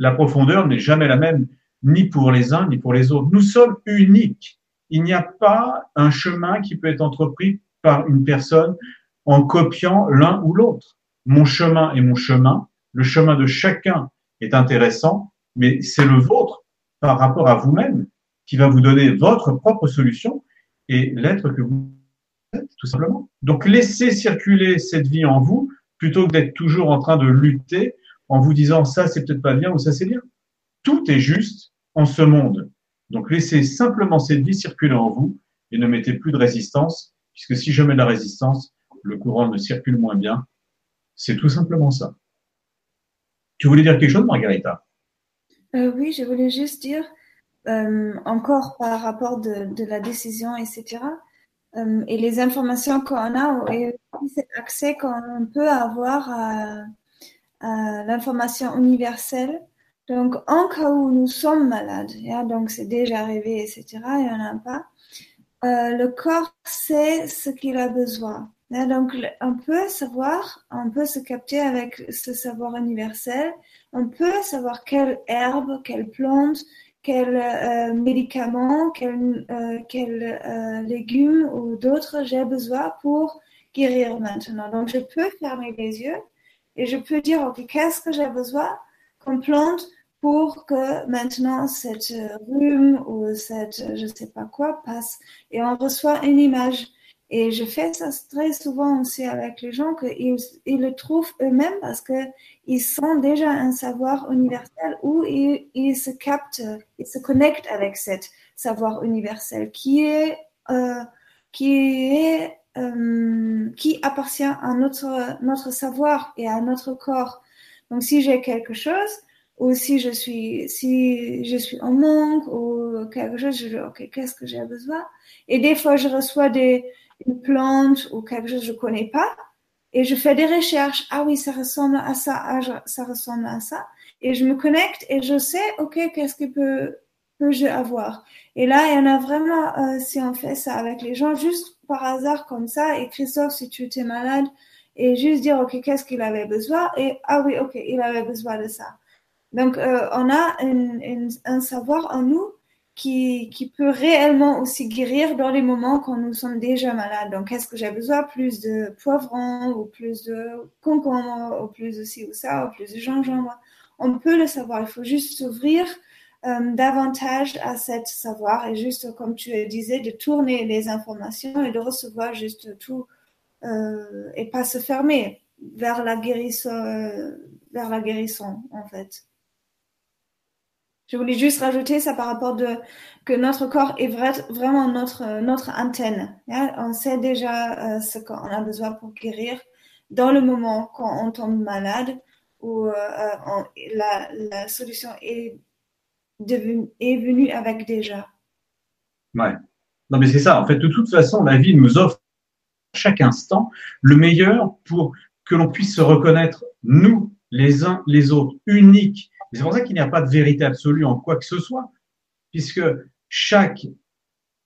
la profondeur n'est jamais la même, ni pour les uns, ni pour les autres. Nous sommes uniques. Il n'y a pas un chemin qui peut être entrepris par une personne en copiant l'un ou l'autre. Mon chemin est mon chemin. Le chemin de chacun est intéressant, mais c'est le vôtre par rapport à vous-même qui va vous donner votre propre solution et l'être que vous êtes, tout simplement. Donc, laissez circuler cette vie en vous plutôt que d'être toujours en train de lutter en vous disant ça, c'est peut-être pas bien ou ça, c'est bien. Tout est juste en ce monde. Donc, laissez simplement cette vie circuler en vous et ne mettez plus de résistance, puisque si je mets de la résistance, le courant ne circule moins bien. C'est tout simplement ça. Tu voulais dire quelque chose, Margarita? Euh, Oui, je voulais juste dire, encore par rapport de, la décision, etc., euh, et les informations qu'on a, et cet accès qu'on peut avoir à, l'information universelle. Donc, en cas où nous sommes malades, donc c'est déjà arrivé, etc., il n'y en a pas, euh, le corps sait ce qu'il a besoin. Donc, on peut savoir, on peut se capter avec ce savoir universel, on peut savoir quelle herbe, quelle plante, quel euh, médicament, quel, euh, quel euh, légume ou d'autres j'ai besoin pour guérir maintenant. Donc, je peux fermer les yeux et je peux dire, OK, qu'est-ce que j'ai besoin comme plante pour que maintenant cette rhume ou cette je sais pas quoi passe et on reçoit une image. Et je fais ça très souvent aussi avec les gens qu'ils ils le trouvent eux-mêmes parce qu'ils sont déjà un savoir universel où ils, ils, se captent, ils se connectent avec cet savoir universel qui est, euh, qui est, euh, qui appartient à notre, notre savoir et à notre corps. Donc si j'ai quelque chose, ou si je suis si je suis en manque ou quelque chose je dis ok qu'est-ce que j'ai besoin? Et des fois je reçois des une plante ou quelque chose que je connais pas et je fais des recherches. Ah oui, ça ressemble à ça, ah, ça ressemble à ça. Et je me connecte et je sais, OK, qu'est-ce que peut, peut je avoir? Et là, il y en a vraiment, euh, si on fait ça avec les gens, juste par hasard comme ça, et Christophe, si tu étais malade, et juste dire, OK, qu'est-ce qu'il avait besoin? Et ah oui, OK, il avait besoin de ça. Donc, euh, on a une, une, un savoir en nous qui, peut réellement aussi guérir dans les moments quand nous sommes déjà malades. Donc, est-ce que j'ai besoin plus de poivrons ou plus de concombre ou plus de ci ou ça ou plus de gingembre? On peut le savoir. Il faut juste s'ouvrir euh, davantage à cette savoir et juste, comme tu disais, de tourner les informations et de recevoir juste tout euh, et pas se fermer vers la guérison, euh, vers la guérison en fait. Je voulais juste rajouter ça par rapport de que notre corps est vraiment notre notre antenne. On sait déjà euh, ce qu'on a besoin pour guérir dans le moment quand on tombe malade ou euh, la, la, solution est est venue avec déjà. Ouais. Non mais c'est ça. En fait, de toute façon, la vie nous offre chaque instant le meilleur pour que l'on puisse se reconnaître nous les uns les autres uniques c'est pour ça qu'il n'y a pas de vérité absolue en quoi que ce soit, puisque chaque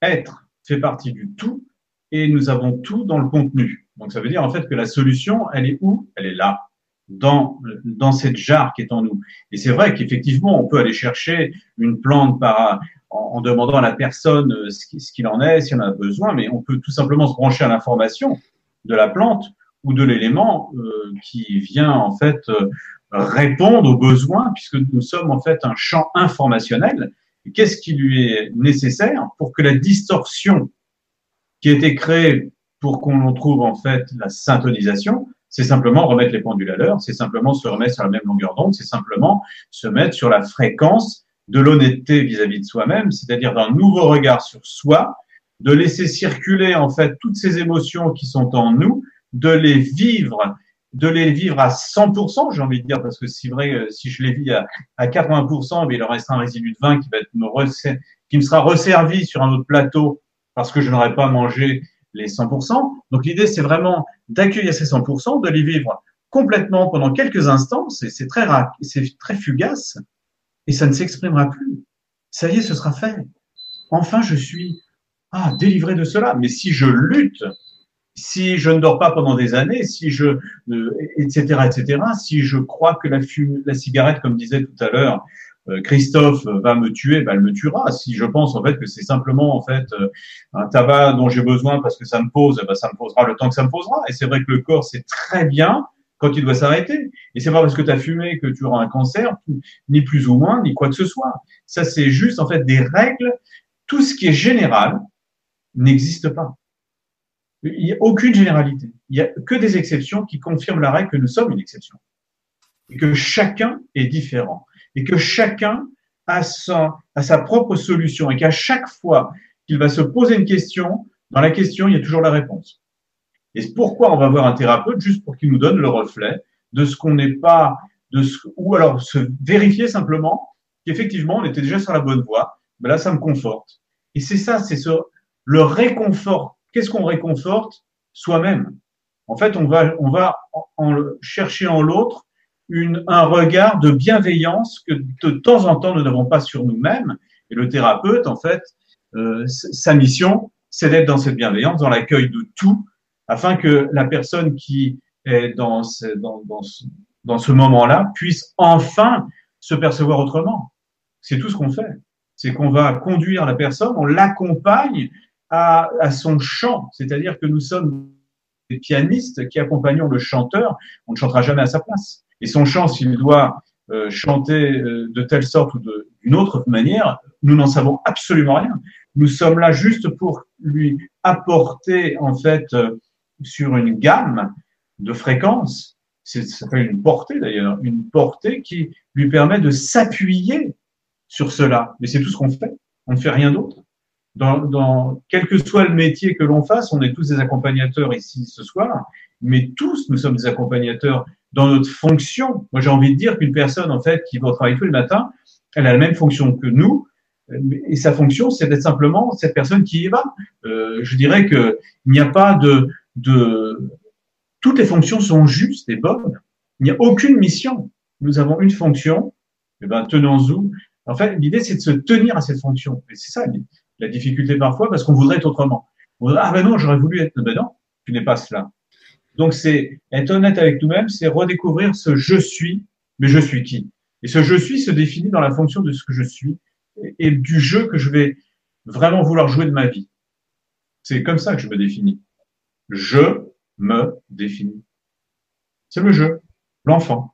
être fait partie du tout et nous avons tout dans le contenu. Donc ça veut dire en fait que la solution, elle est où? Elle est là, dans, dans cette jarre qui est en nous. Et c'est vrai qu'effectivement, on peut aller chercher une plante par, en, demandant à la personne euh, ce qu'il en est, si on a besoin, mais on peut tout simplement se brancher à l'information de la plante ou de l'élément euh, qui vient en fait euh, répondre aux besoins, puisque nous sommes en fait un champ informationnel. Qu'est-ce qui lui est nécessaire pour que la distorsion qui a été créée pour qu'on trouve en fait la syntonisation, c'est simplement remettre les pendules à l'heure, c'est simplement se remettre sur la même longueur d'onde, c'est simplement se mettre sur la fréquence de l'honnêteté vis-à-vis de soi-même, c'est-à-dire d'un nouveau regard sur soi, de laisser circuler en fait toutes ces émotions qui sont en nous, de les vivre de les vivre à 100%, j'ai envie de dire, parce que c'est vrai, euh, si je les vis à, à 80%, mais il en reste un résidu de vin qui va être me qui me sera resservi sur un autre plateau parce que je n'aurai pas mangé les 100%. Donc l'idée, c'est vraiment d'accueillir ces 100%, de les vivre complètement pendant quelques instants. C'est très c'est très fugace et ça ne s'exprimera plus. Ça y est, ce sera fait. Enfin, je suis ah délivré de cela. Mais si je lutte si je ne dors pas pendant des années, si je, etc., etc., si je crois que la, la cigarette, comme disait tout à l'heure euh, Christophe, va me tuer, ben, elle me tuera. Si je pense en fait que c'est simplement en fait euh, un tabac dont j'ai besoin parce que ça me pose, ben, ça me posera le temps que ça me posera. Et c'est vrai que le corps sait très bien quand il doit s'arrêter. Et c'est pas parce que tu as fumé que tu auras un cancer, ni plus ou moins, ni quoi que ce soit. Ça, c'est juste en fait des règles. Tout ce qui est général n'existe pas. Il n'y a aucune généralité. Il n'y a que des exceptions qui confirment la règle que nous sommes une exception. Et que chacun est différent. Et que chacun a sa, propre solution. Et qu'à chaque fois qu'il va se poser une question, dans la question, il y a toujours la réponse. Et pourquoi on va voir un thérapeute juste pour qu'il nous donne le reflet de ce qu'on n'est pas, de ce, ou alors se vérifier simplement qu'effectivement on était déjà sur la bonne voie. Mais là, ça me conforte. Et c'est ça, c'est ce, le réconfort qu'est-ce qu'on réconforte Soi-même? En fait, on va, on va en, chercher en l'autre un regard de bienveillance que de temps en temps nous n'avons pas sur nous-mêmes. Et le thérapeute, en fait, euh, sa mission, c'est d'être dans cette bienveillance, dans l'accueil de tout, afin que la personne qui est dans ce, dans, dans ce, dans ce moment-là puisse enfin se percevoir autrement. C'est tout ce qu'on fait. C'est qu'on va conduire la personne, on l'accompagne à, à son chant, c'est-à-dire que nous sommes des pianistes qui accompagnons le chanteur, on ne chantera jamais à sa place. Et son chant, s'il doit euh, chanter euh, de telle sorte ou d'une autre manière, nous n'en savons absolument rien. Nous sommes là juste pour lui apporter, en fait, euh, sur une gamme de fréquences, ça s'appelle une portée d'ailleurs, une portée qui lui permet de s'appuyer sur cela. Mais c'est tout ce qu'on fait. On ne fait rien d'autre dans, dans, quel que soit le métier que l'on fasse, on est tous des accompagnateurs ici ce soir, mais tous nous sommes des accompagnateurs dans notre fonction. Moi, j'ai envie de dire qu'une personne, en fait, qui va au travail tous les matins, elle a la même fonction que nous, et sa fonction, c'est d'être simplement cette personne qui y va. Euh, je dirais que il n'y a pas de, de, toutes les fonctions sont justes et bonnes. Il n'y a aucune mission. Nous avons une fonction. Eh ben, tenons-nous. En fait, l'idée, c'est de se tenir à cette fonction. Et c'est ça la difficulté parfois parce qu'on voudrait être autrement. ah ben non, j'aurais voulu être. Ben non, tu n'es pas cela. Donc c'est être honnête avec nous-mêmes, c'est redécouvrir ce je suis, mais je suis qui Et ce je suis se définit dans la fonction de ce que je suis et du jeu que je vais vraiment vouloir jouer de ma vie. C'est comme ça que je me définis. Je me définis. C'est le jeu, l'enfant.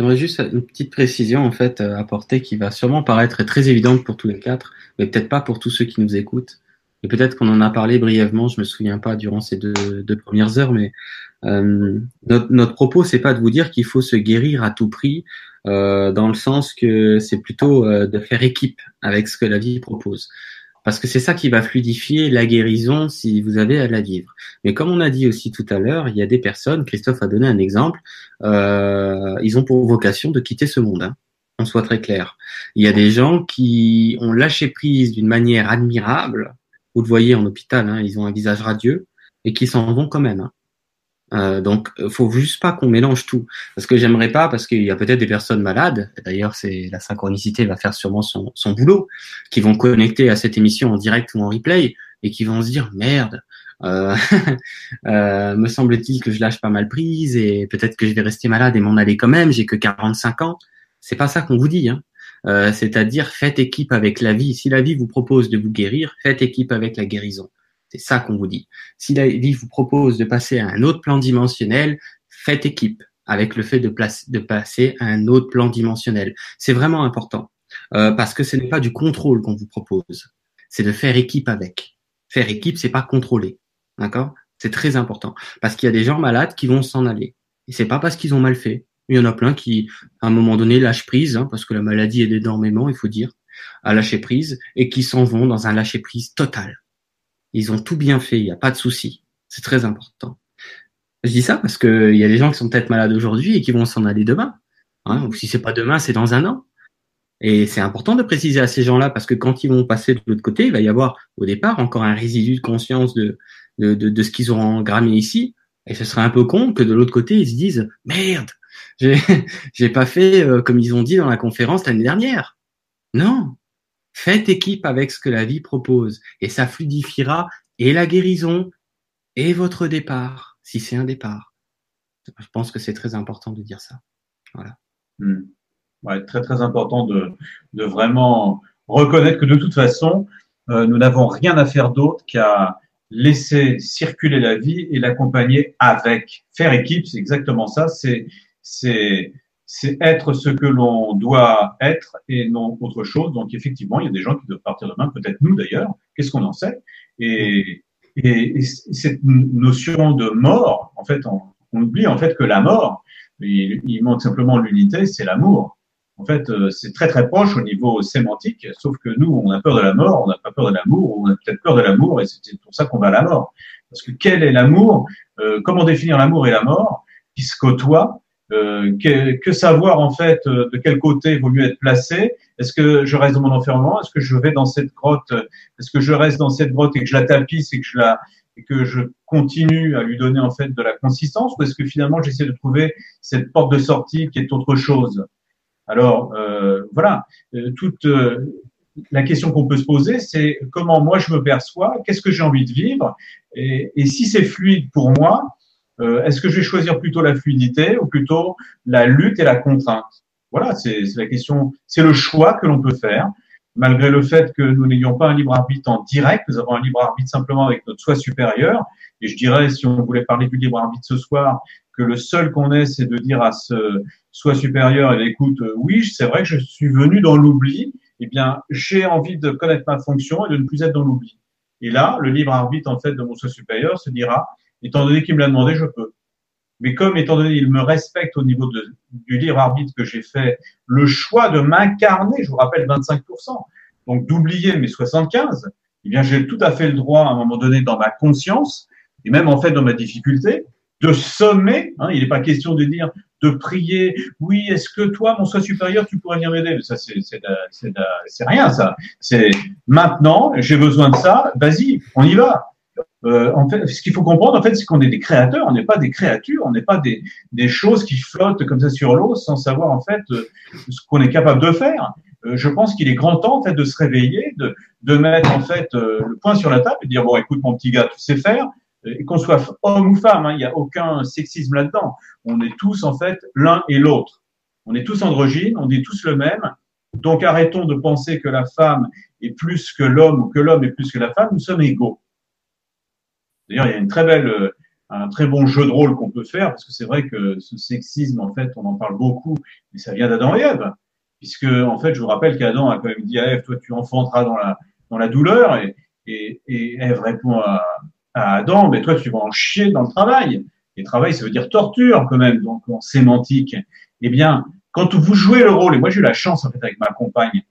J'aimerais juste une petite précision en fait apporter qui va sûrement paraître très évidente pour tous les quatre, mais peut-être pas pour tous ceux qui nous écoutent. Et peut-être qu'on en a parlé brièvement, je me souviens pas durant ces deux, deux premières heures, mais euh, notre, notre propos c'est pas de vous dire qu'il faut se guérir à tout prix, euh, dans le sens que c'est plutôt euh, de faire équipe avec ce que la vie propose parce que c'est ça qui va fluidifier la guérison si vous avez à la vivre. Mais comme on a dit aussi tout à l'heure, il y a des personnes, Christophe a donné un exemple, euh, ils ont pour vocation de quitter ce monde. Hein, on soit très clair. Il y a des gens qui ont lâché prise d'une manière admirable. Vous le voyez en hôpital, hein, ils ont un visage radieux et qui s'en vont quand même. Hein. Euh, donc, faut juste pas qu'on mélange tout, parce que j'aimerais pas, parce qu'il y a peut-être des personnes malades. D'ailleurs, c'est la synchronicité va faire sûrement son, son, boulot, qui vont connecter à cette émission en direct ou en replay et qui vont se dire merde. Euh, euh, me semble-t-il que je lâche pas mal prise et peut-être que je vais rester malade et m'en aller quand même. J'ai que 45 ans. C'est pas ça qu'on vous dit. Hein. Euh, c'est-à-dire faites équipe avec la vie. Si la vie vous propose de vous guérir, faites équipe avec la guérison. C'est ça qu'on vous dit. Si la vie vous propose de passer à un autre plan dimensionnel, faites équipe avec le fait de, passer à un autre plan dimensionnel. C'est vraiment important euh, parce que ce n'est pas du contrôle qu'on vous propose, c'est de faire équipe avec. Faire équipe, c'est pas contrôler, d'accord? C'est très important parce qu'il y a des gens malades qui vont s'en aller et c'est pas parce qu'ils ont mal fait. Il y en a plein qui, à un moment donné, lâchent prise hein, parce que la maladie aide énormément, il faut dire, à lâcher prise et qui s'en vont dans un lâcher prise total. Ils ont tout bien fait, il n'y a pas de souci. C'est très important. Je dis ça parce qu'il y a des gens qui sont peut-être malades aujourd'hui et qui vont s'en aller demain. Hein, ou si c'est pas demain, c'est dans un an. Et c'est important de préciser à ces gens-là parce que quand ils vont passer de l'autre côté, il va y avoir au départ encore un résidu de conscience de, de, de, ce qu'ils auront grammé ici. Et ce serait un peu con que de l'autre côté, ils se disent merde, j'ai, pas fait euh, comme ils ont dit dans la conférence l'année dernière. Non, Faites équipe avec ce que la vie propose et ça fluidifiera et la guérison et votre départ, si c'est un départ. Je pense que c'est très important de dire ça. Voilà. Hmm. Très très important de, vraiment reconnaître que de toute façon, euh, nous n'avons rien à faire d'autre qu'à laisser circuler la vie et l'accompagner avec. Faire équipe, c'est exactement ça. C'est c'est être ce que l'on doit être et non autre chose. Donc effectivement, il y a des gens qui doivent partir demain, peut-être nous d'ailleurs. Qu'est-ce qu'on en sait? Et, et, et, cette notion de mort, en fait, on, on, oublie en fait que la mort, il, il manque simplement l'unité, c'est l'amour. En fait, euh, c'est très très proche au niveau sémantique, sauf que nous, on a peur de la mort, on n'a pas peur de l'amour, on a peut-être peur de l'amour, et c'est pour ça qu'on va à la mort. Parce que quel est l'amour? Euh, Comment définir l'amour et la mort? Qui se côtoient euh, que, que, savoir en fait euh, de quel côté vaut mieux être placé? Est-ce que je reste dans mon enfermement? Est-ce que je vais dans cette grotte? Est-ce que je reste dans cette grotte et que je la tapisse et que je la et que je continue à lui donner en fait de la consistance? Ou est-ce que finalement j'essaie de trouver cette porte de sortie qui est autre chose? Alors euh, voilà, euh, toute la question qu'on peut se poser, c'est comment moi je me perçois, qu'est-ce que j'ai envie de vivre, et si c'est fluide pour moi, euh, est-ce que je vais choisir plutôt la fluidité ou plutôt la lutte et la contrainte? Voilà, c'est la question, c'est le choix que l'on peut faire, malgré le fait que nous n'ayons pas un libre arbitre en direct, nous avons un libre arbitre simplement avec notre soi supérieur. Et je dirais, si on voulait parler du libre arbitre ce soir, que le seul qu'on ait, c'est de dire à ce soi supérieur, et écoute, euh, oui, c'est vrai que je suis venu dans l'oubli, eh bien, j'ai envie de connaître ma fonction et de ne plus être dans l'oubli. Et là, le libre arbitre, en fait, de mon soi supérieur se dira, étant donné qu'il me l'a demandé, je peux. Mais comme, étant donné qu'il me respecte au niveau du libre arbitre que j'ai fait, le choix de m'incarner, je vous rappelle 25%, donc d'oublier mes 75%, eh bien, j'ai tout à fait le droit, à un moment donné, dans ma conscience, et même, en fait, dans ma difficulté, de sommer. Hein, il n'est pas question de dire, de prier. Oui, est-ce que toi, mon soi supérieur, tu pourrais venir m'aider? Ça, c'est rien, ça. C'est maintenant, j'ai besoin de ça. Vas-y, on y va. Euh, en fait, ce qu'il faut comprendre, en fait, c'est qu'on est des créateurs. On n'est pas des créatures. On n'est pas des, des choses qui flottent comme ça sur l'eau sans savoir en fait euh, ce qu'on est capable de faire. Euh, je pense qu'il est grand temps en fait de se réveiller, de, de mettre en fait euh, le point sur la table et de dire bon, écoute, mon petit gars, tu sais faire et qu'on soit homme ou femme, hein, il n'y a aucun sexisme là-dedans. On est tous en fait l'un et l'autre. On est tous androgynes, on est tous le même. Donc arrêtons de penser que la femme est plus que l'homme ou que l'homme est plus que la femme. Nous sommes égaux. D'ailleurs, il y a une très belle, euh, un très bon jeu de rôle qu'on peut faire parce que c'est vrai que ce sexisme, en fait, on en parle beaucoup, mais ça vient d'Adam et Ève, puisque en fait, je vous rappelle qu'Adam a quand même dit à Ève, toi, tu enfanteras dans la dans la douleur, et, et, Ève répond à, Adam, mais toi, tu vas en chier dans le travail. Et travail, ça veut dire torture quand même, donc en sémantique. Eh bien, quand vous jouez le rôle, et moi j'ai eu la chance en fait avec ma compagne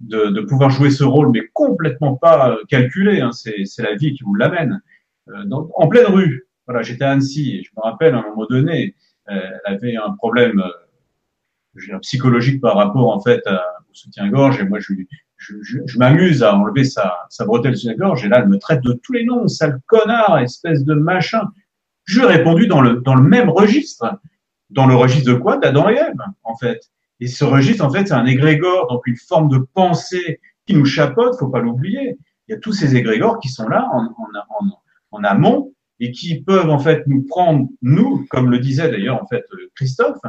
de, pouvoir jouer ce rôle, mais complètement pas calculé, hein, c'est la vie qui vous l'amène. Euh, en pleine rue, voilà, j'étais à Annecy, et je me rappelle à un moment donné, euh, elle avait un problème euh, psychologique par rapport en fait au soutien-gorge, et moi je lui, je, je, m'amuse à enlever sa, sa bretelle sur la gorge et là, elle me traite de tous les noms, sale connard, espèce de machin. Je répondu dans le, dans le même registre. Dans le registre de quoi? D'Adam et Ève, en fait. Et ce registre, en fait, c'est un égrégore, donc une forme de pensée qui nous chapeaute, faut pas l'oublier. Il y a tous ces égrégores qui sont là en, en, en, en amont et qui peuvent en fait nous prendre, nous, comme le disait d'ailleurs en fait Christophe,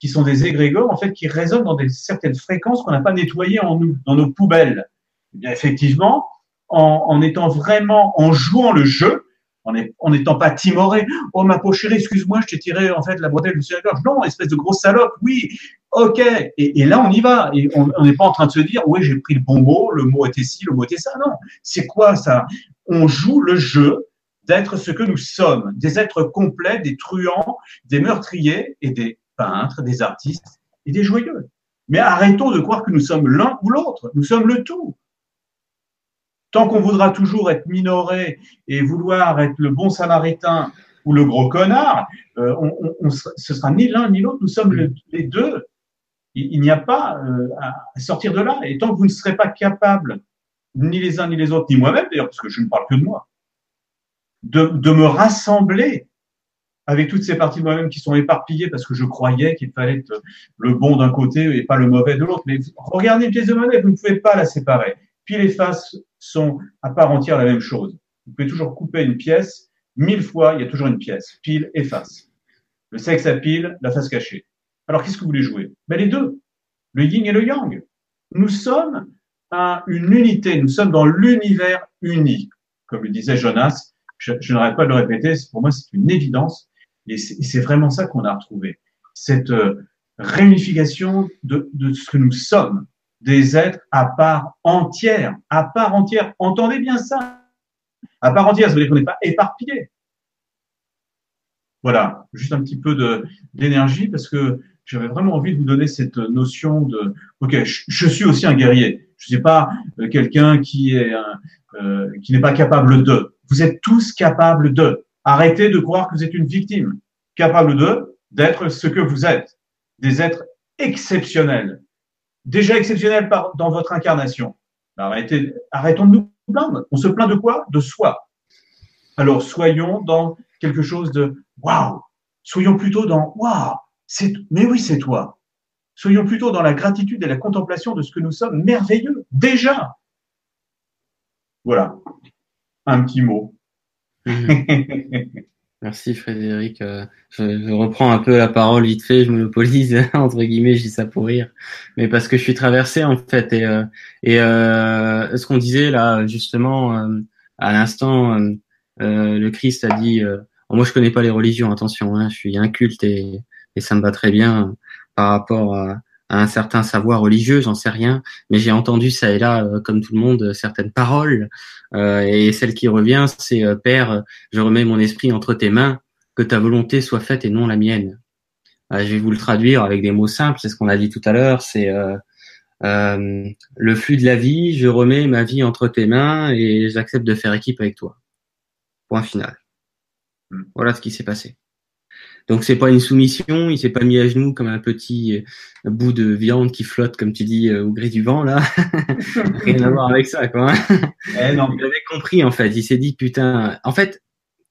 qui sont des égrégores en fait qui résonnent dans certaines fréquences qu'on n'a pas nettoyées en nous, dans nos poubelles. Eh bien effectivement, en, étant vraiment en jouant le jeu, en, n'étant pas timoré, oh ma pauvre chérie, excuse-moi, je t'ai tiré en fait la bretelle du la gorge. Non, espèce de grosse salope, oui, ok. Et, et là on y va. Et on n'est pas en train de se dire, oui j'ai pris le bon mot, le mot était ci, le mot était ça. Non, c'est quoi ça? On joue le jeu d'être ce que nous sommes, des êtres complets, des truands, des meurtriers et des peintres, des artistes et des joyeux. Mais arrêtons de croire que nous sommes l'un ou l'autre, nous sommes le tout. Tant qu'on voudra toujours être minoré et vouloir être le bon samaritain ou le gros connard, euh, on, on, ce sera ni l'un ni l'autre, nous sommes les deux. Il, n'y a pas euh, à sortir de là. Et tant que vous ne serez pas capable, ni les uns ni les autres, ni moi-même d'ailleurs, parce que je ne parle que de moi, de, de me rassembler avec toutes ces parties de moi-même qui sont éparpillées parce que je croyais qu'il fallait être le bon d'un côté et pas le mauvais de l'autre. Mais regardez une pièce de monnaie, vous ne pouvez pas la séparer. Pile et face sont à part entière la même chose. Vous pouvez toujours couper une pièce, mille fois, il y a toujours une pièce, pile et face. Le sexe à pile, la face cachée. Alors qu'est-ce que vous voulez jouer? Ben, Les deux, le yin et le yang. Nous sommes à une unité, nous sommes dans l'univers uni. Comme le disait Jonas, je, je n'arrête pas de le répéter, pour moi c'est une évidence. Et c'est vraiment ça qu'on a retrouvé. Cette euh, réunification de, de ce que nous sommes, des êtres à part entière, à part entière. Entendez bien ça. À part entière, ça veut dire qu'on n'est pas éparpillé. Voilà, juste un petit peu d'énergie parce que j'avais vraiment envie de vous donner cette notion de ok, je, suis aussi un guerrier. Je ne suis pas euh, quelqu'un qui est euh, qui n'est pas capable de. Vous êtes tous capables de. Arrêtez de croire que vous êtes une victime, capable de d'être ce que vous êtes, des êtres exceptionnels, déjà exceptionnels dans votre incarnation. Arrêtez, arrêtons de nous plaindre. On se plaint de quoi? De soi. Alors soyons dans quelque chose de waouh. Soyons plutôt dans waouh. C'est mais oui c'est toi. Soyons plutôt dans la gratitude et la contemplation de ce que nous sommes merveilleux déjà. Voilà. Un petit mot. Merci Frédéric. Euh, je, reprends un peu la parole vite fait, je monopolise entre guillemets, je dis ça pour rire, mais parce que je suis traversé en fait et euh, et euh, ce qu'on disait là justement à l'instant, le Christ a dit, moi je connais pas les religions, attention, hein, je suis inculte et et ça me va très bien par rapport à, un certain savoir religieux, j'en sais rien, mais j'ai entendu ça et là, euh, comme tout le monde, certaines paroles. Euh, et celle qui revient, c'est euh, Père, je remets mon esprit entre tes mains, que ta volonté soit faite et non la mienne. je vais vous le traduire avec des mots simples, c'est ce qu'on a dit tout à l'heure, c'est le flux de la vie, je remets ma vie entre tes mains et j'accepte de faire équipe avec toi. Point final. Hmm. Voilà ce qui s'est passé. Donc c'est pas une soumission, il s'est pas mis à genoux comme un petit euh, bout de viande qui flotte, comme tu dis, euh, au gris du vent là. Rien à voir avec ça, quoi. Eh, non. Il avait compris en fait. Il s'est dit putain. En fait,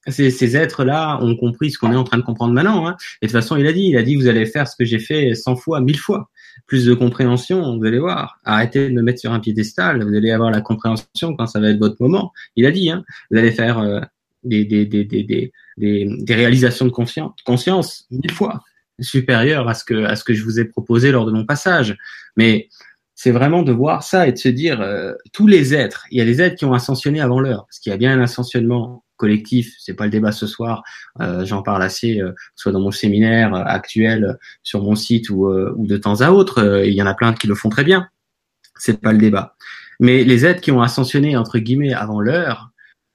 ces, ces êtres-là ont compris ce qu'on est en train de comprendre maintenant. Hein. Et de toute façon, il a dit, il a dit, vous allez faire ce que j'ai fait cent fois, mille fois. Plus de compréhension, vous allez voir. Arrêtez de me mettre sur un piédestal. Vous allez avoir la compréhension quand ça va être votre moment. Il a dit, hein, vous allez faire euh, des, des, des, des, des, réalisations de conscience, conscience mille fois supérieures à ce que à ce que je vous ai proposé lors de mon passage. Mais c'est vraiment de voir ça et de se dire euh, tous les êtres. Il y a des êtres qui ont ascensionné avant l'heure, parce qu'il y a bien un ascensionnement collectif. C'est pas le débat ce soir. Euh, J'en parle assez, euh, soit dans mon séminaire actuel sur mon site ou, euh, ou de temps à autre. il y en a plein qui le font très bien. C'est pas le débat. Mais les êtres qui ont ascensionné entre guillemets avant l'heure,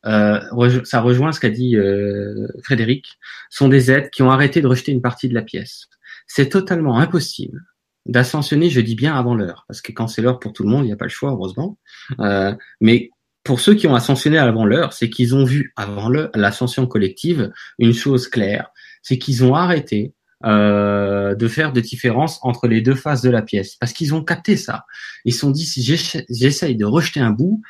euh, ça rejoint ce qu'a dit euh, Frédéric, sont des êtres qui ont arrêté de rejeter une partie de la pièce. C'est totalement impossible d'ascensionner, je dis bien avant l'heure, parce que quand c'est l'heure pour tout le monde, il n'y a pas le choix, heureusement. Euh, mais pour ceux qui ont ascensionné avant l'heure, c'est qu'ils ont vu avant l'ascension collective une chose claire, c'est qu'ils ont arrêté euh, de faire de différence entre les deux faces de la pièce, parce qu'ils ont capté ça. Ils se sont dit si j'essaye de rejeter un bout,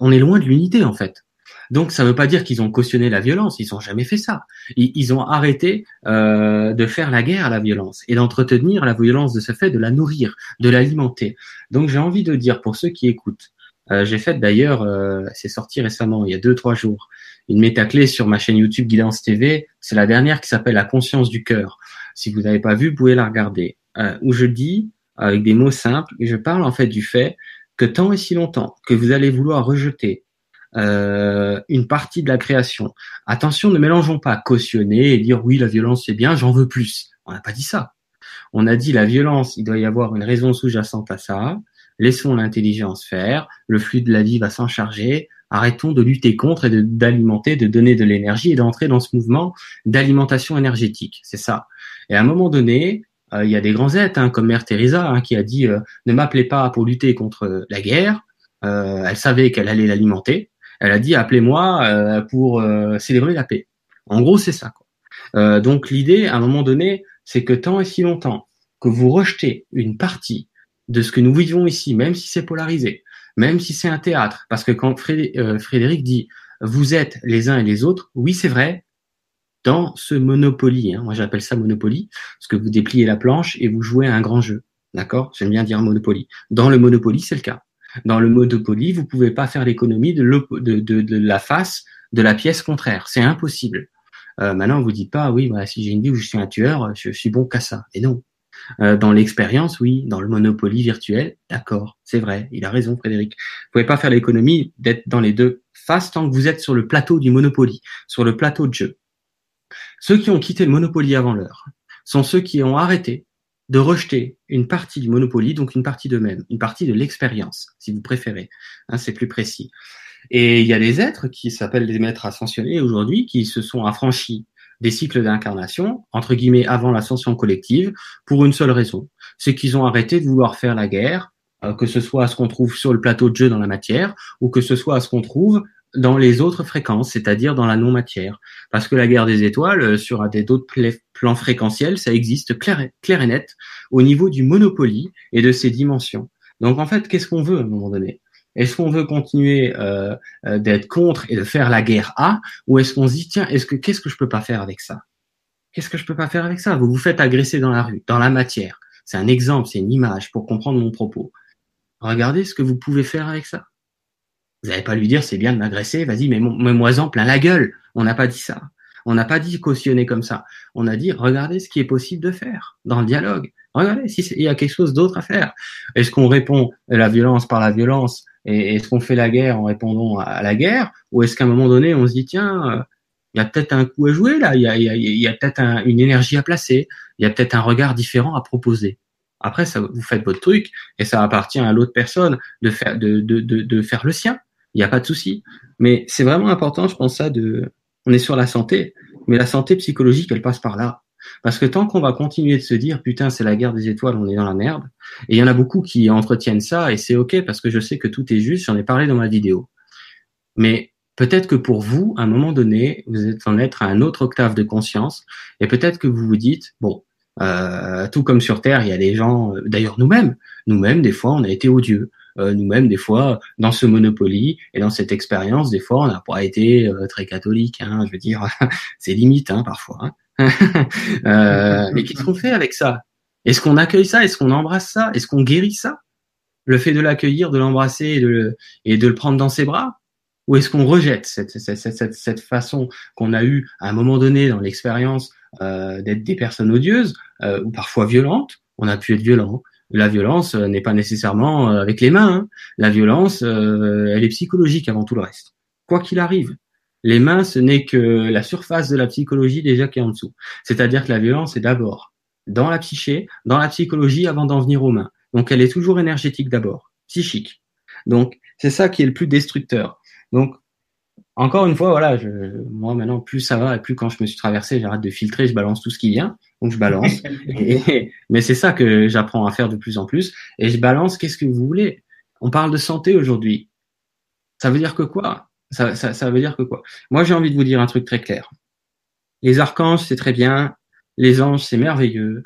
on est loin de l'unité en fait. Donc ça ne veut pas dire qu'ils ont cautionné la violence, ils n'ont jamais fait ça. Ils, ont arrêté euh, de faire la guerre à la violence et d'entretenir la violence de ce fait, de la nourrir, de l'alimenter. Donc j'ai envie de dire pour ceux qui écoutent, euh, j'ai fait d'ailleurs, euh, c'est sorti récemment, il y a deux trois jours, une métaclé sur ma chaîne YouTube Guidance TV. C'est la dernière qui s'appelle La conscience du cœur. Si vous n'avez pas vu, vous pouvez la regarder. où je dis avec des mots simples, je parle en fait du fait que tant et si longtemps que vous allez vouloir rejeter euh, une partie de la création. Attention, ne mélangeons pas cautionner et dire oui, la violence c'est bien, j'en veux plus. On n'a pas dit ça. On a dit la violence, il doit y avoir une raison sous-jacente à ça. Laissons l'intelligence faire, le flux de la vie va s'en charger. Arrêtons de lutter contre et d'alimenter, de, donner de l'énergie et d'entrer dans ce mouvement d'alimentation énergétique. C'est ça. Et à un moment donné, euh, il y a des grands êtres, hein, comme Mère Teresa, hein, qui a dit euh, ne m'appelez pas pour lutter contre la guerre. elle savait qu'elle allait l'alimenter. Elle a dit appelez-moi euh, pour euh, célébrer la paix. En gros, c'est ça. Quoi. Euh, donc l'idée, à un moment donné, c'est que tant et si longtemps que vous rejetez une partie de ce que nous vivons ici, même si c'est polarisé, même si c'est un théâtre, parce que quand Frédéric dit vous êtes les uns et les autres, oui c'est vrai, dans ce Monopoly. Hein. Moi, j'appelle ça Monopoly, parce que vous dépliez la planche et vous jouez à un grand jeu. D'accord? J'aime bien dire Monopoly. Dans le Monopoly, c'est le cas. Dans le Monopoly, vous pouvez pas faire l'économie de, la face de la pièce contraire. C'est impossible. Euh, maintenant, vous dites pas, oui, bah, si j'ai une vie où je suis un tueur, je, suis bon qu'à ça. Et non. Euh, dans l'expérience, oui. Dans le Monopoly virtuel, d'accord, c'est vrai. Il a raison, Frédéric. Vous pouvez pas faire l'économie d'être dans les deux faces tant que vous êtes sur le plateau du Monopoly, sur le plateau de jeu. Ceux qui ont quitté le Monopoly avant l'heure sont ceux qui ont arrêté de rejeter une partie du Monopoly, donc une partie d'eux-mêmes, une partie de l'expérience, si vous préférez. Hein, c'est plus précis. Et il y a des êtres qui s'appellent des maîtres ascensionnés aujourd'hui, qui se sont affranchis des cycles d'incarnation, entre guillemets, avant l'ascension collective, pour une seule raison. C'est qu'ils ont arrêté de vouloir faire la guerre, euh, que ce soit à ce qu'on trouve sur le plateau de jeu dans la matière, ou que ce soit à ce qu'on trouve dans les autres fréquences, c'est-à-dire dans la non-matière. Parce que la guerre des étoiles, euh, sur des d'autres plans fréquentiels, ça existe clair et, net au niveau du monopoly et de ses dimensions. Donc en fait, qu'est-ce qu'on veut à un moment donné? Est-ce qu'on veut continuer euh, euh, d'être contre et de faire la guerre A, ou est-ce qu'on se dit tiens, est-ce que qu'est-ce que je peux pas faire avec ça? Qu'est-ce que je peux pas faire avec ça? Vous vous faites agresser dans la rue, dans la matière. C'est un exemple, c'est une image pour comprendre mon propos. Regardez ce que vous pouvez faire avec ça. Vous n'allez pas lui dire c'est bien de m'agresser, vas-y, mais moi en plein la gueule. On n'a pas dit ça. On n'a pas dit cautionner comme ça. On a dit regardez ce qui est possible de faire dans le dialogue. Regardez s'il y a quelque chose d'autre à faire. Est-ce qu'on répond la violence par la violence et est-ce qu'on fait la guerre en répondant à la guerre? Ou est-ce qu'à un moment donné on se dit tiens euh, il y a peut-être un coup à jouer là, il y a, peut-être une énergie à placer, il y a peut-être un regard différent à proposer. Après, ça, vous faites votre truc et ça appartient à l'autre personne de faire, de faire le sien il n'y a pas de souci. Mais c'est vraiment important, je pense ça, de, on est sur la santé, mais la santé psychologique, elle passe par là. Parce que tant qu'on va continuer de se dire, putain, c'est la guerre des étoiles, on est dans la merde, et il y en a beaucoup qui entretiennent ça, et c'est ok, parce que je sais que tout est juste, j'en ai parlé dans ma vidéo. Mais peut-être que pour vous, à un moment donné, vous êtes en être à un autre octave de conscience, et peut-être que vous vous dites, bon, euh, tout comme sur Terre, il y a des gens, euh, d'ailleurs nous-mêmes, nous-mêmes, des fois, on a été odieux. Euh, nous-mêmes, des fois, dans ce Monopoly et dans cette expérience, des fois, on n'a pas été euh, très catholique. Hein, je veux dire, c'est limite hein, parfois. Hein. euh, mais qu'est-ce qu'on fait avec ça? Est-ce qu'on accueille ça? Est-ce qu'on embrasse ça? Est-ce qu'on guérit ça? Le fait de l'accueillir, de l'embrasser et de, le, et de le prendre dans ses bras? Ou est-ce qu'on rejette cette, cette, cette, cette façon qu'on a eue à un moment donné dans l'expérience euh, d'être des personnes odieuses euh, ou parfois violentes? On a pu être violent, la violence euh, n'est pas nécessairement euh, avec les mains. Hein. La violence, euh, elle est psychologique avant tout le reste. Quoi qu'il arrive, les mains, ce n'est que la surface de la psychologie déjà qui est en dessous. C'est-à-dire que la violence est d'abord dans la psyché, dans la psychologie avant d'en venir aux mains. Donc elle est toujours énergétique d'abord, psychique. Donc c'est ça qui est le plus destructeur. Donc encore une fois, voilà, je, moi maintenant, plus ça va et plus quand je me suis traversé, j'arrête de filtrer, je balance tout ce qui vient, donc je balance. mais c'est ça que j'apprends à faire de plus en plus, et je balance. Qu'est-ce que vous voulez? On parle de santé aujourd'hui. Ça veut dire que quoi? Ça, ça, ça veut dire que quoi? Moi, j'ai envie de vous dire un truc très clair. Les archanges, c'est très bien. Les anges, c'est merveilleux.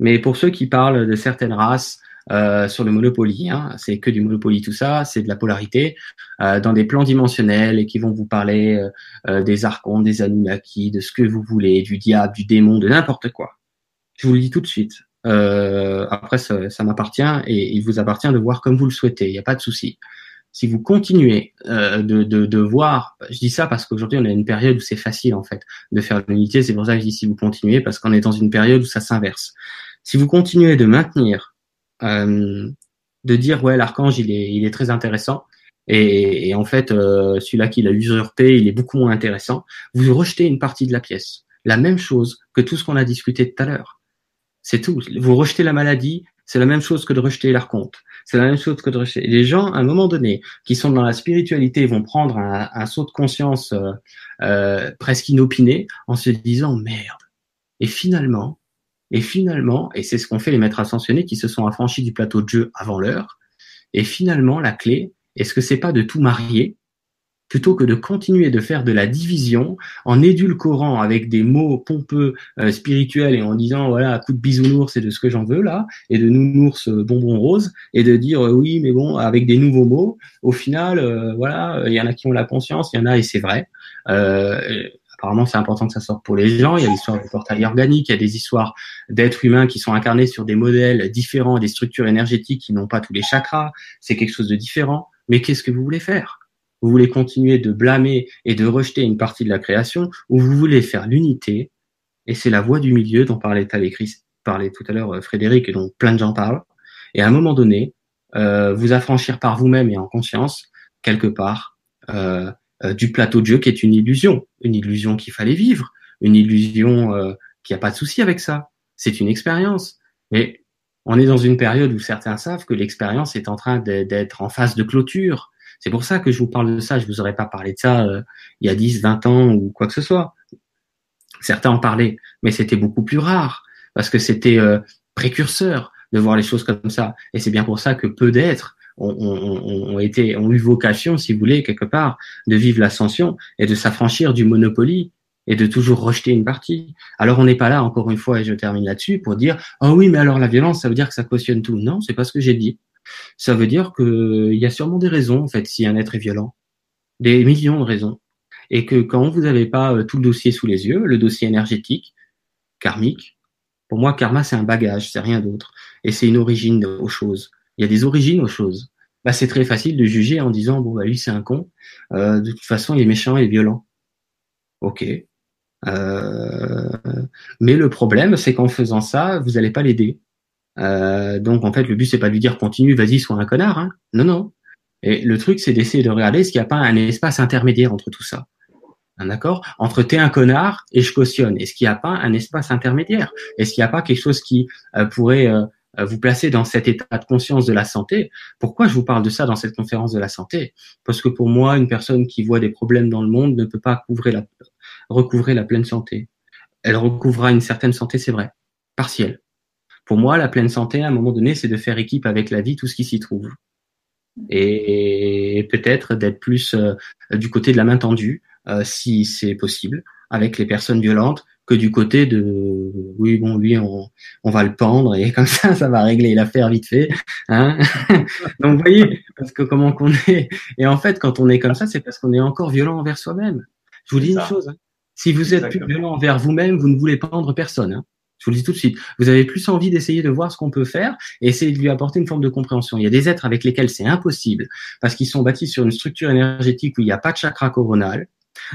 Mais pour ceux qui parlent de certaines races, euh, sur le Monopoly. Hein. C'est que du Monopoly tout ça, c'est de la polarité euh, dans des plans dimensionnels et qui vont vous parler euh, euh, des archons, des Anunnaki, de ce que vous voulez, du diable, du démon, de n'importe quoi. Je vous le dis tout de suite. après, ça, ça m'appartient et il vous appartient de voir comme vous le souhaitez. Il n'y a pas de souci si vous continuez euh, de, de, de, voir, je dis ça parce qu'aujourd'hui on a une période où c'est facile en fait de faire l'unité, c'est pour ça que je dis si vous continuez parce qu'on est dans une période où ça s'inverse. Si vous continuez de maintenir euh, de dire ouais l'archange il est il est très intéressant et, et en fait euh, celui-là qui l'a usurpé il est beaucoup moins intéressant. Vous rejetez une partie de la pièce. La même chose que tout ce qu'on a discuté tout à l'heure. C'est tout. Vous rejetez la maladie, c'est la même chose que de rejeter l'archonte. C'est la même chose que de rejeter. Les gens, à un moment donné, qui sont dans la spiritualité, vont prendre un, un saut de conscience euh, euh, presque inopiné en se disant merde. Et finalement, et finalement, et c'est ce qu'ont fait les maîtres ascensionnés qui se sont affranchis du plateau de jeu avant l'heure, et finalement, la clé, est-ce que c'est pas de tout marier plutôt que de continuer de faire de la division en édulcorant avec des mots pompeux euh, spirituels et en disant voilà coup de bisounours c'est de ce que j'en veux là et de nounours euh, bonbon rose et de dire euh, oui mais bon avec des nouveaux mots au final voilà il y en a qui ont la conscience il y en a et c'est vrai apparemment c'est important que ça sorte pour les gens. Il y a l'histoire du portail organique, il y a des histoires d'êtres humains qui sont incarnés sur des modèles différents, des structures énergétiques qui n'ont pas tous les chakras. C'est quelque chose de différent. Mais qu'est-ce que vous voulez faire? Vous voulez continuer de blâmer et de rejeter une partie de la création, ou vous voulez faire l'unité? Et c'est la voie du milieu dont parlait, parlait tout à l'heure euh, Frédéric et dont plein de gens parlent. Et à un moment donné, euh, vous affranchir par vous-même et en conscience quelque part euh, euh, du plateau de jeu qui est une illusion, une illusion qu'il fallait vivre, une illusion euh, qui a pas de souci avec ça. C'est une expérience. Mais on est dans une période où certains savent que l'expérience est en train d'être en phase de clôture. C'est pour ça que je vous parle de ça. Je vous aurais pas parlé de ça euh, il y a 10, 20 ans ou quoi que ce soit. Certains en parlaient, mais c'était beaucoup plus rare parce que c'était euh, précurseur de voir les choses comme ça. Et c'est bien pour ça que peu d'êtres ont, été, ont eu vocation, si vous voulez, quelque part, de vivre l'ascension et de s'affranchir du monopoly et de toujours rejeter une partie. Alors on n'est pas là, encore une fois, et je termine là-dessus, pour dire oh oui, mais alors la violence, ça veut dire que ça cautionne tout. Non, c'est pas ce que j'ai dit. Ça veut dire qu'il y a sûrement des raisons, en fait, si un être est violent, des millions de raisons, et que quand vous n'avez pas euh, tout le dossier sous les yeux, le dossier énergétique, karmique, pour moi, karma, c'est un bagage, c'est rien d'autre, et c'est une origine aux choses il y a des origines aux choses. Bah, c'est très facile de juger en disant bon bah lui c'est un con, euh, de toute façon il est méchant et violent. Ok. Euh, mais le problème c'est qu'en faisant ça vous n'allez pas l'aider. Euh, donc en fait le but c'est pas de lui dire continue, vas-y sois un connard. Hein. Non non. Et le truc c'est d'essayer de regarder est-ce qu'il n'y a pas un espace intermédiaire entre tout ça. D'accord? Entre t'es un connard et je cautionne. Est-ce qu'il n'y a pas un espace intermédiaire? Est-ce qu'il n'y a pas quelque chose qui pourrait vous placer dans cet état de conscience de la santé. Pourquoi je vous parle de ça dans cette conférence de la santé? Parce que pour moi, une personne qui voit des problèmes dans le monde ne peut pas couvrir la, recouvrer la pleine santé. Elle recouvrera une certaine santé, c'est vrai, partielle. Pour moi, la pleine santé, à un moment donné, c'est de faire équipe avec la vie, tout ce qui s'y trouve. Et, peut-être d'être plus euh, du côté de la main tendue, euh, si c'est possible, avec les personnes violentes, que du côté de oui bon lui on, on va le pendre et comme ça ça va régler l'affaire vite fait hein. Donc vous voyez parce que comment qu'on est. Et en fait quand on est comme ça c'est parce qu'on est encore violent envers soi-même. Je vous dis une chose hein. si vous êtes plus violent envers vous-même vous ne voulez pendre personne hein. je vous le dis tout de suite. Vous avez plus envie d'essayer de voir ce qu'on peut faire et essayer de lui apporter une forme de compréhension. Il y a des êtres avec lesquels c'est impossible parce qu'ils sont bâtis sur une structure énergétique où il n'y a pas de chakra coronal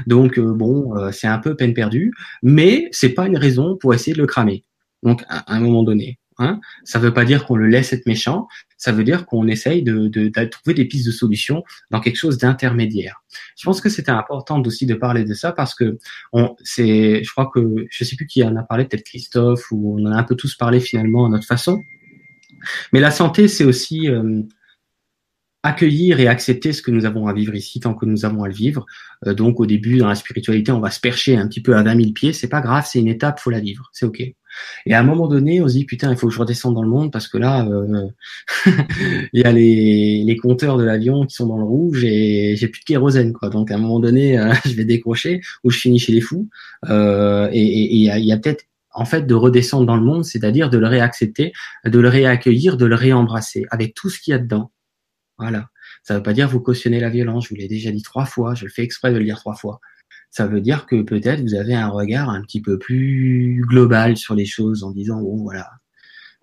donc euh, bon, euh, c'est un peu peine perdue, mais c'est pas une raison pour essayer de le cramer. Donc à, un moment donné, hein, ça veut pas dire qu'on le laisse être méchant, ça veut dire qu'on essaye de, de, trouver des pistes de solution dans quelque chose d'intermédiaire. Je pense que c'était important aussi de parler de ça parce que on, c'est, je crois que je sais plus qui en a parlé, peut-être Christophe ou on en a un peu tous parlé finalement à notre façon. Mais la santé, c'est aussi euh, accueillir et accepter ce que nous avons à vivre ici tant que nous avons à le vivre. Euh, donc au début, dans la spiritualité, on va se percher un petit peu à 20 000 pieds, c'est pas grave, c'est une étape, faut la vivre, c'est ok. Et à un moment donné, on se dit putain, il faut que je redescende dans le monde parce que là, euh, il y a les, les compteurs de l'avion qui sont dans le rouge et j'ai plus de kérosène quoi. Donc à un moment donné, euh, je vais décrocher ou je finis chez les fous. et il y a, y a peut-être en fait de redescendre dans le monde, c'est-à-dire de le réaccepter, de le réaccueillir, de le réembrasser avec tout ce qu'il y a dedans voilà. Ça ne veut pas dire vous cautionnez la violence. Je vous l'ai déjà dit trois fois. Je le fais exprès de le dire trois fois. Ça veut dire que peut-être vous avez un regard un petit peu plus global sur les choses en disant bon voilà,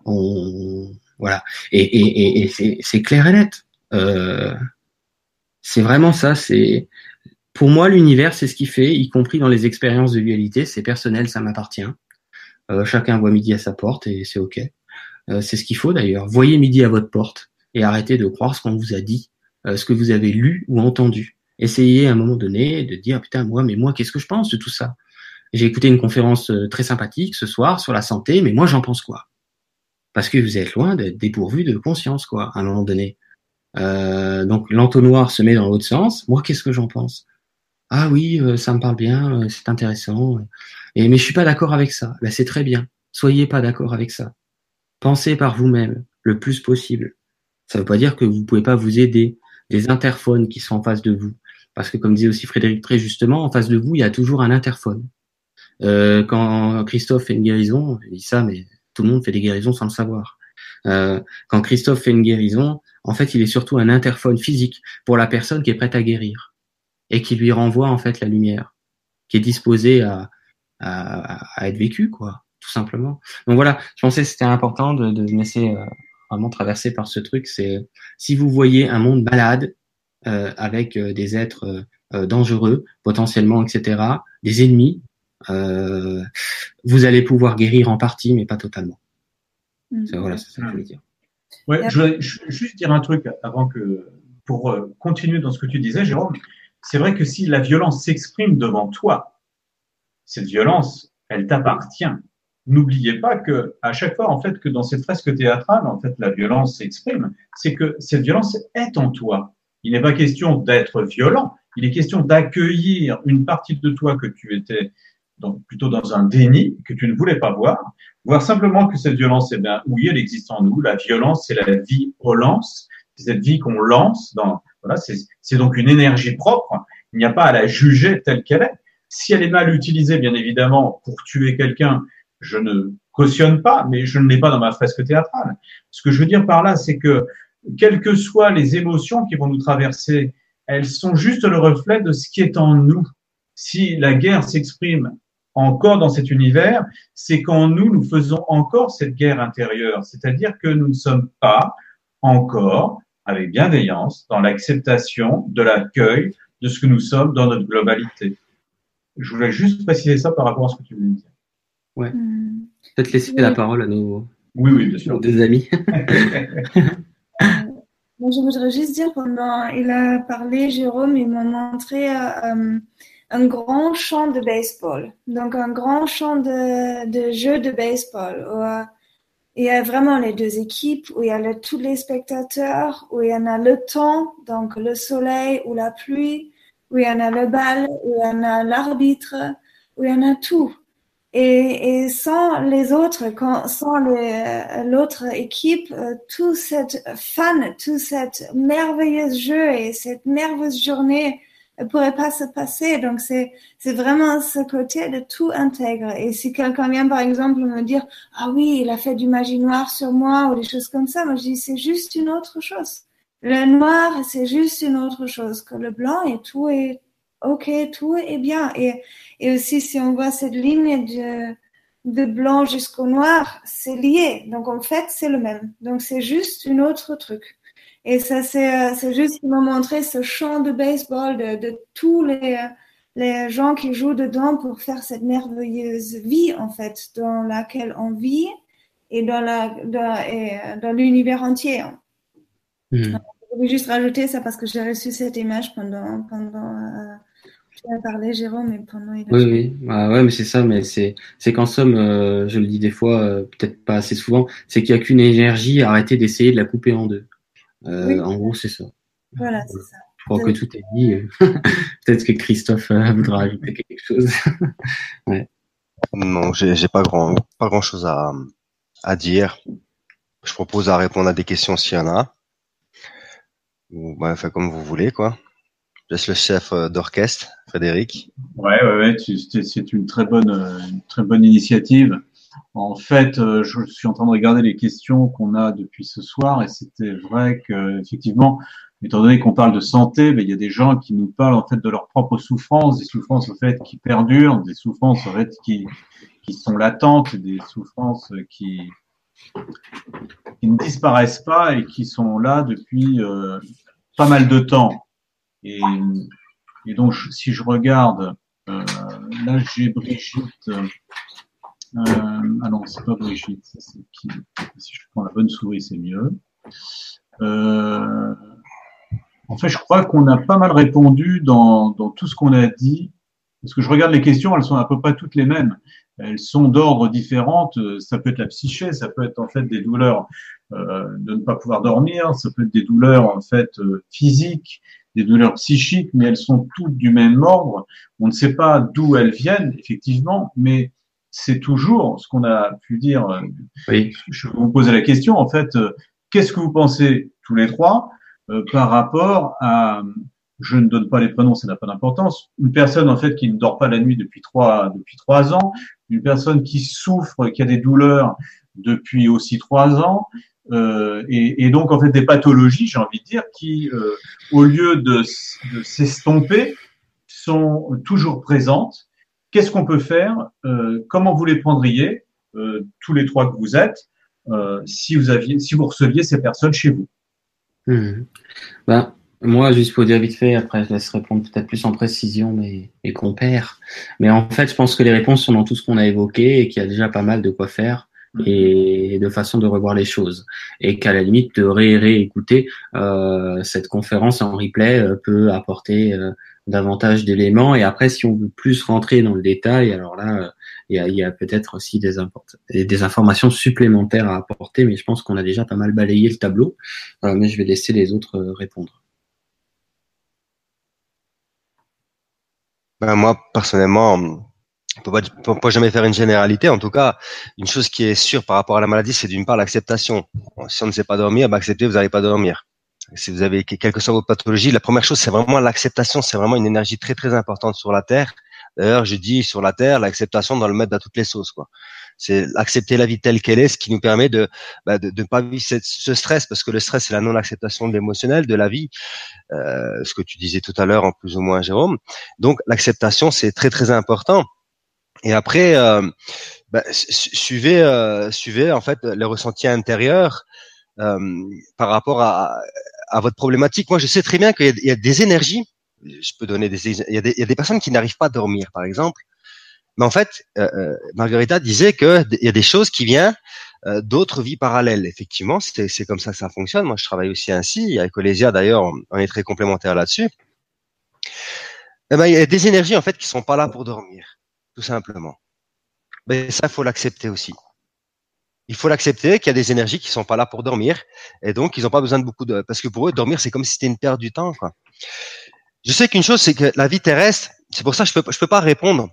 on voilà. Et, c'est clair et net. Euh, c'est vraiment ça. C'est pour moi l'univers, c'est ce qui fait, y compris dans les expériences de dualité. C'est personnel, ça m'appartient. Euh, chacun voit midi à sa porte et c'est ok. Euh, c'est ce qu'il faut d'ailleurs. Voyez midi à votre porte et arrêtez de croire ce qu'on vous a dit, euh, ce que vous avez lu ou entendu. Essayez à un moment donné de dire putain moi mais moi qu'est-ce que je pense de tout ça? J'ai écouté une conférence euh, très sympathique ce soir sur la santé, mais moi j'en pense quoi? Parce que vous êtes loin d'être dépourvu de conscience quoi à un moment donné. Euh, donc l'entonnoir se met dans l'autre sens. Moi qu'est-ce que j'en pense? Ah oui ça me parle bien, c'est intéressant. Et mais je suis pas d'accord avec ça. Là c'est très bien. Soyez pas d'accord avec ça. Pensez par vous-même le plus possible. Ça ne veut pas dire que vous ne pouvez pas vous aider. Des interphones qui sont en face de vous. Parce que comme disait aussi Frédéric très justement, en face de vous, il y a toujours un interphone. Euh, quand Christophe fait une guérison, je dis ça, mais tout le monde fait des guérisons sans le savoir. Euh, quand Christophe fait une guérison, en fait, il est surtout un interphone physique pour la personne qui est prête à guérir et qui lui renvoie en fait la lumière. qui est disposé à, à, à, être vécu, quoi, tout simplement. Donc voilà, je pensais que c'était important de, de laisser euh, vraiment traverser par ce truc. C'est si vous voyez un monde malade euh, avec euh, des êtres euh, dangereux, potentiellement, etc., des ennemis, vous allez pouvoir guérir en partie, mais pas totalement. Mmh. Voilà, c'est ça que je voulais dire. Ouais, je voulais juste dire un truc avant que, pour continuer dans ce que tu disais, Jérôme. C'est vrai que si la violence s'exprime devant toi, cette violence, elle t'appartient. N'oubliez pas que à chaque fois, en fait, que dans cette fresque théâtrale, en fait, la violence s'exprime, c'est que cette violence est en toi. Il n'est pas question d'être violent, il est question d'accueillir une partie de toi que tu étais donc plutôt dans un déni que tu ne voulais pas voir, voir simplement que cette violence, eh bien, oui, elle existe en nous. La violence, c'est la vie au lance, c'est cette vie qu'on lance dans, voilà, c'est donc une énergie propre. Il n'y a pas à la juger telle qu'elle est. Si elle est mal utilisée, bien évidemment, pour tuer quelqu'un, je ne cautionne pas, mais je ne l'ai pas dans ma fresque théâtrale. Ce que je veux dire par là, c'est que quelles que soient les émotions qui vont nous traverser, elles sont juste le reflet de ce qui est en nous. Si la guerre s'exprime encore dans cet univers, c'est qu'en nous, nous faisons encore cette guerre intérieure. C'est-à-dire que nous ne sommes pas encore, avec bienveillance, dans l'acceptation de l'accueil de ce que nous sommes dans notre globalité. Je voulais juste préciser ça par rapport à ce que tu voulais dire. Ouais. Hmm. Peut-être laisser la parole à nos, oui, oui, bien sûr. des amis. Moi, je voudrais juste dire, pendant il a parlé, Jérôme, il m'a montré euh, un grand champ de baseball. Donc, un grand champ de, de jeu de baseball. Où, euh, il y a vraiment les deux équipes, où il y a tous les spectateurs, où il y en a le temps, donc le soleil ou la pluie, où il y en a le bal, où il y en a l'arbitre, où il y en a tout. Et, et sans les autres, quand, sans l'autre équipe, euh, tout cette fun, tout cette merveilleuse jeu et cette merveilleuse journée ne pourrait pas se passer. Donc c'est c'est vraiment ce côté de tout intégrer. Et si quelqu'un vient par exemple me dire ah oui il a fait du magie noire sur moi ou des choses comme ça, moi je dis c'est juste une autre chose. Le noir c'est juste une autre chose que le blanc et tout est ok, tout est bien. Et, et aussi, si on voit cette ligne de, de blanc jusqu'au noir, c'est lié. Donc, en fait, c'est le même. Donc, c'est juste un autre truc. Et ça, c'est, c'est juste qui m'a montré ce champ de baseball de, de tous les, les gens qui jouent dedans pour faire cette merveilleuse vie, en fait, dans laquelle on vit et dans, la, dans, dans l'univers entier. Hmm. Je voulais juste rajouter ça parce que j'ai reçu cette image pendant, pendant euh, parlé, Jérôme, mais pendant Oui, oui, bah, ouais, mais c'est ça, mais c'est, c'est qu'en somme, euh, je le dis des fois, euh, peut-être pas assez souvent, c'est qu'il n'y a qu'une énergie, arrêtez d'essayer de la couper en deux. Euh, En gros, c'est ça. Voilà, c'est ça. Je crois que tout est dit. peut-être que Christophe euh, voudra ajouter quelque chose. ouais. Non, j'ai, j'ai pas grand, pas grand chose à, à dire. Je propose à répondre à des questions s'il y en a. Ou, bah, fait comme vous voulez, quoi. Laisse le chef euh, d'orchestre, Frédéric. Ouais, ouais, ouais c'est une très bonne, une très bonne initiative. En fait, euh, je suis en train de regarder les questions qu'on a depuis ce soir et c'était vrai que effectivement, étant donné qu'on parle de santé, mais il y a des gens qui nous parlent en fait de leurs propres souffrances, des souffrances fait qui perdurent, des souffrances fait qui qui sont latentes, des souffrances qui qui ne disparaissent pas et qui sont là depuis euh, pas mal de temps. Et, donc, si je regarde, euh, là, j'ai Brigitte. Euh, ah non, c'est pas Brigitte. si je prends la bonne souris, c'est mieux. Euh, en fait, je crois qu'on a pas mal répondu dans, tout ce qu'on a dit. Parce que je regarde les questions, elles sont à peu près toutes les mêmes. Elles sont d'ordre différentes. Ça peut être la psyché, ça peut être en fait des douleurs euh, de ne pas pouvoir dormir, ça peut être des douleurs en fait euh, physiques, des douleurs psychiques, mais elles sont toutes du même ordre. On ne sait pas d'où elles viennent, effectivement, mais c'est toujours ce qu'on a pu dire. Oui. Je vais vous poser la question, en fait, euh, qu'est-ce que vous pensez tous les trois euh, par rapport à, je ne donne pas les prénoms, ça n'a pas d'importance, une personne en fait qui ne dort pas la nuit depuis trois depuis trois ans, une personne qui souffre, qui a des douleurs depuis aussi trois ans, euh, et, et, donc en fait des pathologies, j'ai envie de dire, qui euh, au lieu de, s'estomper, sont toujours présentes qu'est-ce qu'on peut faire euh, Comment vous les prendriez, euh, tous les trois que vous êtes, euh, si vous aviez, si vous receviez ces personnes chez vous? Hmm. ben, moi, juste pour dire vite fait, après je laisse répondre peut-être plus en précision mes, mes compères. Mais en fait, je pense que les réponses sont dans tout ce qu'on a évoqué et qu'il y a déjà pas mal de quoi faire et de façon de revoir les choses. Et qu'à la limite, de ré réécouter euh, cette conférence en replay euh, peut apporter euh, davantage d'éléments. Et après, si on veut plus rentrer dans le détail, alors là, il y a, y a peut-être aussi des, des informations supplémentaires à apporter, mais je pense qu'on a déjà pas mal balayé le tableau. mais je vais laisser les autres répondre. Ben, moi, personnellement, on peut pas, peut pas jamais faire une généralité. En tout cas, une chose qui est sûre par rapport à la maladie, c'est d'une part l'acceptation. Si on ne sait pas dormir, ben acceptez, vous n'allez pas dormir. Si vous avez quelle que soit votre pathologie, la première chose, c'est vraiment l'acceptation. C'est vraiment une énergie très très importante sur la terre. D'ailleurs, je dis sur la terre, l'acceptation dans le mettre à toutes les sauces, quoi c'est accepter la vie telle qu'elle est, ce qui nous permet de bah, de ne pas vivre ce stress, parce que le stress c'est la non-acceptation de l'émotionnel, de la vie, euh, ce que tu disais tout à l'heure en plus ou moins Jérôme. Donc l'acceptation c'est très très important. Et après, euh, bah, suivez euh, suivez en fait les ressentis intérieurs euh, par rapport à, à votre problématique. Moi, je sais très bien qu'il y, a des énergies. Je peux donner des il y a des, il y a des personnes qui n'arrivent pas à dormir, par exemple mais en fait, euh, Margarita disait qu'il y a des choses qui viennent euh, d'autres vies parallèles. Effectivement, c'est comme ça que ça fonctionne. Moi, je travaille aussi ainsi. Avec Colésia, d'ailleurs, on, est très complémentaires là-dessus. Eh ben, il y a des énergies en fait qui sont pas là pour dormir, tout simplement. Mais ça, il faut l'accepter aussi. Il faut l'accepter qu'il y a des énergies qui sont pas là pour dormir, et donc ils n'ont pas besoin de beaucoup de, parce que pour eux, dormir, c'est comme si c'était une perte du temps. Quoi. Je sais qu'une chose, c'est que la vie terrestre, c'est pour ça que je peux, je peux pas répondre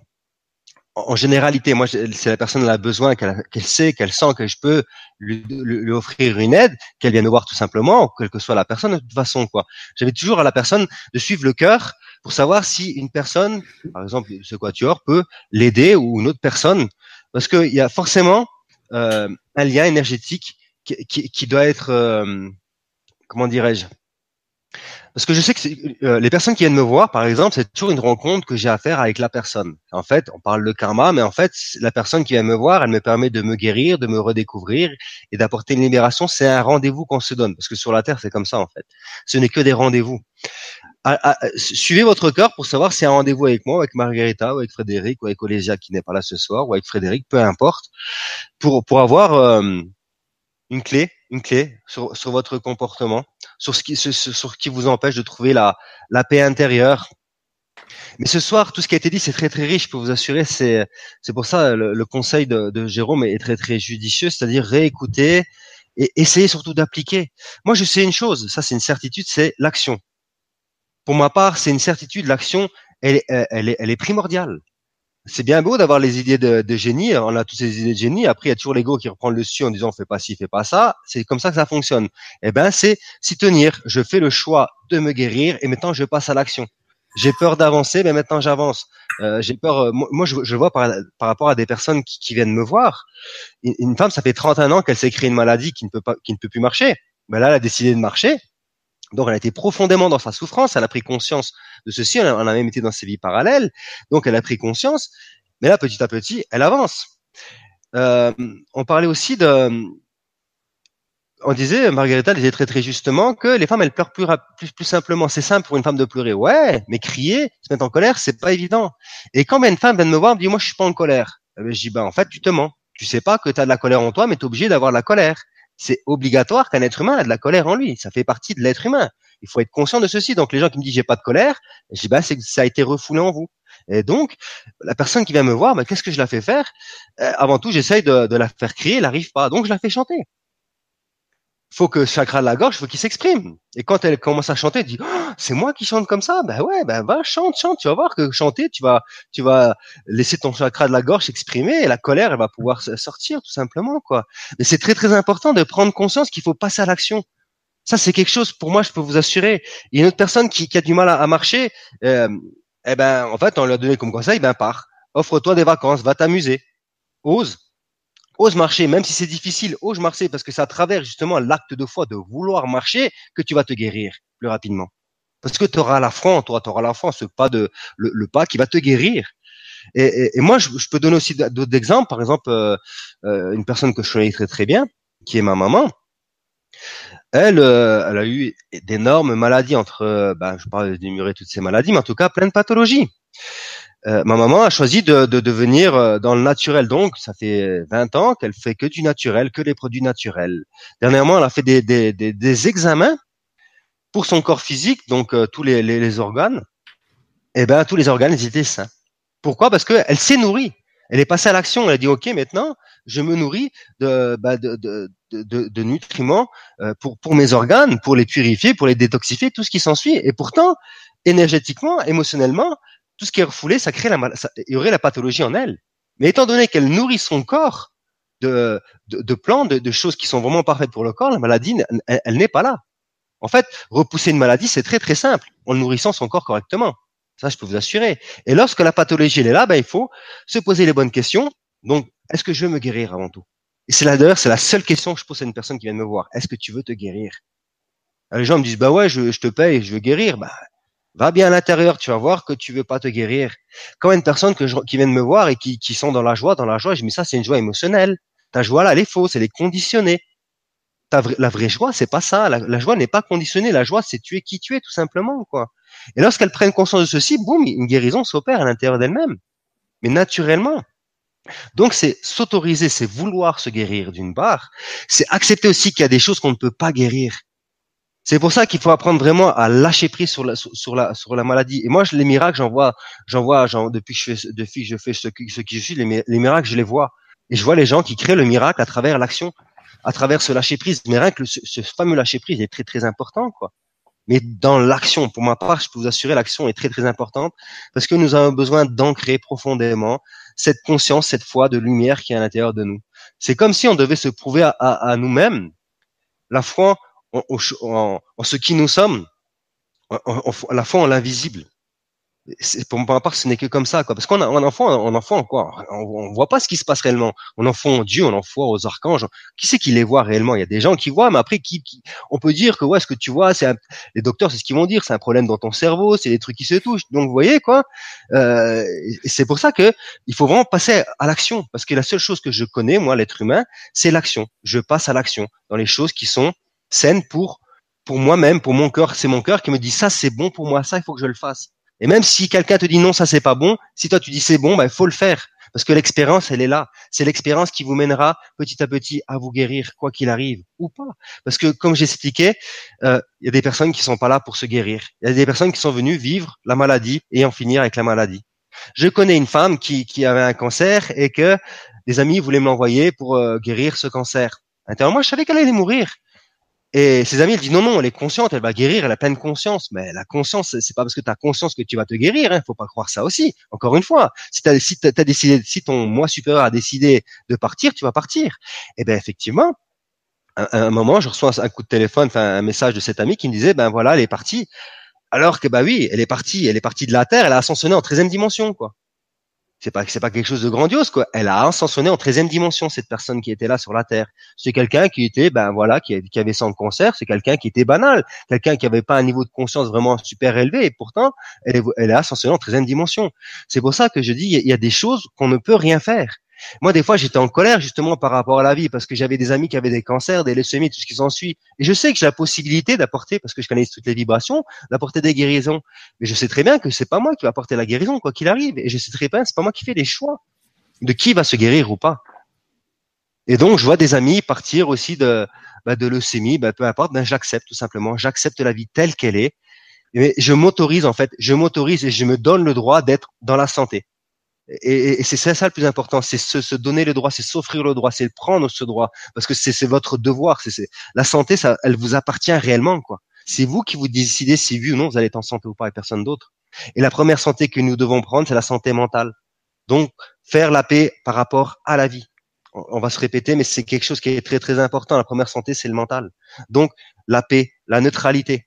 en généralité, moi, c'est la personne qui a besoin, qu'elle sait, qu'elle sent que je peux lui, offrir une aide, qu'elle vienne voir tout simplement, quelle que soit la personne, de toute façon, quoi. J'avais toujours à la personne de suivre le cœur pour savoir si une personne, par exemple, ce quatuor, peut l'aider ou une autre personne, parce qu'il y a forcément euh, un lien énergétique qui doit être, euh, comment dirais-je, parce que je sais que euh, les personnes qui viennent me voir, par exemple, c'est toujours une rencontre que j'ai à faire avec la personne. En fait, on parle de karma, mais en fait, la personne qui vient me voir, elle me permet de me guérir, de me redécouvrir et d'apporter une libération. C'est un rendez-vous qu'on se donne, parce que sur la Terre, c'est comme ça, en fait. Ce n'est que des rendez-vous. Ah, ah, suivez votre cœur pour savoir si un rendez-vous avec moi, avec Margarita, ou avec Frédéric, ou avec Olésia qui n'est pas là ce soir, ou avec Frédéric, peu importe, pour, pour avoir euh, une clé, une clé sur, votre comportement, sur ce qui, vous empêche de trouver la, paix intérieure. Mais ce soir, tout ce qui a été dit, c'est très très riche. Je peux vous assurer, c'est pour ça le, le conseil de, Jérôme est très très judicieux, c'est-à-dire réécouter et essayer surtout d'appliquer. Moi, je sais une chose, ça c'est une certitude, c'est l'action. Pour ma part, c'est une certitude. L'action, elle est primordiale c'est bien beau d'avoir les idées de, de, génie. On a toutes ces idées de génie. Après, il y a toujours l'ego qui reprend le dessus en disant fais pas ci, fais pas ça. C'est comme ça que ça fonctionne. Eh ben, c'est s'y tenir. Je fais le choix de me guérir et maintenant je passe à l'action. J'ai peur d'avancer, mais maintenant j'avance. Euh, j'ai peur. Euh, moi, je, vois par, rapport à des personnes qui, qui viennent me voir. Une, femme, ça fait 31 ans qu'elle s'est créée une maladie qui ne peut pas, qui ne peut plus marcher. Mais là, elle a décidé de marcher. Donc, elle a été profondément dans sa souffrance, elle a pris conscience de ceci, on a, même été dans ses vies parallèles, donc elle a pris conscience, mais là, petit à petit, elle avance. Euh, on parlait aussi de... On disait, Margarita disait très très justement que les femmes, elles pleurent plus, plus, plus simplement. C'est simple pour une femme de pleurer. Ouais, mais crier, se mettre en colère, c'est pas évident. Et quand une femme vient me voir, me dit, moi, je suis pas en colère. Eh ben, je dis, ben, en fait, tu te mens. Tu sais pas que tu as de la colère en toi, mais tu es obligé d'avoir de la colère c'est obligatoire qu'un être humain a de la colère en lui. Ça fait partie de l'être humain. Il faut être conscient de ceci. Donc les gens qui me disent j'ai pas de colère, je dis bah c'est que ça a été refoulé en vous. Et donc la personne qui vient me voir, bah, qu'est-ce que je la fais faire? Euh, Avant tout, j'essaye de, de, la faire crier, elle n'arrive pas. Donc je la fais chanter faut que chakra de la gorge, faut qu'il s'exprime. Et quand elle commence à chanter, elle dit oh, c'est moi qui chante comme ça. Ben ouais, ben va chante, chante. Tu vas voir que chanter, tu vas, tu vas laisser ton chakra de la gorge s'exprimer et la colère, elle va pouvoir sortir tout simplement quoi. Mais c'est très très important de prendre conscience qu'il faut passer à l'action. Ça c'est quelque chose pour moi, je peux vous assurer. Il y a une autre personne qui, qui a du mal à, marcher. Euh, eh ben en fait, on lui a donné comme conseil, ben pars, offre-toi des vacances, va t'amuser, ose ose marcher, même si c'est difficile, ose marcher, parce que c'est à travers justement l'acte de foi de vouloir marcher que tu vas te guérir plus rapidement. Parce que tu auras la toi, tu auras la ce pas de le, pas qui va te guérir. Et, moi, je, peux donner aussi d'autres exemples. Par exemple, euh, euh, une personne que je connais très très bien, qui est ma maman. Elle, euh, elle a eu d'énormes maladies entre, ben, je parle d'énumérer toutes ces maladies, mais en tout cas plein de pathologies. Ma maman a choisi de, de devenir dans le naturel, donc ça fait 20 ans qu'elle fait que du naturel, que les produits naturels. Dernièrement, elle a fait des, des, des, des examens pour son corps physique, donc tous les, les, les organes, eh ben tous les organes ils étaient sains. Pourquoi? Parce qu'elle s'est nourrie. Elle est passée à l'action. Elle a dit, OK, maintenant, je me nourris de, bah, de, de, de, de, nutriments euh, pour, pour mes organes, pour les purifier, pour les détoxifier, tout ce qui s'ensuit. Et pourtant, énergétiquement, émotionnellement, tout ce qui est refoulé, ça crée la, ça, il y aurait la pathologie en elle. Mais étant donné qu'elle nourrit son corps de, de, de plans, de, de, choses qui sont vraiment parfaites pour le corps, la maladie, elle, n'est pas là. En fait, repousser une maladie, c'est très très simple, en nourrissant son corps correctement. Ça, je peux vous assurer. Et lorsque la pathologie elle est là, ben, il faut se poser les bonnes questions. Donc, est-ce que je veux me guérir avant tout? Et c'est là d'ailleurs, c'est la seule question que je pose à une personne qui vient de me voir. Est-ce que tu veux te guérir? Les gens me disent, bah ouais, je, je te paye, je veux guérir. Bah, va bien à l'intérieur, tu vas voir que tu veux pas te guérir. Quand une personne que qui vient de me voir et qui, qui sont dans la joie, dans la joie, je dis ça, c'est une joie émotionnelle. Ta joie là, elle est fausse, elle est conditionnée. Ta, la vraie joie, c'est pas ça. La, la joie n'est pas conditionnée. La joie, c'est tu es qui tu es, tout simplement, quoi. Et lorsqu'elles prennent conscience de ceci, boum, une guérison s'opère à l'intérieur d'elles-mêmes, mais naturellement. Donc c'est s'autoriser, c'est vouloir se guérir d'une part, c'est accepter aussi qu'il y a des choses qu'on ne peut pas guérir. C'est pour ça qu'il faut apprendre vraiment à lâcher prise sur la, sur la, sur la maladie. Et moi, les miracles, j'en vois, j'en vois, depuis que je fais, depuis que je fais ce, ce qui je suis, les, les miracles, je les vois. Et je vois les gens qui créent le miracle à travers l'action, à travers ce lâcher prise. Mais ce, ce fameux lâcher prise est très très important, quoi mais dans l'action. Pour ma part, je peux vous assurer, l'action est très très importante parce que nous avons besoin d'ancrer profondément cette conscience, cette foi de lumière qui est à l'intérieur de nous. C'est comme si on devait se prouver à, à, nous-mêmes la foi en, en, en, ce qui nous sommes, la foi en l'invisible pour ma part, ce n'est que comme ça, quoi. Parce qu'on a un enfant, un enfant, quoi. On, on, voit pas ce qui se passe réellement. On en foi en Dieu, on en foi aux archanges. Qui c'est qui les voit réellement? Il y a des gens qui voient, mais après, qui, qui... on peut dire que ouais, ce que tu vois, c'est les docteurs, c'est ce qu'ils vont dire, c'est un problème dans ton cerveau, c'est des trucs qui se touchent. Donc, vous voyez, quoi. Euh, c'est pour ça que il faut vraiment passer à l'action, parce que la seule chose que je connais, moi, l'être humain, c'est l'action. Je passe à l'action dans les choses qui sont saines pour pour moi-même, pour mon cœur. C'est mon cœur qui me dit ça, c'est bon pour moi, ça, il faut que je le fasse. Et même si quelqu'un te dit non, ça c'est pas bon, si toi tu dis c'est bon, il bah, faut le faire. Parce que l'expérience, elle est là. C'est l'expérience qui vous mènera petit à petit à vous guérir, quoi qu'il arrive, ou pas. Parce que, comme j'expliquais, euh, il y a des personnes qui sont pas là pour se guérir. Il y a des personnes qui sont venues vivre la maladie et en finir avec la maladie. Je connais une femme qui, qui avait un cancer et que des amis voulaient me l'envoyer pour euh, guérir ce cancer. moi, je savais qu'elle allait mourir. Et ses amis, elle dit non, non, elle est consciente, elle va guérir, elle a pleine conscience. Mais la conscience, c'est pas parce que tu as conscience que tu vas te guérir, hein, faut pas croire ça aussi. Encore une fois, si, as, si, as décidé, si ton moi supérieur a décidé de partir, tu vas partir. Et eh ben effectivement, à, un moment, je reçois un coup de téléphone, enfin un message de cette amie qui me disait, ben voilà, elle est partie. Alors que bah oui, elle est partie, elle est partie de la Terre, elle a ascensionné en 13 dimension, quoi c'est pas c'est pas quelque chose de grandiose quoi. Elle a ascensionné en 13e dimension cette personne qui était là sur la terre. C'est quelqu'un qui était ben voilà qui, qui avait son cancer, c'est quelqu'un qui était banal, quelqu'un qui avait pas un niveau de conscience vraiment super élevé et pourtant elle est elle a ascensionné en 13e dimension. C'est pour ça que je dis il y a des choses qu'on ne peut rien faire. Moi, des fois, j'étais en colère justement par rapport à la vie parce que j'avais des amis qui avaient des cancers, des leucémies, tout ce qui s'ensuit. Et je sais que j'ai la possibilité d'apporter, parce que je connais toutes les vibrations, d'apporter des guérisons. Mais je sais très bien que c'est pas moi qui va apporter la guérison, quoi qu'il arrive. Et je sais très bien, c'est pas moi qui fais les choix de qui va se guérir ou pas. Et donc, je vois des amis partir aussi de, bah, leucémie, bah, peu importe, ben, j'accepte tout simplement. J'accepte la vie telle qu'elle est. Mais je m'autorise, en fait, je m'autorise et je me donne le droit d'être dans la santé. Et, et c'est ça, le plus important, c'est se, donner le droit, c'est s'offrir le droit, c'est prendre ce droit, parce que c'est votre devoir. C'est la santé, elle vous appartient réellement, quoi. C'est vous qui vous décidez si oui ou non vous allez être en santé ou pas, et personne d'autre. Et la première santé que nous devons prendre, c'est la santé mentale. Donc, faire la paix par rapport à la vie. On va se répéter, mais c'est quelque chose qui est très très important. La première santé, c'est le mental. Donc, la paix, la neutralité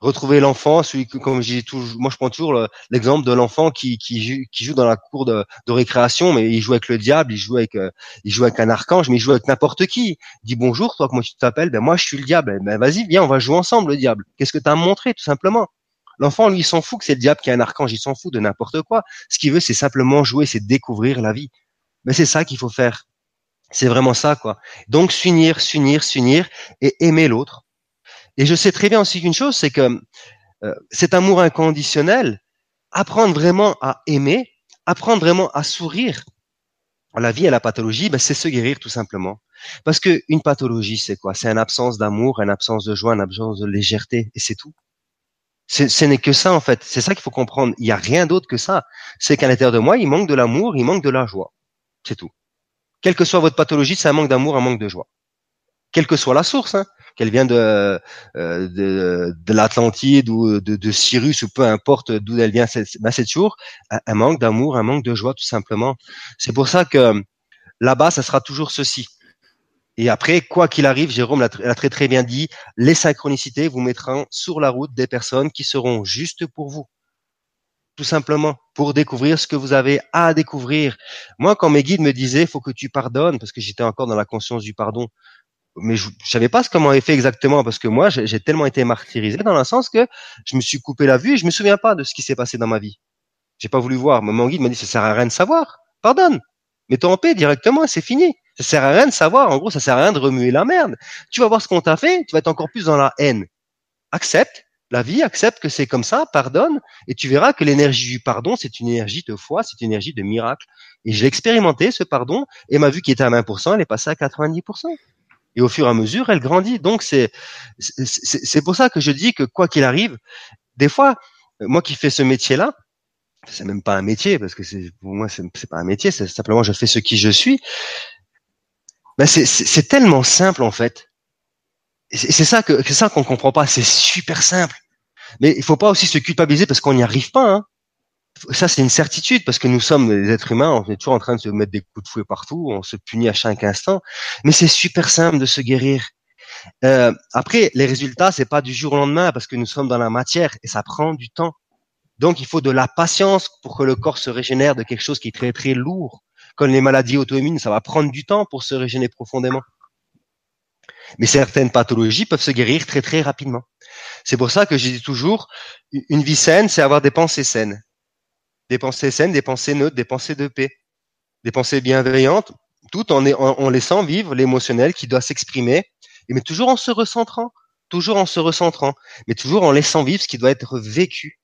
retrouver l'enfant, celui que, comme j'ai toujours, moi je prends toujours l'exemple de l'enfant qui, qui, joue dans la cour de, récréation, mais il joue avec le diable, il joue avec, euh, il joue avec un archange, mais il joue avec n'importe qui. Dit bonjour, toi comment tu t'appelles? Ben moi je suis le diable. Ben vas-y, viens, on va jouer ensemble le diable. Qu'est-ce que tu as montré tout simplement? L'enfant, lui, il s'en fout que c'est le diable qui est un archange, il s'en fout de n'importe quoi. Ce qu'il veut, c'est simplement jouer, c'est découvrir la vie. Mais c'est ça qu'il faut faire. C'est vraiment ça, quoi. Donc, s'unir, s'unir, s'unir et aimer l'autre. Et je sais très bien aussi qu'une chose, c'est que euh, cet amour inconditionnel, apprendre vraiment à aimer, apprendre vraiment à sourire, la vie et la pathologie, ben, c'est se guérir tout simplement. Parce que une pathologie, c'est quoi? C'est une absence d'amour, une absence de joie, une absence de légèreté, et c'est tout. Ce n'est que ça en fait. C'est ça qu'il faut comprendre. Il n'y a rien d'autre que ça. C'est qu'à l'intérieur de moi, il manque de l'amour, il manque de la joie. C'est tout. Quelle que soit votre pathologie, c'est un manque d'amour, un manque de joie. Quelle que soit la source, hein, qu'elle vient de, euh, de, de l'Atlantide ou de, Cyrus ou peu importe d'où elle vient, ben c'est toujours un manque d'amour, un manque de joie tout simplement. C'est pour ça que là-bas, ça sera toujours ceci. Et après, quoi qu'il arrive, Jérôme l'a très très bien dit, les synchronicités vous mettront sur la route des personnes qui seront justes pour vous. Tout simplement, pour découvrir ce que vous avez à découvrir. Moi, quand mes guides me disaient, faut que tu pardonnes, parce que j'étais encore dans la conscience du pardon, mais je, je savais pas comment est fait exactement, parce que moi, j'ai tellement été martyrisé dans le sens que je me suis coupé la vue et je me souviens pas de ce qui s'est passé dans ma vie. J'ai pas voulu voir. Mais mon guide m'a dit, ça sert à rien de savoir. Pardonne. Mets-toi en paix directement, c'est fini. Ça sert à rien de savoir. En gros, ça sert à rien de remuer la merde. Tu vas voir ce qu'on t'a fait, tu vas être encore plus dans la haine. Accepte la vie, accepte que c'est comme ça, pardonne, et tu verras que l'énergie du pardon, c'est une énergie de foi, c'est une énergie de miracle. Et j'ai expérimenté ce pardon, et ma vue qui était à 20%, elle est passée à 90%. Et au fur et à mesure, elle grandit. Donc c'est c'est pour ça que je dis que quoi qu'il arrive, des fois, moi qui fais ce métier-là, c'est même pas un métier parce que c'est pour moi c'est pas un métier, c'est simplement je fais ce qui je suis ben c'est tellement simple en fait. C'est ça que c'est ça qu'on comprend pas. C'est super simple. Mais il faut pas aussi se culpabiliser parce qu'on n'y arrive pas. Hein. Ça c'est une certitude parce que nous sommes des êtres humains. On est toujours en train de se mettre des coups de fouet partout. On se punit à chaque instant. Mais c'est super simple de se guérir. Euh, après, les résultats, c'est pas du jour au lendemain parce que nous sommes dans la matière et ça prend du temps. Donc, il faut de la patience pour que le corps se régénère de quelque chose qui est très très lourd. Comme les maladies auto-immunes, ça va prendre du temps pour se régénérer profondément. Mais certaines pathologies peuvent se guérir très très rapidement. C'est pour ça que je dis toujours, une vie saine, c'est avoir des pensées saines. Des pensées saines, des pensées neutres, des pensées de paix, des pensées bienveillantes, tout en, laissant vivre l'émotionnel qui doit s'exprimer, mais toujours en se recentrant, toujours en se recentrant, mais toujours en laissant vivre ce qui doit être vécu.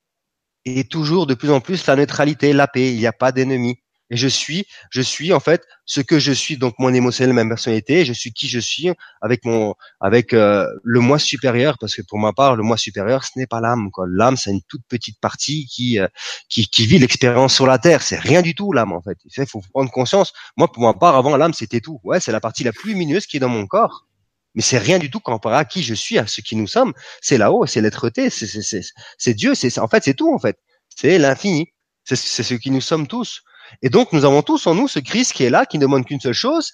Et toujours de plus en plus la neutralité, la paix, il n'y a pas d'ennemi. Je suis, je suis en fait ce que je suis, donc mon émotionnel, ma personnalité. je suis qui je suis avec mon, avec euh, le moi supérieur, parce que pour ma part, le moi supérieur, ce n'est pas l'âme. Quoi. L'âme, c'est une toute petite partie qui, euh, qui, qui vit l'expérience sur la terre. C'est rien du tout l'âme en fait. Il faut prendre conscience. Moi, pour ma part, avant l'âme, c'était tout. Ouais, c'est la partie la plus lumineuse qui est dans mon corps. Mais c'est rien du tout comparé à qui je suis, à ce qui nous sommes. C'est là-haut, c'est l'être-té, c'est Dieu, c'est en fait, c'est tout en fait. C'est l'infini. C'est ce qui nous sommes tous. Et donc, nous avons tous en nous ce Christ qui est là, qui ne demande qu'une seule chose.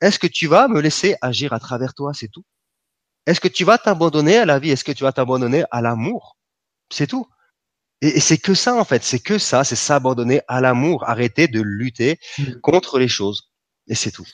Est-ce que tu vas me laisser agir à travers toi? C'est tout. Est-ce que tu vas t'abandonner à la vie? Est-ce que tu vas t'abandonner à l'amour? C'est tout. Et, c'est que ça, en fait. C'est que ça. C'est s'abandonner à l'amour. Arrêter de lutter mm. contre les choses. Et c'est tout.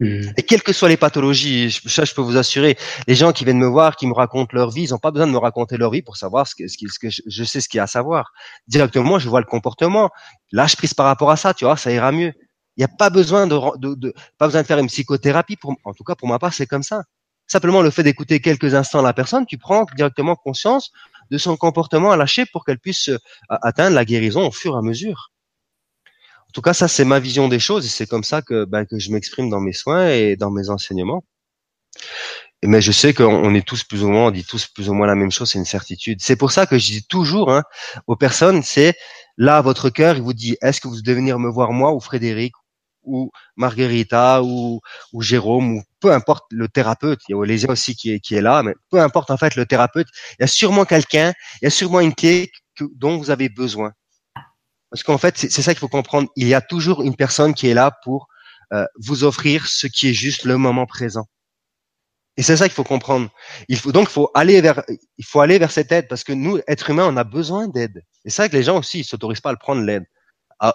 Mm. Et quelles que soient les pathologies, ça je peux vous assurer, les gens qui viennent me voir, qui me racontent leur vie, ils n'ont pas besoin de me raconter leur vie pour savoir ce que, je, sais ce qu'il y a à savoir. Directement, je vois le comportement, lâche prise par rapport à ça, tu vois, ça ira mieux. Il n'y a pas besoin de, pas besoin de faire une psychothérapie. Pour, en tout cas, pour ma part, c'est comme ça. Simplement le fait d'écouter quelques instants la personne, tu prends directement conscience de son comportement à lâcher pour qu'elle puisse euh, atteindre la guérison au fur et à mesure. En tout cas, ça c'est ma vision des choses et c'est comme ça que, ben, que je m'exprime dans mes soins et dans mes enseignements. Mais je sais qu'on est tous plus ou moins, on dit tous plus ou moins la même chose, c'est une certitude. C'est pour ça que je dis toujours hein, aux personnes, c'est là votre cœur, il vous dit, est-ce que vous devez venir me voir moi ou Frédéric ou Marguerita ou, ou Jérôme ou peu importe le thérapeute, il y a Olésia aussi qui est, qui est là, mais peu importe en fait le thérapeute, il y a sûrement quelqu'un, il y a sûrement une clé dont vous avez besoin. Parce qu'en fait, c'est ça qu'il faut comprendre. Il y a toujours une personne qui est là pour euh, vous offrir ce qui est juste le moment présent. Et c'est ça qu'il faut comprendre. Il faut donc faut aller vers il faut aller vers cette aide parce que nous êtres humains on a besoin d'aide. Et c'est vrai que les gens aussi ils s'autorisent pas à prendre l'aide.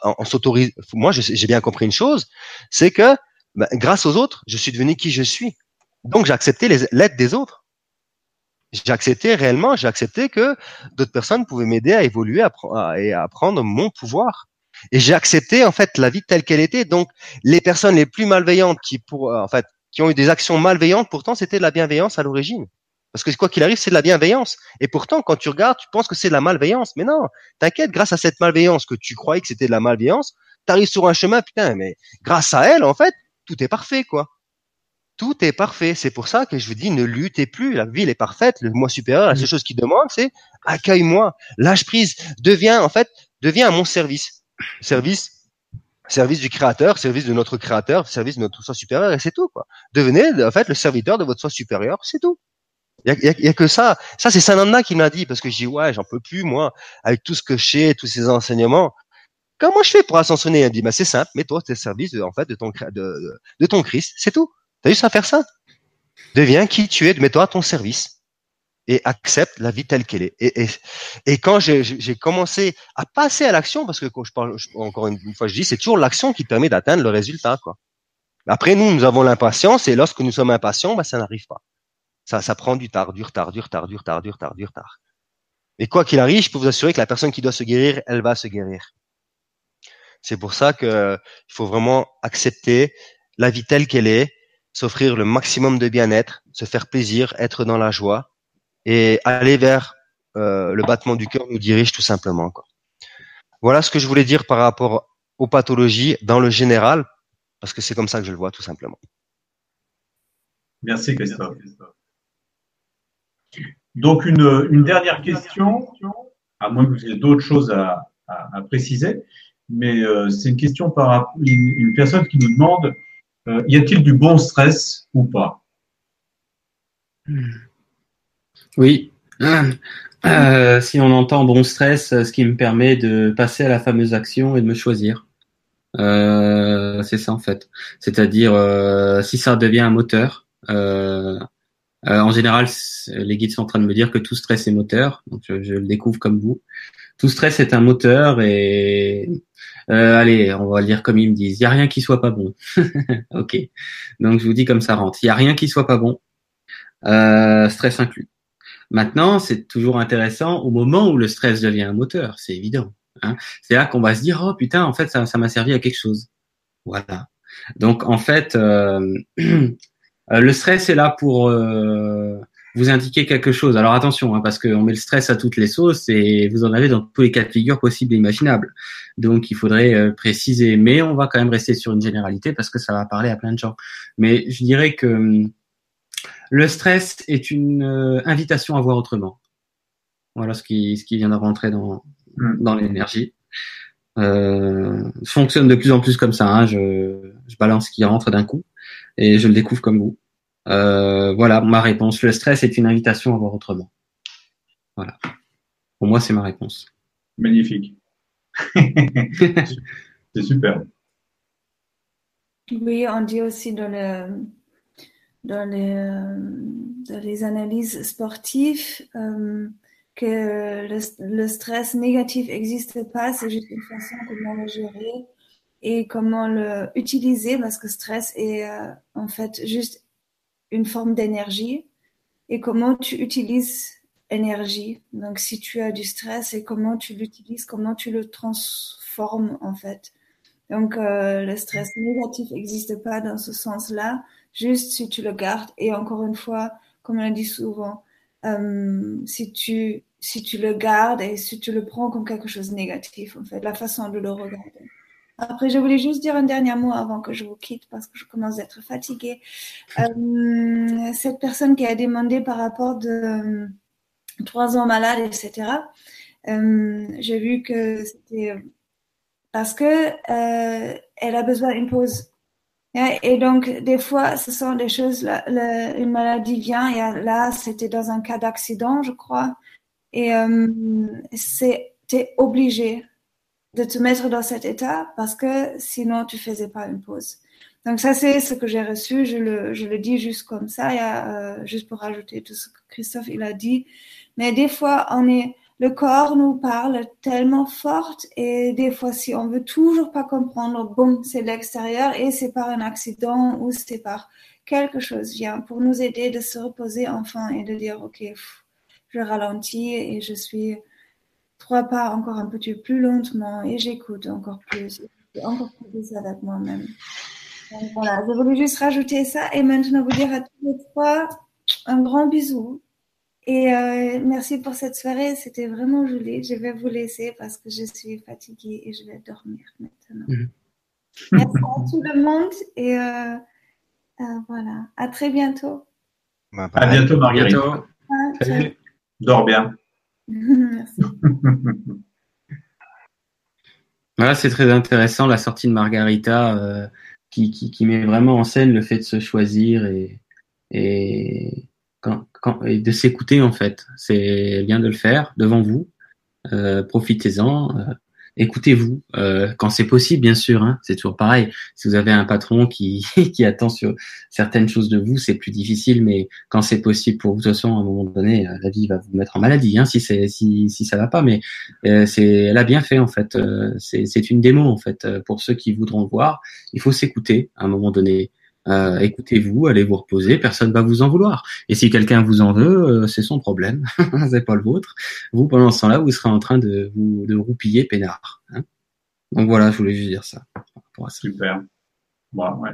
On, s'autorise. Moi j'ai bien compris une chose, c'est que ben, grâce aux autres je suis devenu qui je suis. Donc j'ai accepté l'aide des autres. J'ai accepté réellement, j'ai accepté que d'autres personnes pouvaient m'aider à évoluer et à prendre mon pouvoir. Et j'ai accepté en fait la vie telle qu'elle était. Donc les personnes les plus malveillantes qui pour en fait qui ont eu des actions malveillantes, pourtant c'était de la bienveillance à l'origine. Parce que quoi qu'il arrive, c'est de la bienveillance. Et pourtant, quand tu regardes, tu penses que c'est de la malveillance. Mais non, t'inquiète, grâce à cette malveillance que tu croyais que c'était de la malveillance, t'arrives sur un chemin, putain, mais grâce à elle, en fait, tout est parfait, quoi. Tout est parfait. C'est pour ça que je vous dis, ne luttez plus. La ville est parfaite. Le moi supérieur, la seule chose qu'il demande, c'est accueille-moi, lâche prise, deviens, en fait, deviens à mon service. Service service du créateur, service de notre créateur, service de notre soi supérieur, et c'est tout, quoi. Devenez, en fait, le serviteur de votre soi supérieur, c'est tout. Il y a, y a, que ça. Ça, c'est Sananda qui m'a dit, parce que je dis, ouais, j'en peux plus, moi, avec tout ce que je sais, tous ces enseignements. Comment je fais pour ascensionner? Il dit, bah, c'est simple, mets-toi au service, de, en fait, de ton, de, de ton Christ, c'est tout. T'as juste à faire ça. Deviens qui tu es, mets-toi à ton service et accepte la vie telle qu'elle est. Et, quand j'ai commencé à passer à l'action, parce que quand je parle, encore une, fois, je dis, c'est toujours l'action qui permet d'atteindre le résultat, quoi. Après, nous, nous avons l'impatience, et lorsque nous sommes impatients, bah, ça n'arrive pas. Ça, ça prend du tard, du retard, du retard, du retard, du retard, du retard. Et quoi qu'il arrive, je peux vous assurer que la personne qui doit se guérir, elle va se guérir. C'est pour ça que il faut vraiment accepter la vie telle qu'elle est, s'offrir le maximum de bien-être, se faire plaisir, être dans la joie et aller vers euh, le battement du cœur nous dirige tout simplement. Voilà ce que je voulais dire par rapport aux pathologies dans le général, parce que c'est comme ça que je le vois tout simplement. Merci Christophe. Donc une, dernière question, à moins que vous ayez d'autres choses à, à, préciser, mais euh, c'est une question par une, personne qui nous demande euh, y a-t-il du bon stress ou pas? Oui. Euh, si on entend bon stress, ce qui me permet de passer à la fameuse action et de me choisir. c'est ça en fait. C'est-à-dire si ça devient un moteur, euh, en général, les guides sont en train de me dire que tout stress est moteur, je, le découvre comme vous. Tout stress est un moteur et euh, allez, on va le dire comme ils me disent, il y a rien qui soit pas bon. ok, donc je vous dis comme ça rentre. Il y a rien qui soit pas bon, euh, stress inclus. Maintenant, c'est toujours intéressant au moment où le stress devient un moteur, c'est évident. Hein. C'est là qu'on va se dire oh putain, en fait ça, m'a servi à quelque chose. Voilà. Donc en fait. Euh, Euh, le stress est là pour vous indiquer quelque chose. Alors attention, hein, parce qu'on met le stress à toutes les sauces et vous en avez dans tous les cas de figure possibles et imaginables. Donc il faudrait euh, préciser, mais on va quand même rester sur une généralité parce que ça va parler à plein de gens. Mais je dirais que hum, le stress est une invitation à voir autrement. Voilà ce qui, ce qui vient de rentrer dans, hmm. dans l'énergie. Euh, fonctionne de plus en plus comme ça. Hein. Je, je balance ce qui rentre d'un coup et je le découvre comme vous. Euh, voilà ma réponse. Le stress est une invitation à voir autrement. Voilà. Pour moi, c'est ma réponse. Magnifique. c'est super. Oui, on dit aussi dans, le, dans, les, dans les analyses sportives euh, que le, le, stress négatif n'existe pas, c'est juste une façon comment le gérer et comment le utiliser parce que stress est euh, en fait juste une forme d'énergie et comment tu utilises énergie. Donc si tu as du stress et comment tu l'utilises, comment tu le transformes en fait. Donc euh, le stress négatif n'existe pas dans ce sens-là, juste si tu le gardes et encore une fois, comme on dit souvent, euh, si tu si tu le gardes et si tu le prends comme quelque chose de négatif en fait, la façon de le regarder. Après, je voulais juste dire un dernier mot avant que je vous quitte parce que je commence à être fatiguée. Euh, cette personne qui a demandé par rapport de euh, trois ans malade, etc. Euh, J'ai vu que c'était parce que a besoin d'une pause. Et donc, des fois, ce sont des choses, une maladie vient, là, c'était dans un cas d'accident, je crois, et euh, c'était obligé de te mettre dans cet état parce que sinon tu faisais pas une pause. Donc ça c'est ce que j'ai reçu, je le, je le dis juste comme ça, euh, juste pour rajouter tout ce que Christophe il a dit. Mais des fois on est, le corps nous parle tellement fort et des fois si on veut toujours pas comprendre, bon c'est l'extérieur et c'est par un accident ou c'est par quelque chose vient pour nous aider de se reposer enfin et de dire, OK, je ralentis et je suis trois pas encore un petit peu plus lentement et j'écoute encore plus, encore plus avec moi-même. Voilà, je voulais juste rajouter ça et maintenant vous dire à tous les trois un grand bisou. Et euh, merci pour cette soirée, c'était vraiment joli. Je vais vous laisser parce que je suis fatiguée et je vais dormir maintenant. Mhm. Merci à tout le monde et euh, euh, voilà, à très bientôt. Bah, à bientôt, Marguerite. Dors bien. Voilà, c'est très intéressant la sortie de Margarita qui, qui, qui, met vraiment en scène le fait de se choisir et, et et de s'écouter en fait. C'est bien de le faire devant vous. Euh, profitez-en. Euh, écoutez-vous euh, quand c'est possible, bien sûr. Hein, c'est toujours pareil. Si vous avez un patron qui, qui attend sur certaines choses de vous, c'est plus difficile. Mais quand c'est possible pour vous, de toute façon, à un moment donné, la vie va vous mettre en maladie hein, si c'est si si ça va pas. Mais c'est elle a bien fait en fait. c'est c'est une démo en fait pour ceux qui voudront voir. Il faut s'écouter à un moment donné. Euh, écoutez-vous, allez vous reposer, personne va vous en vouloir. Et si quelqu'un vous en veut, euh, c'est son problème, c'est pas le vôtre. Vous, pendant ce temps-là, vous serez en train de vous de roupiller peinard. Hein Donc voilà, je voulais juste dire ça. Super. Bon, ouais.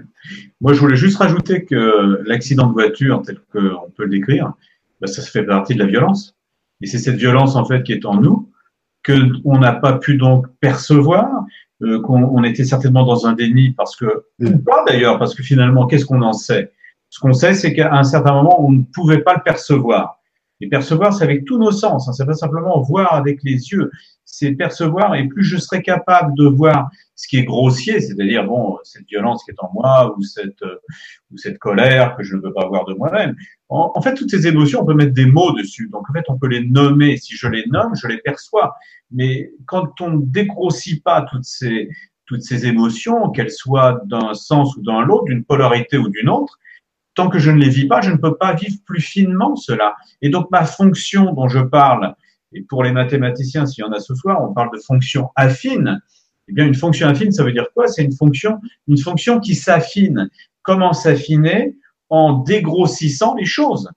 Moi, je voulais juste rajouter que l'accident de voiture, tel qu'on peut le décrire, bah, ça fait partie de la violence. Et c'est cette violence, en fait, qui est en nous, que on n'a pas pu donc percevoir, euh, qu'on était certainement dans un déni parce que, ou pas d'ailleurs, parce que finalement, qu'est-ce qu'on en sait? Ce qu'on sait, c'est qu'à un certain moment, on ne pouvait pas le percevoir. Et percevoir, c'est avec tous nos sens. Hein. C'est pas simplement voir avec les yeux. C'est percevoir. Et plus je serai capable de voir ce qui est grossier, c'est-à-dire bon cette violence qui est en moi ou cette ou cette colère que je ne veux pas voir de moi-même. En, en, fait, toutes ces émotions, on peut mettre des mots dessus. Donc en fait, on peut les nommer. Si je les nomme, je les perçois. Mais quand on ne dégrossit pas toutes ces toutes ces émotions, qu'elles soient d'un sens ou d'un l'autre, d'une polarité ou d'une autre, tant que je ne les vis pas, je ne peux pas vivre plus finement cela. Et donc ma fonction dont je parle, et pour les mathématiciens, s'il y en a ce soir, on parle de fonction affine. Eh bien, une fonction affine, ça veut dire quoi? C'est une fonction, une fonction qui s'affine. Comment s'affiner? En dégrossissant les choses.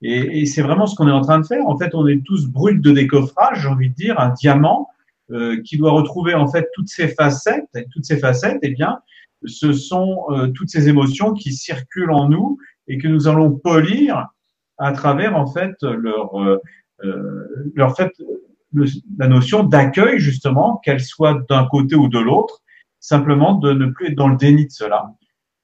Et, c'est vraiment ce qu'on est en train de faire. En fait, on est tous brûlés de décoffrage, j'ai envie de dire, un diamant euh, qui doit retrouver en fait toutes ces facettes. Et toutes ces facettes, eh bien, ce sont euh, toutes ces émotions qui circulent en nous et que nous allons polir à travers en fait leur euh, euh leur fait la notion d'accueil justement, qu'elle soit d'un côté ou de l'autre, simplement de ne plus être dans le déni de cela,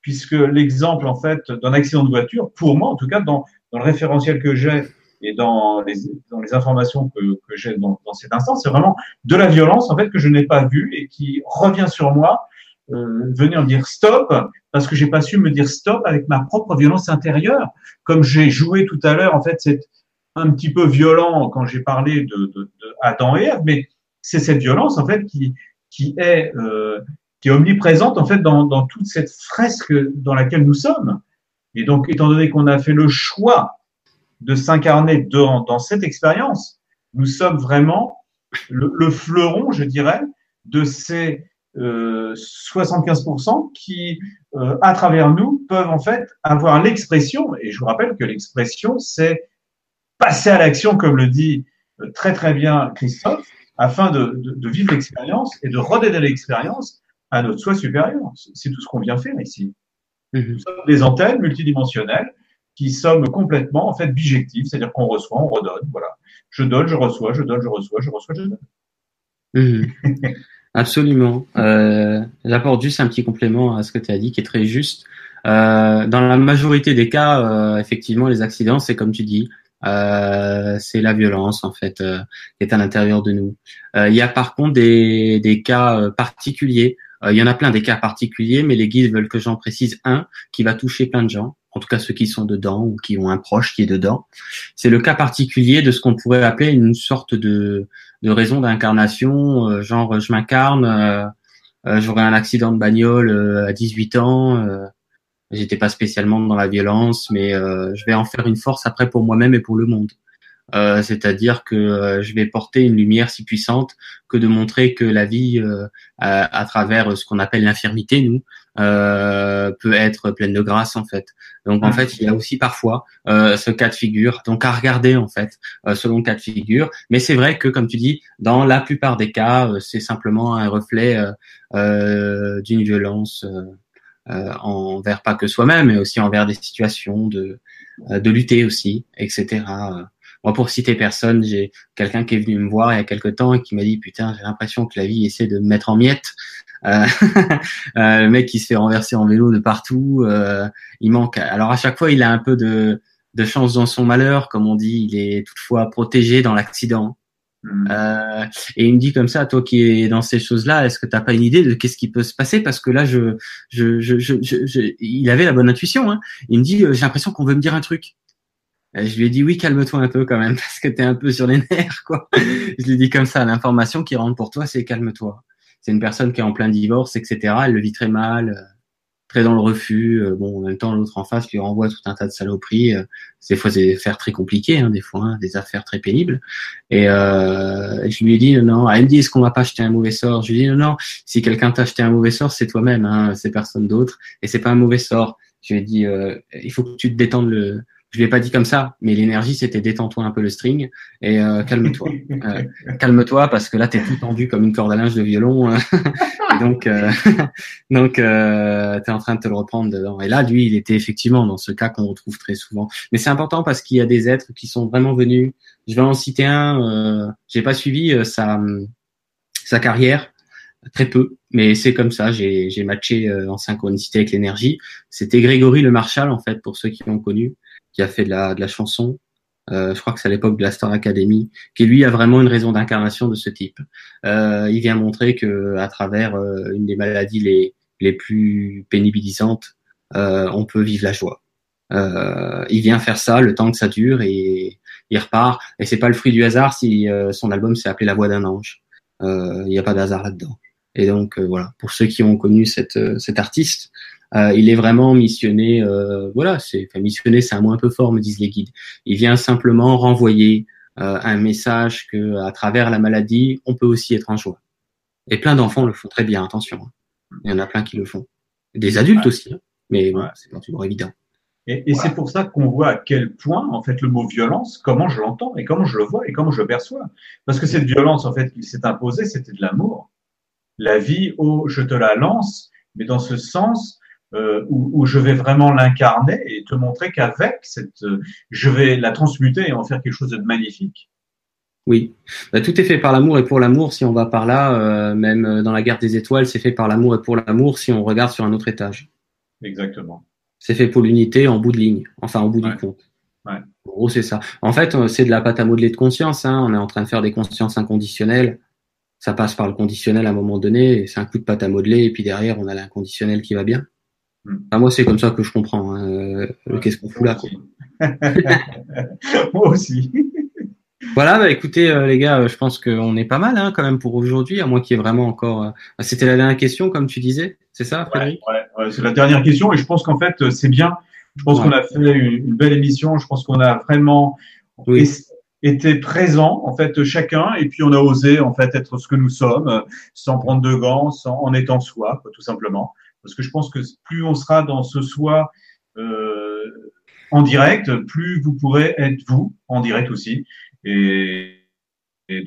puisque l'exemple en fait d'un accident de voiture, pour moi en tout cas dans, dans le référentiel que j'ai et dans les, dans les informations que, que j'ai dans, dans cet instant, c'est vraiment de la violence en fait que je n'ai pas vue et qui revient sur moi euh, venir dire stop parce que j'ai pas su me dire stop avec ma propre violence intérieure. Comme j'ai joué tout à l'heure, en fait, c'est un petit peu violent quand j'ai parlé de, de, de, Adam et Ève, mais c'est cette violence en fait qui qui est euh, qui est omniprésente en fait dans, dans toute cette fresque dans laquelle nous sommes. Et donc, étant donné qu'on a fait le choix de s'incarner dans, dans cette expérience, nous sommes vraiment le, le fleuron, je dirais, de ces 75% euh, qui, euh, à travers nous, peuvent en fait avoir l'expression, et je vous rappelle que l'expression, c'est passer à l'action, comme le dit euh, très très bien Christophe, afin de, de, de vivre l'expérience et de redonner l'expérience à notre soi supérieur. C'est tout ce qu'on vient faire ici. Mhm. Nous sommes des antennes multidimensionnelles qui sommes complètement en fait bijectives, c'est-à-dire qu'on reçoit, on redonne. Voilà, je donne, je reçois, je donne, je reçois, je reçois, je donne. Mhm. Absolument. Euh, J'apporte juste un petit complément à ce que tu as dit qui est très juste. Euh, dans la majorité des cas, euh, effectivement, les accidents, c'est comme tu dis, euh, c'est la violence en fait euh, qui est à l'intérieur de nous. Euh, il y a par contre des, des cas particuliers. il y en a plein des cas particuliers, mais les guides veulent que j'en précise un qui va toucher plein de gens en tout cas ceux qui sont dedans ou qui ont un proche qui est dedans. C'est le cas particulier de ce qu'on pourrait appeler une sorte de, de raison d'incarnation, euh, genre je m'incarne, euh, euh, j'aurais un accident de bagnole à 18 ans, j'étais pas spécialement dans la violence, mais je vais en faire une force après pour moi-même et pour le monde. c'est-à-dire que je vais porter une lumière si puissante que de montrer que la vie, à, travers ce qu'on appelle l'infirmité, nous, euh, peut être pleine de grâce en fait. Donc en fait, il y a aussi parfois euh, ce cas de figure, donc à regarder en fait euh, selon le cas de figure. Mais c'est vrai que comme tu dis, dans la plupart des cas, euh, c'est simplement un reflet d'une violence envers pas que soi-même, mais aussi envers des situations de de lutter aussi, etc. Moi, pour citer personne, j'ai quelqu'un qui est venu me voir il y a quelque temps et qui m'a dit putain, j'ai l'impression que la vie essaie de me mettre en miettes. Euh, euh, le mec qui se fait renverser en vélo de partout, euh, il manque. Alors à chaque fois, il a un peu de, de chance dans son malheur, comme on dit. Il est toutefois protégé dans l'accident. Hmm. Euh, et il me dit comme ça, toi qui es dans ces choses-là, est-ce que t'as pas une idée de qu'est-ce qui peut se passer? Parce que là, je, je, je, je, il avait la bonne intuition. Hein. Il me dit, j'ai l'impression qu'on veut me dire un truc. Je lui ai dit oui, calme-toi un peu quand même, parce que tu es un peu sur les nerfs, quoi. Je lui ai dit comme ça, l'information qui rentre pour toi, c'est calme-toi. C'est une personne qui est en plein divorce, etc. Elle le vit très mal, euh, très dans le refus. Euh, bon, en même temps, l'autre en face lui renvoie tout un tas de saloperies. Euh, des fois, des affaires très compliquées, hein, des fois, hein, des affaires très pénibles. Et euh, je lui ai dit non. Elle me dit est-ce qu'on va pas acheter un mauvais sort? Je lui ai dit non, non. Si quelqu'un t'a acheté un mauvais sort, c'est toi-même, hein, c'est personne d'autre, et c'est pas un mauvais sort. Je lui ai dit il faut que tu te détendes le je l'ai pas dit comme ça, mais l'énergie c'était détends-toi un peu le string et euh, calme-toi. Euh, calme-toi parce que là tu es tout tendu comme une corde à linge de violon. Hein. donc euh, donc euh, tu es en train de te le reprendre dedans. Et là lui, il était effectivement dans ce cas qu'on retrouve très souvent. Mais c'est important parce qu'il y a des êtres qui sont vraiment venus. Je vais en citer un, euh, j'ai pas suivi sa sa carrière très peu, mais c'est comme ça. J'ai matché en synchronicité avec l'énergie. C'était Grégory le Marshal en fait pour ceux qui l'ont connu qui a fait de la, de la chanson. Euh, je crois que c'est à l'époque de la Star Academy, qui lui a vraiment une raison d'incarnation de ce type. Euh, il vient montrer que à travers euh, une des maladies les, les plus pénibilisantes, euh, on peut vivre la joie. Euh, il vient faire ça le temps que ça dure et il repart. Et c'est pas le fruit du hasard si son album s'est appelé La Voix d'un ange. Il n'y a pas d'hasard là-dedans. Et donc voilà, pour ceux qui ont connu cette, cet artiste, euh, il est vraiment missionné, euh, voilà, c'est enfin, missionné, c'est un mot un peu fort, me disent les guides. Il vient simplement renvoyer euh, un message que à travers la maladie, on peut aussi être en joie. Et plein d'enfants le font très bien, attention. Hein. Il y en a plein qui le font. Des adultes aussi, hein. mais bon, c'est pas toujours évident. Et, et c'est pour ça qu'on voit à quel point, en fait, le mot violence, comment je l'entends et comment je le vois et comment je le perçois. Parce que cette violence, en fait, qui s'est imposée, c'était de l'amour. La vie, oh, je te la lance, mais dans ce sens euh, où, je vais vraiment l'incarner et te montrer qu'avec cette, euh, je vais la transmuter et en faire quelque chose de magnifique. Oui, bah, tout est fait par l'amour et pour l'amour. Si on va par là, euh, même dans la guerre des étoiles, c'est fait par l'amour et pour l'amour. Si on regarde sur un autre étage. Exactement. C'est fait pour l'unité en bout de ligne, enfin en bout du compte. Ouais. En gros, c'est ça. En fait, c'est de la pâte à modeler de conscience. Hein. On est en train de faire des consciences inconditionnelles. Ça passe par le conditionnel à un moment donné. C'est un coup de pâte à modeler et puis derrière, on a l'inconditionnel qui va bien. Ah, moi, c'est comme ça que je comprends. Hein. Euh, qu'est-ce qu'on fout là Moi aussi. voilà, bah, écoutez euh, les gars, je pense qu'on est pas mal hein, quand même pour aujourd'hui, à moins qu'il y ait vraiment encore. Euh, c'était la dernière question, comme tu disais, c'est ça, Frédéric ouais, c'est la dernière question, et je pense qu'en fait c'est bien. Je pense qu'on a fait une, belle émission. Je pense qu'on a vraiment été présent en fait chacun, et puis on a osé en fait être ce que nous sommes, sans prendre de gants, sans, en étant soi, tout simplement. Parce que je pense que plus on sera dans ce soi euh, en direct, plus vous pourrez être vous en direct aussi. Et,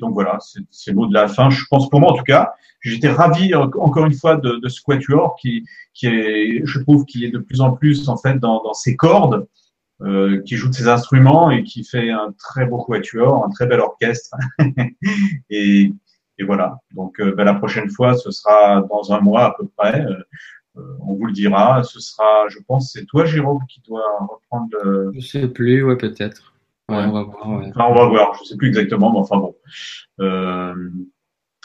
donc voilà, c'est le mot de la fin. Je pense pour moi en tout cas, j'étais ravi encore une fois de, de ce quatuor qui, qui est, je trouve, qui est de plus en plus en fait dans, dans ses cordes. Euh, qui joue de ses instruments et qui fait un très beau quatuor, un très bel orchestre. et, et, voilà. Donc euh, ben, la prochaine fois, ce sera dans un mois à peu près. Euh, on vous le dira. Ce sera, je pense, c'est toi, Jérôme, qui doit reprendre le. Je sais plus, ouais, peut-être. Ouais, on va voir. Ouais. Enfin, on va voir. Je sais plus exactement, mais enfin bon. Euh,